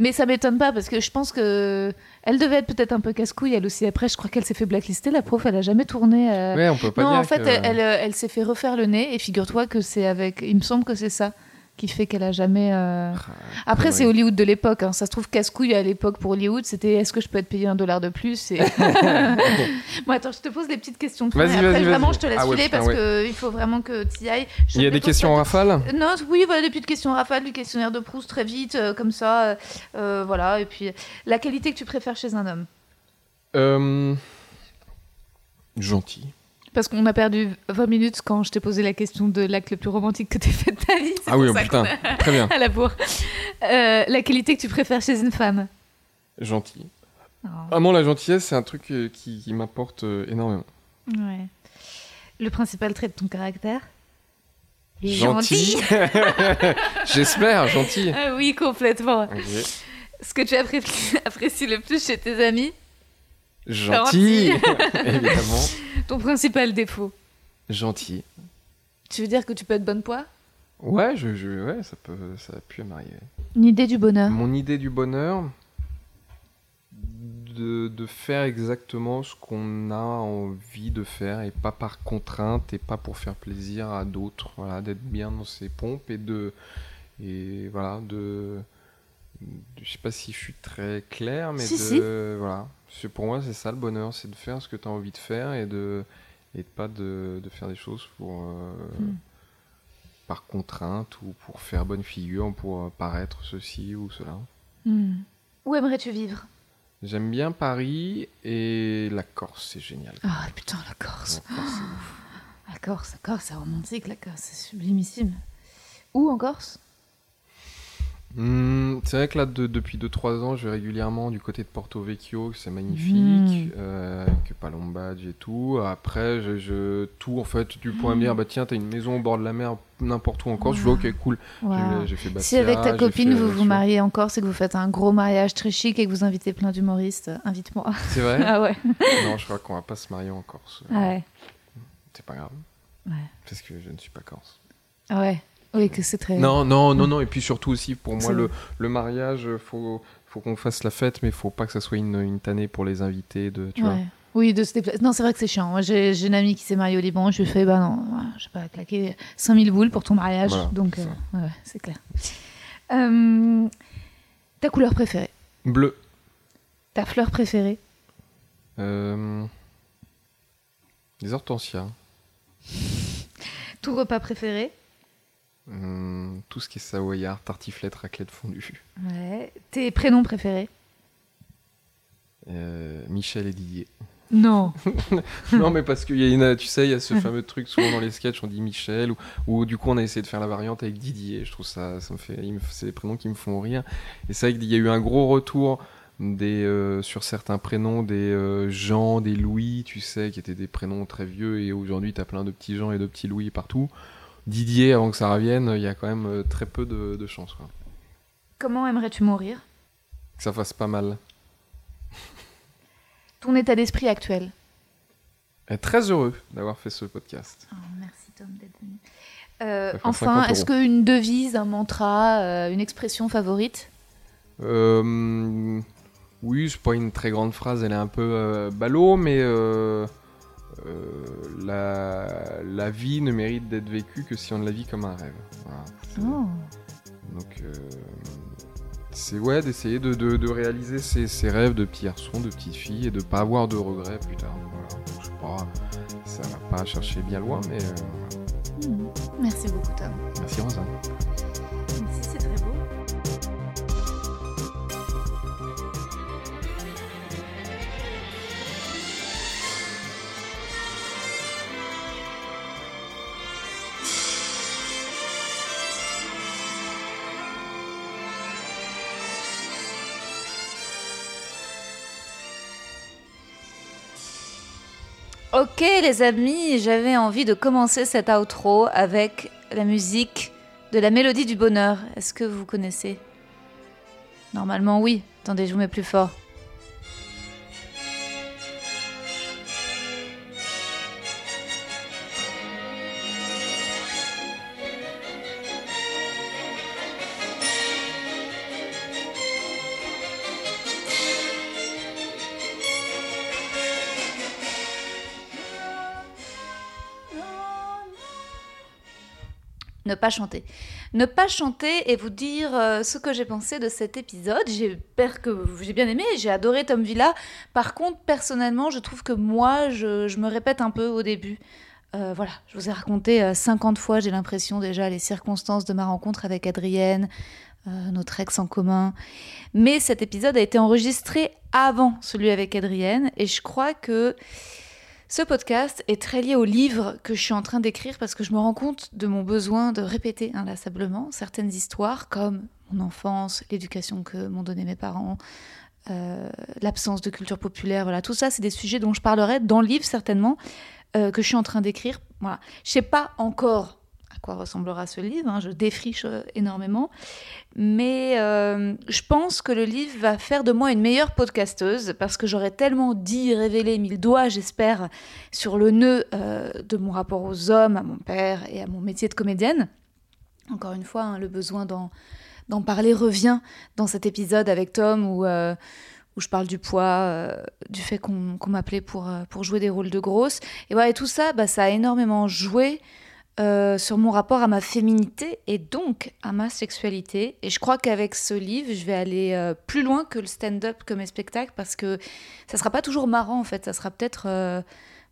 Mais ça m'étonne pas parce que je pense que elle devait être peut-être un peu casse-couille elle aussi. Après, je crois qu'elle s'est fait blacklister. La prof, elle a jamais tourné. euh, Ouais, on peut pas non, dire en fait, que- elle, elle, elle s'est fait refaire le nez et figure-toi que c'est avec. Il me semble que c'est ça qui fait qu'elle a jamais. euh, Ah, Après, c'est Hollywood de l'époque. hein. Ça se trouve, casse-couille à l'époque pour Hollywood, c'était est-ce que je peux être payé un dollar de plus et... Bon, attends, je te pose des petites questions. Vas-y, après, vas-y, vraiment, je te laisse Ah filer parce ouais. qu'il faut vraiment que tu y ailles. Je Il y a des questions en rafale? Non, oui, voilà, des petites questions rafales, du questionnaire de Proust très vite, euh, comme ça. euh, voilà, et puis la qualité que tu préfères chez un homme? Gentil. Parce qu'on a perdu 20 minutes quand je t'ai posé la question de l'acte le plus romantique que t'aies fait de ta vie. Ah oui, oh, putain, très bien. À la bourre. Euh, la qualité que tu préfères chez une femme? Gentil. Oh. Vraiment, la gentillesse, c'est un truc euh, qui, qui m'apporte euh, énormément. Ouais. Le principal trait de ton caractère? Gentil. J'espère, gentil. Ah oui, complètement. Ce que tu appré- apprécies le plus chez tes amis, Gentil, évidemment. ton principal défaut. Gentil. Tu veux dire que tu peux être bonne poids Ouais, je, je- ouais, ça peut, ça a pu m'arriver. Une idée du bonheur? Mon idée du bonheur, de, de faire exactement ce qu'on a envie de faire et pas par contrainte et pas pour faire plaisir à d'autres. Voilà, d'être bien dans ses pompes et de et voilà de, je sais pas si je suis très clair, mais Si, de si. voilà. Pour moi, c'est ça le bonheur, c'est de faire ce que tu as envie de faire et de et pas de, de faire des choses pour euh, Mm. par contrainte ou pour faire bonne figure, pour euh, paraître ceci ou cela. Hmm. Où aimerais-tu vivre? J'aime bien Paris et la Corse, c'est génial. Ah putain, la Corse. La Corse. La Corse, la Corse, c'est romantique, la Corse, c'est sublimissime. Où en Corse? Hmm, c'est vrai que là, de- depuis 2-3 ans, je vais régulièrement du côté de Porto Vecchio, c'est magnifique, Mm. euh, avec Palombadge et tout. Après, je, je- tout en fait, tu pourrais me dire, bah tiens, t'as une maison au bord de la mer, n'importe où en Corse. Je fais, ok, cool. J'ai fait Si avec ta copine fait vous vous mariez en Corse et que vous faites un gros mariage très chic et que vous invitez plein d'humoristes, euh, invite-moi. C'est vrai Ah ouais. Non, je crois qu'on va pas se marier en Corse. Ah ouais. C'est pas grave. Ouais. Parce que je ne suis pas corse. Ah ouais. Oui, que c'est très. Non, non, non, non. Et puis surtout aussi, pour moi, le, mariage, faut, faut qu'on fasse la fête, mais faut pas que ça soit une, une tannée pour les invités. De, tu vois. Oui, de se déplacer. Non, c'est vrai que c'est chiant. Moi, j'ai j'ai une amie qui s'est mariée au Liban. Je lui ai fait, bah non, je sais pas, claquer 5000 boules pour ton mariage. Voilà, Donc, c'est euh, ouais, c'est clair. Euh, ta couleur préférée? Bleu. Ta fleur préférée? Euh, Les hortensias. Tout repas préféré? Hum, tout ce qui est savoyard, tartiflette, raclette fondue. Ouais. Tes prénoms préférés Euh, Michel et Didier. Non. non, mais parce qu'il y a une, tu sais, il y a ce fameux truc souvent dans les sketchs, on dit Michel, ou, ou du coup on a essayé de faire la variante avec Didier. Je trouve ça, ça me fait, c'est des prénoms qui me font rire. Et c'est vrai qu'il y a eu un gros retour des, euh, sur certains prénoms, des euh, Jean, des Louis, tu sais, qui étaient des prénoms très vieux, et aujourd'hui t'as plein de petits Jean et de petits Louis partout. Didier, avant que ça revienne, il y a quand même euh, très peu de, de chance, quoi. Comment aimerais-tu mourir? Que ça fasse pas mal. Ton état d'esprit actuel? Et très heureux d'avoir fait ce podcast. Oh, Merci Tom d'être venu. Euh, enfin, 50 est-ce qu'une devise, un mantra, euh, une expression favorite? Euh, oui, c'est pas une très grande phrase, elle est un peu ballot, mais la, la vie ne mérite d'être vécue que si on la vit comme un rêve. Voilà. C'est- Oh. Donc, euh, c'est ouais, d'essayer de, de- de réaliser ses, ses rêves de petits garçons, de petites filles, et de pas avoir de regrets plus tard. Voilà. Donc, je sais pas, ça va pas chercher bien loin, mais euh. Hmm. Merci beaucoup Tom. merci Rosa. Ok les amis, j'avais envie de commencer cet outro avec la musique de la mélodie du bonheur. Est-ce que vous connaissez? Normalement oui. Attendez, je vous mets plus fort. Pas chanter. Ne pas chanter et vous dire euh, ce que j'ai pensé de cet épisode. J'espère que j'ai bien aimé, j'ai adoré Tom Villa. Par contre, personnellement, je trouve que moi, je, me répète un peu au début. Euh, voilà, je vous ai raconté euh, 50 fois, j'ai l'impression déjà, les circonstances de ma rencontre avec Adrienne, euh, notre ex en commun. Mais cet épisode a été enregistré avant celui avec Adrienne et je crois que ce podcast est très lié au livre que je suis en train d'écrire parce que je me rends compte de mon besoin de répéter inlassablement certaines histoires comme mon enfance, l'éducation que m'ont donné mes parents, euh, l'absence de culture populaire, voilà, tout ça, c'est des sujets dont je parlerai dans le livre certainement euh, que je suis en train d'écrire. Voilà, je sais pas encore à quoi ressemblera ce livre, hein, je défriche euh, énormément, mais euh, je pense que le livre va faire de moi une meilleure podcasteuse parce que j'aurais tellement dit, révélé mille doigts, j'espère, sur le nœud euh, de mon rapport aux hommes, à mon père et à mon métier de comédienne. Encore une fois, hein, le besoin d'en, parler revient dans cet épisode avec Tom où, je parle du poids, du fait qu'on, m'appelait pour, jouer des rôles de grosse. Et voilà, et tout ça, bah, ça a énormément joué euh, sur mon rapport à ma féminité et donc à ma sexualité. Et je crois qu'avec ce livre, je vais aller euh, plus loin que le stand-up que mes spectacles parce que ça sera pas toujours marrant en fait, ça sera peut-être euh,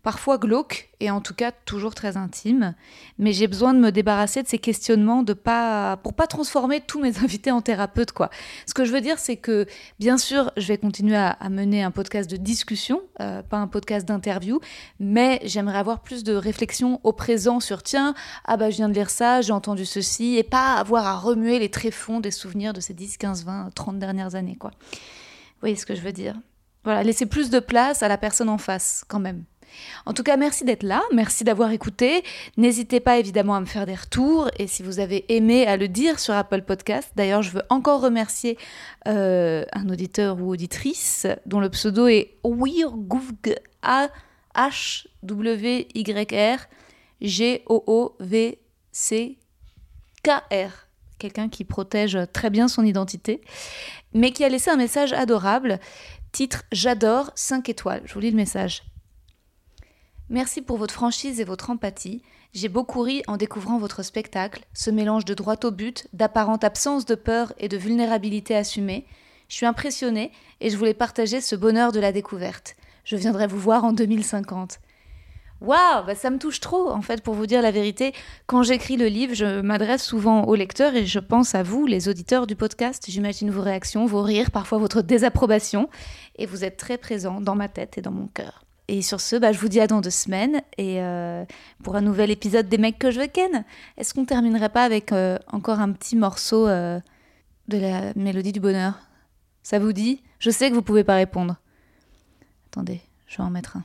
parfois glauque et en tout cas toujours très intime. Mais j'ai besoin de me débarrasser de ces questionnements de pas pour pas transformer tous mes invités en thérapeutes quoi. Ce que je veux dire, c'est que bien sûr, je vais continuer à, à mener un podcast de discussion, euh, pas un podcast d'interview, mais j'aimerais avoir plus de réflexion au présent sur tiens, ah bah je viens de lire ça, j'ai entendu ceci, et pas avoir à remuer les tréfonds des souvenirs de ces 10, 15, 20, 30 dernières années quoi. Vous voyez ce que je veux dire? Voilà, laisser plus de place à la personne en face quand même. En tout cas, merci d'être là, merci d'avoir écouté. N'hésitez pas évidemment à me faire des retours et si vous avez aimé à le dire sur Apple Podcast. D'ailleurs, je veux encore remercier euh, un auditeur ou auditrice dont le pseudo est Wirgouvg A H W Y R G O O V C KR, quelqu'un qui protège très bien son identité, mais qui a laissé un message adorable, titre J'adore 5 étoiles. Je vous lis le message. Merci pour votre franchise et votre empathie. J'ai beaucoup ri en découvrant votre spectacle, ce mélange de droit au but, d'apparente absence de peur et de vulnérabilité assumée. Je suis impressionnée et je voulais partager ce bonheur de la découverte. Je viendrai vous voir en 2050. Waouh, bah ça me touche trop, en fait, pour vous dire la vérité. Quand j'écris le livre, je m'adresse souvent aux lecteurs et je pense à vous, les auditeurs du podcast. J'imagine vos réactions, vos rires, parfois votre désapprobation. Et vous êtes très présents dans ma tête et dans mon cœur. Et sur ce, bah, je vous dis à dans deux semaines et euh, pour un nouvel épisode des mecs que je veux ken. Est-ce qu'on terminerait pas avec euh, encore un petit morceau euh, de la mélodie du bonheur? Ça vous dit? Je sais que vous pouvez pas répondre. Attendez, je vais en mettre un.